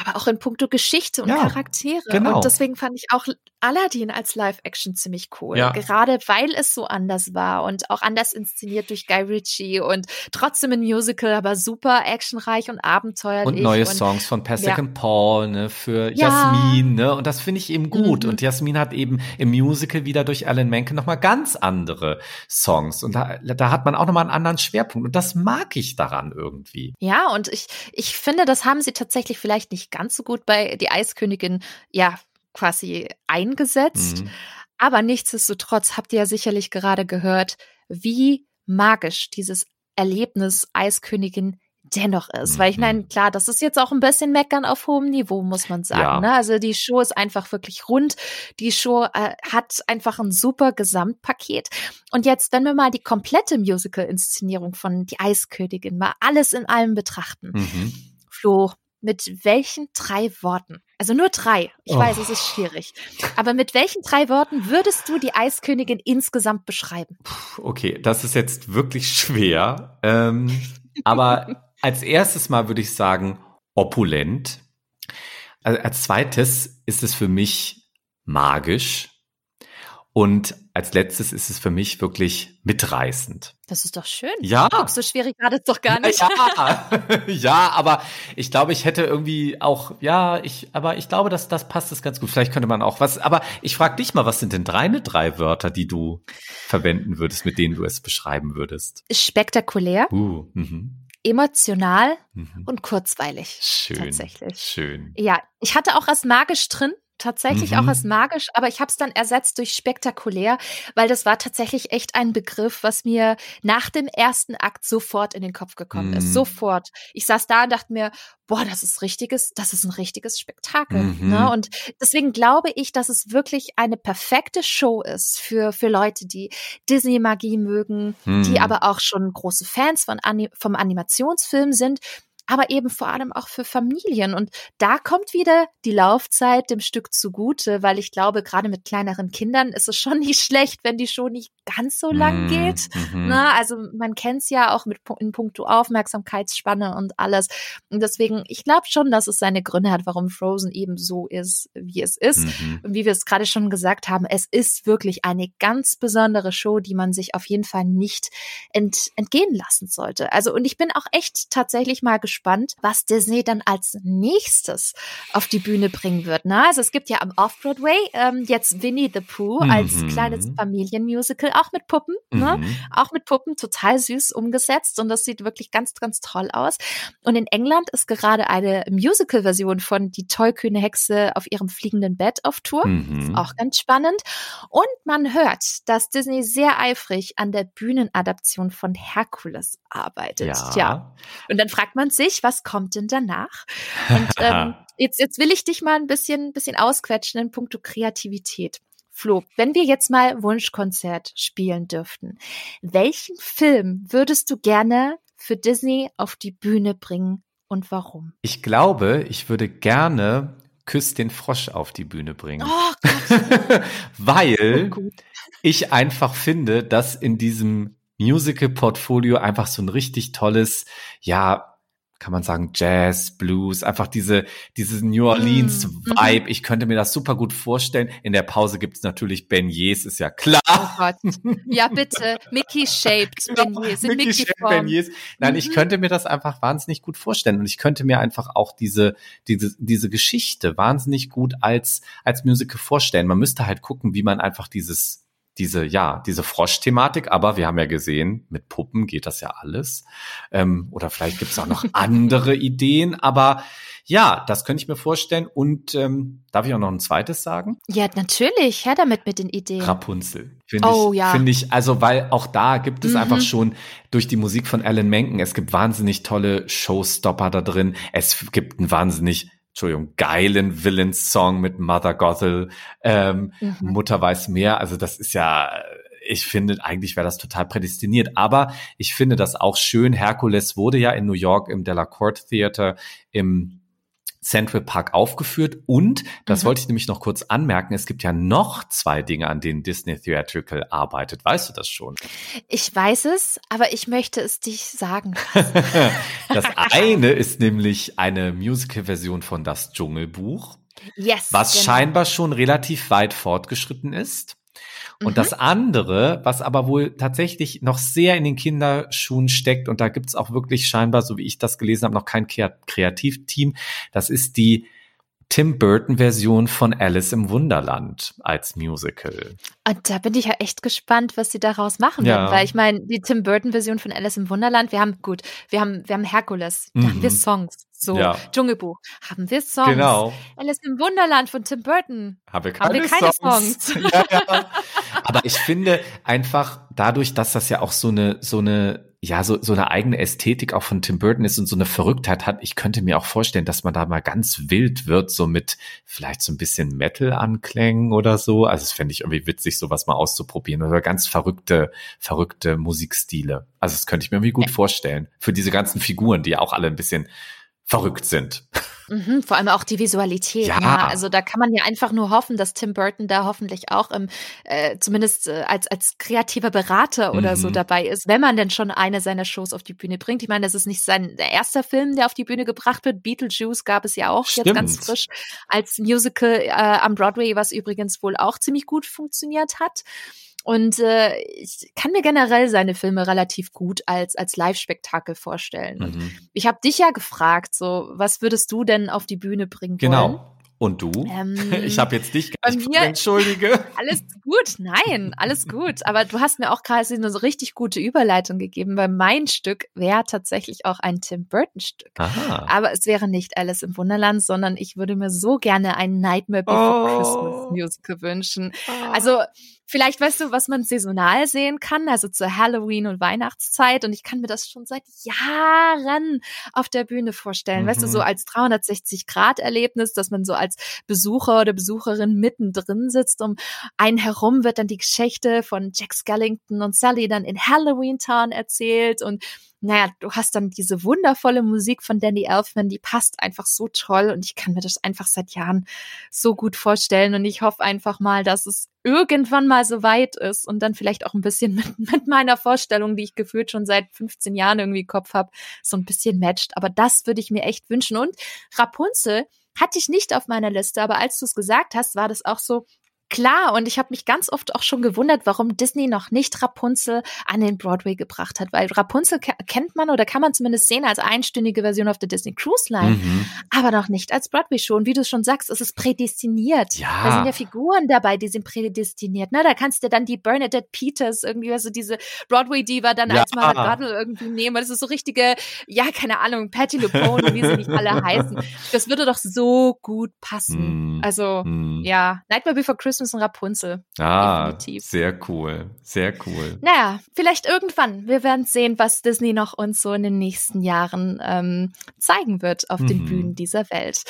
aber auch in puncto Geschichte und ja, Charaktere. Genau. Und deswegen fand ich auch Aladdin als Live-Action ziemlich cool. Ja. Gerade weil es so anders war und auch anders inszeniert durch Guy Ritchie und trotzdem ein Musical, aber super actionreich und abenteuerlich. Und neue und, Songs von Pasek ja. und Paul, ne, für ja. Jasmin, ne, und das finde ich eben gut. Mhm. Und Jasmin hat eben im Musical wieder durch Alan Menken nochmal ganz andere Songs. Und da, da hat man auch nochmal einen anderen Schwerpunkt. Und das mag ich daran irgendwie. Ja, und ich, ich finde, das haben sie tatsächlich vielleicht nicht ganz so gut bei Die Eiskönigin, ja, quasi eingesetzt. Mhm. Aber nichtsdestotrotz habt ihr ja sicherlich gerade gehört, wie magisch dieses Erlebnis Eiskönigin dennoch ist. Mhm. Weil ich mhm. meine, klar, das ist jetzt auch ein bisschen meckern auf hohem Niveau, muss man sagen. Ja. Ne? Also die Show ist einfach wirklich rund. Die Show äh, hat einfach ein super Gesamtpaket. Und jetzt, wenn wir mal die komplette Musical-Inszenierung von Die Eiskönigin mal alles in allem betrachten. Mhm. Flo, mit welchen drei Worten, also nur drei, ich oh. weiß, es ist schwierig, aber mit welchen drei Worten würdest du die Eiskönigin insgesamt beschreiben? Okay, das ist jetzt wirklich schwer, ähm, aber als erstes Mal würde ich sagen opulent. Also als zweites ist es für mich magisch. Und als letztes ist es für mich wirklich mitreißend. Das ist doch schön. Ja. Guck, so schwierig gerade es doch gar nicht. Ja, ja, aber ich glaube, ich hätte irgendwie auch, ja, ich, aber ich glaube, dass das passt es ganz gut. Vielleicht könnte man auch was, aber ich frage dich mal, was sind denn deine drei Wörter, die du verwenden würdest, mit denen du es beschreiben würdest? Spektakulär. Uh, mhm emotional mhm. und kurzweilig. Schön. Tatsächlich. Schön. Ja, ich hatte auch als magisch drin, tatsächlich mhm. auch als magisch, aber ich habe es dann ersetzt durch spektakulär, weil das war tatsächlich echt ein Begriff, was mir nach dem ersten Akt sofort in den Kopf gekommen mhm. ist. Sofort. Ich saß da und dachte mir, boah, das ist richtiges, das ist ein richtiges Spektakel. Mhm. Ne? Und deswegen glaube ich, dass es wirklich eine perfekte Show ist für, für Leute, die Disney-Magie mögen, die mhm. aber auch schon große Fans von vom Animationsfilm sind aber eben vor allem auch für Familien. Und da kommt wieder die Laufzeit dem Stück zugute, weil ich glaube, gerade mit kleineren Kindern ist es schon nicht schlecht, wenn die Show nicht ganz so lang mhm, geht. Mhm. Na, also man kennt es ja auch mit in puncto Aufmerksamkeitsspanne und alles. Und deswegen, ich glaube schon, dass es seine Gründe hat, warum Frozen eben so ist, wie es ist. Mhm. Und wie wir es gerade schon gesagt haben, es ist wirklich eine ganz besondere Show, die man sich auf jeden Fall nicht ent, entgehen lassen sollte. Also, und ich bin auch echt tatsächlich mal gespannt, gespannt, was Disney dann als nächstes auf die Bühne bringen wird. Ne? Also es gibt ja am Off-Broadway ähm, jetzt Winnie the Pooh mhm. als kleines Familienmusical, auch mit Puppen, ne? mhm. ne? auch mit Puppen, total süß umgesetzt und das sieht wirklich ganz, ganz toll aus. Und in England ist gerade eine Musical-Version von Die tollkühne Hexe auf ihrem fliegenden Bett auf Tour. Mhm. auch ganz spannend. Und man hört, dass Disney sehr eifrig an der Bühnenadaption von Hercules arbeitet. Ja. ja. Und dann fragt man sich, sich, was kommt denn danach? Und ähm, jetzt, jetzt will ich dich mal ein bisschen, bisschen ausquetschen in puncto Kreativität. Flo, wenn wir jetzt mal Wunschkonzert spielen dürften, welchen Film würdest du gerne für Disney auf die Bühne bringen und warum? Ich glaube, ich würde gerne Küss den Frosch auf die Bühne bringen. Oh. Weil oh, ich einfach finde, dass in diesem Musical-Portfolio einfach so ein richtig tolles, ja, kann man sagen, Jazz, Blues, einfach diese, diese New Orleans mm, mhm. Vibe. Ich könnte mir das super gut vorstellen. In der Pause gibt's natürlich Beignets, ist ja klar. Oh Gott. Ja, bitte. Mickey shaped Beignets. Mickey, Mickey shaped Beignets. Nein, mhm. ich könnte mir das einfach wahnsinnig gut vorstellen. Und ich könnte mir einfach auch diese, diese, diese Geschichte wahnsinnig gut als, als Musical vorstellen. Man müsste halt gucken, wie man einfach dieses, diese, ja, diese Frosch-Thematik, aber wir haben ja gesehen, mit Puppen geht das ja alles. Ähm, oder vielleicht gibt es auch noch andere Ideen, aber ja, das könnte ich mir vorstellen. Und ähm, darf ich auch noch ein zweites sagen? Ja, natürlich. Her damit mit den Ideen. Rapunzel. Finde oh, ich, ja. finde ich, also weil auch da gibt es mhm. einfach schon durch die Musik von Alan Menken, es gibt wahnsinnig tolle Showstopper da drin. Es gibt einen wahnsinnig Entschuldigung, geilen Villains-Song mit Mother Gothel, ähm, mhm. Mutter weiß mehr. Also das ist ja, ich finde, eigentlich wäre das total prädestiniert. Aber ich finde das auch schön. Hercules wurde ja in New York im Delacorte Theater im Central Park aufgeführt und, das mhm. wollte ich nämlich noch kurz anmerken, es gibt ja noch zwei Dinge, an denen Disney Theatrical arbeitet. Weißt du das schon? Ich weiß es, aber ich möchte es dich sagen. das eine ist nämlich eine Musical-Version von Das Dschungelbuch. Yes. Was genau. scheinbar schon relativ weit fortgeschritten ist. Und mhm. das andere, was aber wohl tatsächlich noch sehr in den Kinderschuhen steckt, und da gibt's auch wirklich scheinbar, so wie ich das gelesen habe, noch kein Kreativteam, das ist die Tim Burton-Version von Alice im Wunderland als Musical. Und da bin ich ja echt gespannt, was sie daraus machen ja. werden, weil ich meine, die Tim Burton-Version von Alice im Wunderland, wir haben gut, wir haben, wir haben Herkules, da mhm. haben wir Songs. So, ja. Dschungelbuch. Haben wir Songs? Genau. Alice im Wunderland von Tim Burton. Haben wir keine, haben wir keine Songs. Songs. ja, ja. Aber ich finde einfach dadurch, dass das ja auch so eine, so eine ja, so, so eine eigene Ästhetik auch von Tim Burton ist und so eine Verrücktheit hat. Ich könnte mir auch vorstellen, dass man da mal ganz wild wird, so mit vielleicht so ein bisschen Metal-Anklängen oder so. Also es fände ich irgendwie witzig, sowas mal auszuprobieren oder ganz verrückte, verrückte Musikstile. Also das könnte ich mir irgendwie gut vorstellen. Für diese ganzen Figuren, die ja auch alle ein bisschen verrückt sind. Mhm, vor allem auch die Visualität. Ja. ja. Also da kann man ja einfach nur hoffen, dass Tim Burton da hoffentlich auch im, äh, zumindest äh, als, als kreativer Berater oder mhm. so dabei ist, wenn man denn schon eine seiner Shows auf die Bühne bringt. Ich meine, das ist nicht sein der erste Film, der auf die Bühne gebracht wird. Beetlejuice gab es ja auch Stimmt. jetzt ganz frisch als Musical äh, am Broadway, was übrigens wohl auch ziemlich gut funktioniert hat. Und äh, ich kann mir generell seine Filme relativ gut als, als Live-Spektakel vorstellen. Und mhm. ich habe dich ja gefragt, so, was würdest du denn auf die Bühne bringen genau. wollen? Genau. Und du? Ähm, ich habe jetzt dich gar nicht mir, entschuldige. Alles gut, nein, alles gut. Aber du hast mir auch quasi eine so richtig gute Überleitung gegeben, weil mein Stück wäre tatsächlich auch ein Tim Burton-Stück. Aber es wäre nicht Alice im Wunderland, sondern ich würde mir so gerne ein Nightmare Before oh. Christmas Musical wünschen. Oh. Also Vielleicht weißt du, was man saisonal sehen kann, also zur Halloween- und Weihnachtszeit. Und ich kann mir das schon seit Jahren auf der Bühne vorstellen. Mhm. Weißt du, so mhm. als 360-Grad-Erlebnis, dass man so als Besucher oder Besucherin mittendrin sitzt. Um einen herum wird dann die Geschichte von Jack Skellington und Sally dann in Halloween Town erzählt und naja, du hast dann diese wundervolle Musik von Danny Elfman, die passt einfach so toll und ich kann mir das einfach seit Jahren so gut vorstellen und ich hoffe einfach mal, dass es irgendwann mal so weit ist und dann vielleicht auch ein bisschen mit, mit meiner Vorstellung, die ich gefühlt schon seit 15 Jahren irgendwie Kopf habe, so ein bisschen matcht. Aber das würde ich mir echt wünschen. Und Rapunzel hatte ich nicht auf meiner Liste, aber als du es gesagt hast, war das auch so, Klar, und ich habe mich ganz oft auch schon gewundert, warum Disney noch nicht Rapunzel an den Broadway gebracht hat, weil Rapunzel kennt man oder kann man zumindest sehen als einstündige Version auf der Disney Cruise Line, mhm. aber noch nicht als Broadway Show. Und wie du schon sagst, es ist prädestiniert. Ja. Da sind ja Figuren dabei, die sind prädestiniert. Ne? Da kannst du dann die Bernadette Peters irgendwie, also diese Broadway Diva dann ja. als Goddel irgendwie nehmen. Das ist so richtige, ja, keine Ahnung, Patty LuPone, wie sie nicht alle heißen. Das würde doch so gut passen. Mm. Also, mm. ja, Nightmare Before Christmas Christmas und Rapunzel. Ah, Definitiv. sehr cool, sehr cool. Naja, vielleicht irgendwann. Wir werden sehen, was Disney noch uns so in den nächsten Jahren ähm, zeigen wird auf mhm. den Bühnen dieser Welt.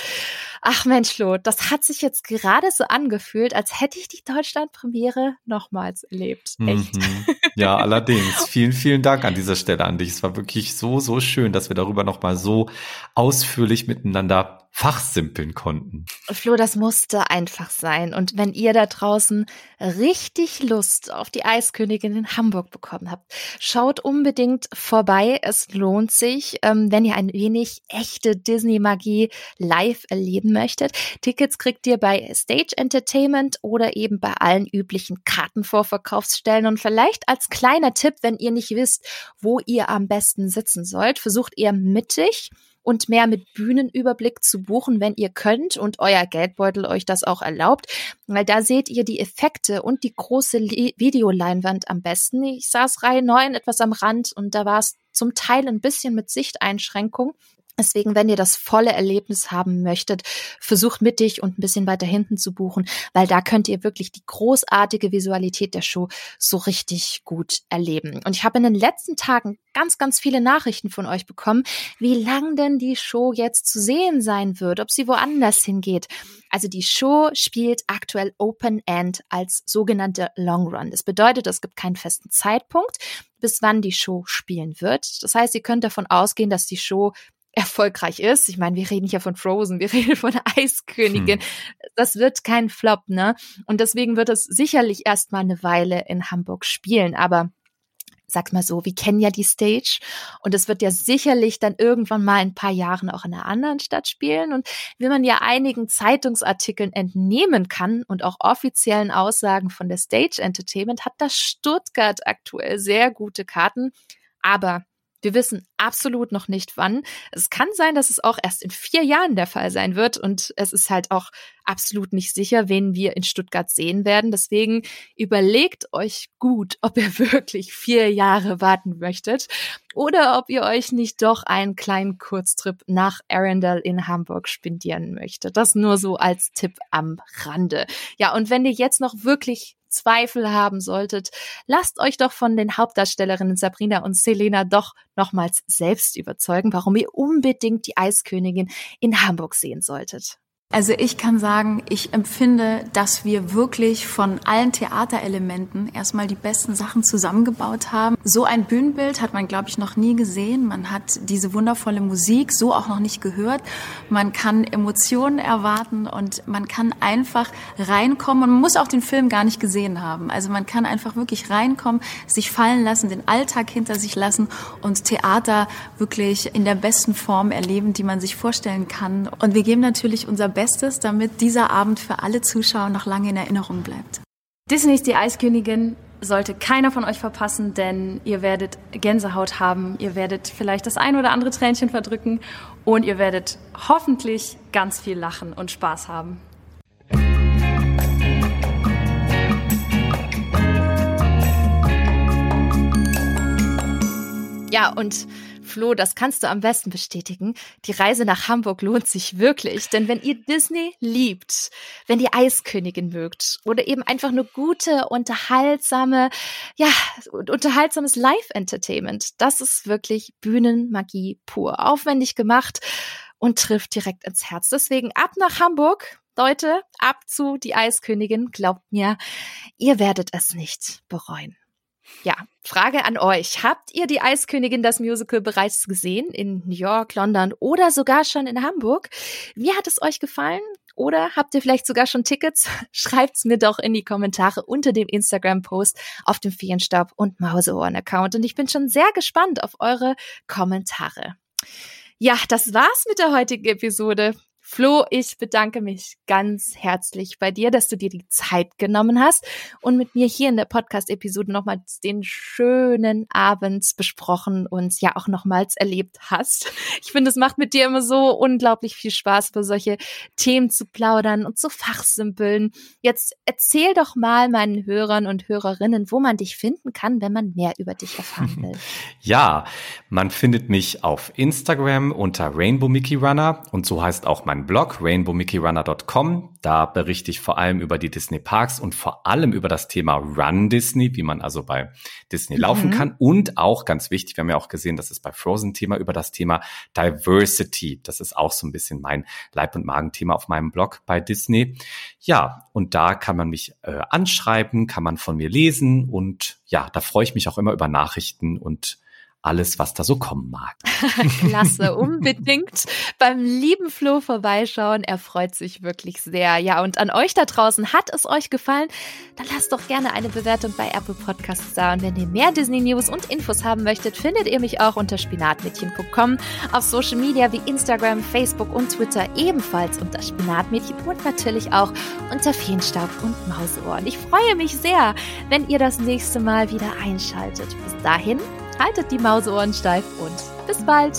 Ach Mensch, Lo, das hat sich jetzt gerade so angefühlt, als hätte ich die Deutschland-Premiere nochmals erlebt. Echt. Mhm. Ja, allerdings. vielen, vielen Dank an dieser Stelle an dich. Es war wirklich so, so schön, dass wir darüber nochmal so ausführlich miteinander fachsimpeln konnten. Flo, das musste einfach sein. Und wenn ihr da draußen richtig Lust auf die Eiskönigin in Hamburg bekommen habt, schaut unbedingt vorbei. Es lohnt sich, ähm, wenn ihr ein wenig echte Disney-Magie live erleben möchtet. Tickets kriegt ihr bei Stage Entertainment oder eben bei allen üblichen Kartenvorverkaufsstellen. Und vielleicht als kleiner Tipp, wenn ihr nicht wisst, wo ihr am besten sitzen sollt, versucht ihr mittig und mehr mit Bühnenüberblick zu buchen, wenn ihr könnt und euer Geldbeutel euch das auch erlaubt, weil da seht ihr die Effekte und die große Videoleinwand am besten. Ich saß Reihe 9 etwas am Rand und da war es zum Teil ein bisschen mit Sichteinschränkung. Deswegen, wenn ihr das volle Erlebnis haben möchtet, versucht mittig und ein bisschen weiter hinten zu buchen, weil da könnt ihr wirklich die großartige Visualität der Show so richtig gut erleben. Und ich habe in den letzten Tagen ganz, ganz viele Nachrichten von euch bekommen, wie lang denn die Show jetzt zu sehen sein wird, ob sie woanders hingeht. Also die Show spielt aktuell Open End als sogenannte Long Run. Das bedeutet, es gibt keinen festen Zeitpunkt, bis wann die Show spielen wird. Das heißt, ihr könnt davon ausgehen, dass die Show erfolgreich ist. Ich meine, wir reden hier von Frozen, wir reden von Eiskönigin. Hm. Das wird kein Flop, ne? Und deswegen wird es sicherlich erstmal eine Weile in Hamburg spielen, aber sag mal so, wir kennen ja die Stage und es wird ja sicherlich dann irgendwann mal in ein paar Jahren auch in einer anderen Stadt spielen. Und wie man ja einigen Zeitungsartikeln entnehmen kann und auch offiziellen Aussagen von der Stage Entertainment, hat das Stuttgart aktuell sehr gute Karten. Aber wir wissen absolut noch nicht wann. Es kann sein, dass es auch erst in vier Jahren der Fall sein wird. Und es ist halt auch absolut nicht sicher, wen wir in Stuttgart sehen werden. Deswegen überlegt euch gut, ob ihr wirklich vier Jahre warten möchtet oder ob ihr euch nicht doch einen kleinen Kurztrip nach Arundel in Hamburg spendieren möchtet. Das nur so als Tipp am Rande. Ja, und wenn ihr jetzt noch wirklich Zweifel haben solltet, lasst euch doch von den Hauptdarstellerinnen Sabrina und Selena doch nochmals selbst überzeugen, warum ihr unbedingt die Eiskönigin in Hamburg sehen solltet. Also ich kann sagen, ich empfinde, dass wir wirklich von allen Theaterelementen erstmal die besten Sachen zusammengebaut haben. So ein Bühnenbild hat man, glaube ich, noch nie gesehen. Man hat diese wundervolle Musik so auch noch nicht gehört. Man kann Emotionen erwarten und man kann einfach reinkommen. Und man muss auch den Film gar nicht gesehen haben. Also man kann einfach wirklich reinkommen, sich fallen lassen, den Alltag hinter sich lassen und Theater wirklich in der besten Form erleben, die man sich vorstellen kann. Und wir geben natürlich unser Bestes, damit dieser Abend für alle Zuschauer noch lange in Erinnerung bleibt. Disney ist die Eiskönigin sollte keiner von euch verpassen, denn ihr werdet Gänsehaut haben, ihr werdet vielleicht das ein oder andere Tränchen verdrücken und ihr werdet hoffentlich ganz viel lachen und Spaß haben. Ja, und Flo, das kannst du am besten bestätigen. Die Reise nach Hamburg lohnt sich wirklich, denn wenn ihr Disney liebt, wenn ihr Eiskönigin mögt oder eben einfach nur gute, unterhaltsame, ja, unterhaltsames Live-Entertainment, das ist wirklich Bühnenmagie pur. Aufwendig gemacht und trifft direkt ins Herz. Deswegen ab nach Hamburg. Leute, ab zu die Eiskönigin. Glaubt mir, ihr werdet es nicht bereuen. Ja, Frage an euch. Habt ihr die Eiskönigin das Musical bereits gesehen in New York, London oder sogar schon in Hamburg? Wie hat es euch gefallen? Oder habt ihr vielleicht sogar schon Tickets? Schreibt's mir doch in die Kommentare unter dem Instagram-Post auf dem Feenstaub und Mauseohren-Account. Und ich bin schon sehr gespannt auf eure Kommentare. Ja, das war's mit der heutigen Episode. Flo, ich bedanke mich ganz herzlich bei dir, dass du dir die Zeit genommen hast und mit mir hier in der Podcast-Episode nochmals den schönen Abend besprochen und ja auch nochmals erlebt hast. Ich finde, es macht mit dir immer so unglaublich viel Spaß, über solche Themen zu plaudern und zu fachsimpeln. Jetzt erzähl doch mal meinen Hörern und Hörerinnen, wo man dich finden kann, wenn man mehr über dich erfahren will. Ja, man findet mich auf Instagram unter Rainbow Mickey Runner und so heißt auch mein meinem Blog rainbowmickeyrunner.com. Da berichte ich vor allem über die Disney Parks und vor allem über das Thema Run Disney, wie man also bei Disney mhm. laufen kann. Und auch ganz wichtig, wir haben ja auch gesehen, das ist bei Frozen Thema über das Thema Diversity. Das ist auch so ein bisschen mein Leib- und Magenthema auf meinem Blog bei Disney. Ja, und da kann man mich äh, anschreiben, kann man von mir lesen und ja, da freue ich mich auch immer über Nachrichten und alles, was da so kommen mag. Klasse, unbedingt beim lieben Flo vorbeischauen. Er freut sich wirklich sehr. Ja, und an euch da draußen, hat es euch gefallen? Dann lasst doch gerne eine Bewertung bei Apple Podcasts da. Und wenn ihr mehr Disney News und Infos haben möchtet, findet ihr mich auch unter spinatmädchen.com, auf Social Media wie Instagram, Facebook und Twitter ebenfalls unter Spinatmädchen und natürlich auch unter Feenstaub und Mauseohren. Ich freue mich sehr, wenn ihr das nächste Mal wieder einschaltet. Bis dahin Haltet die Mauseohren steif und bis bald!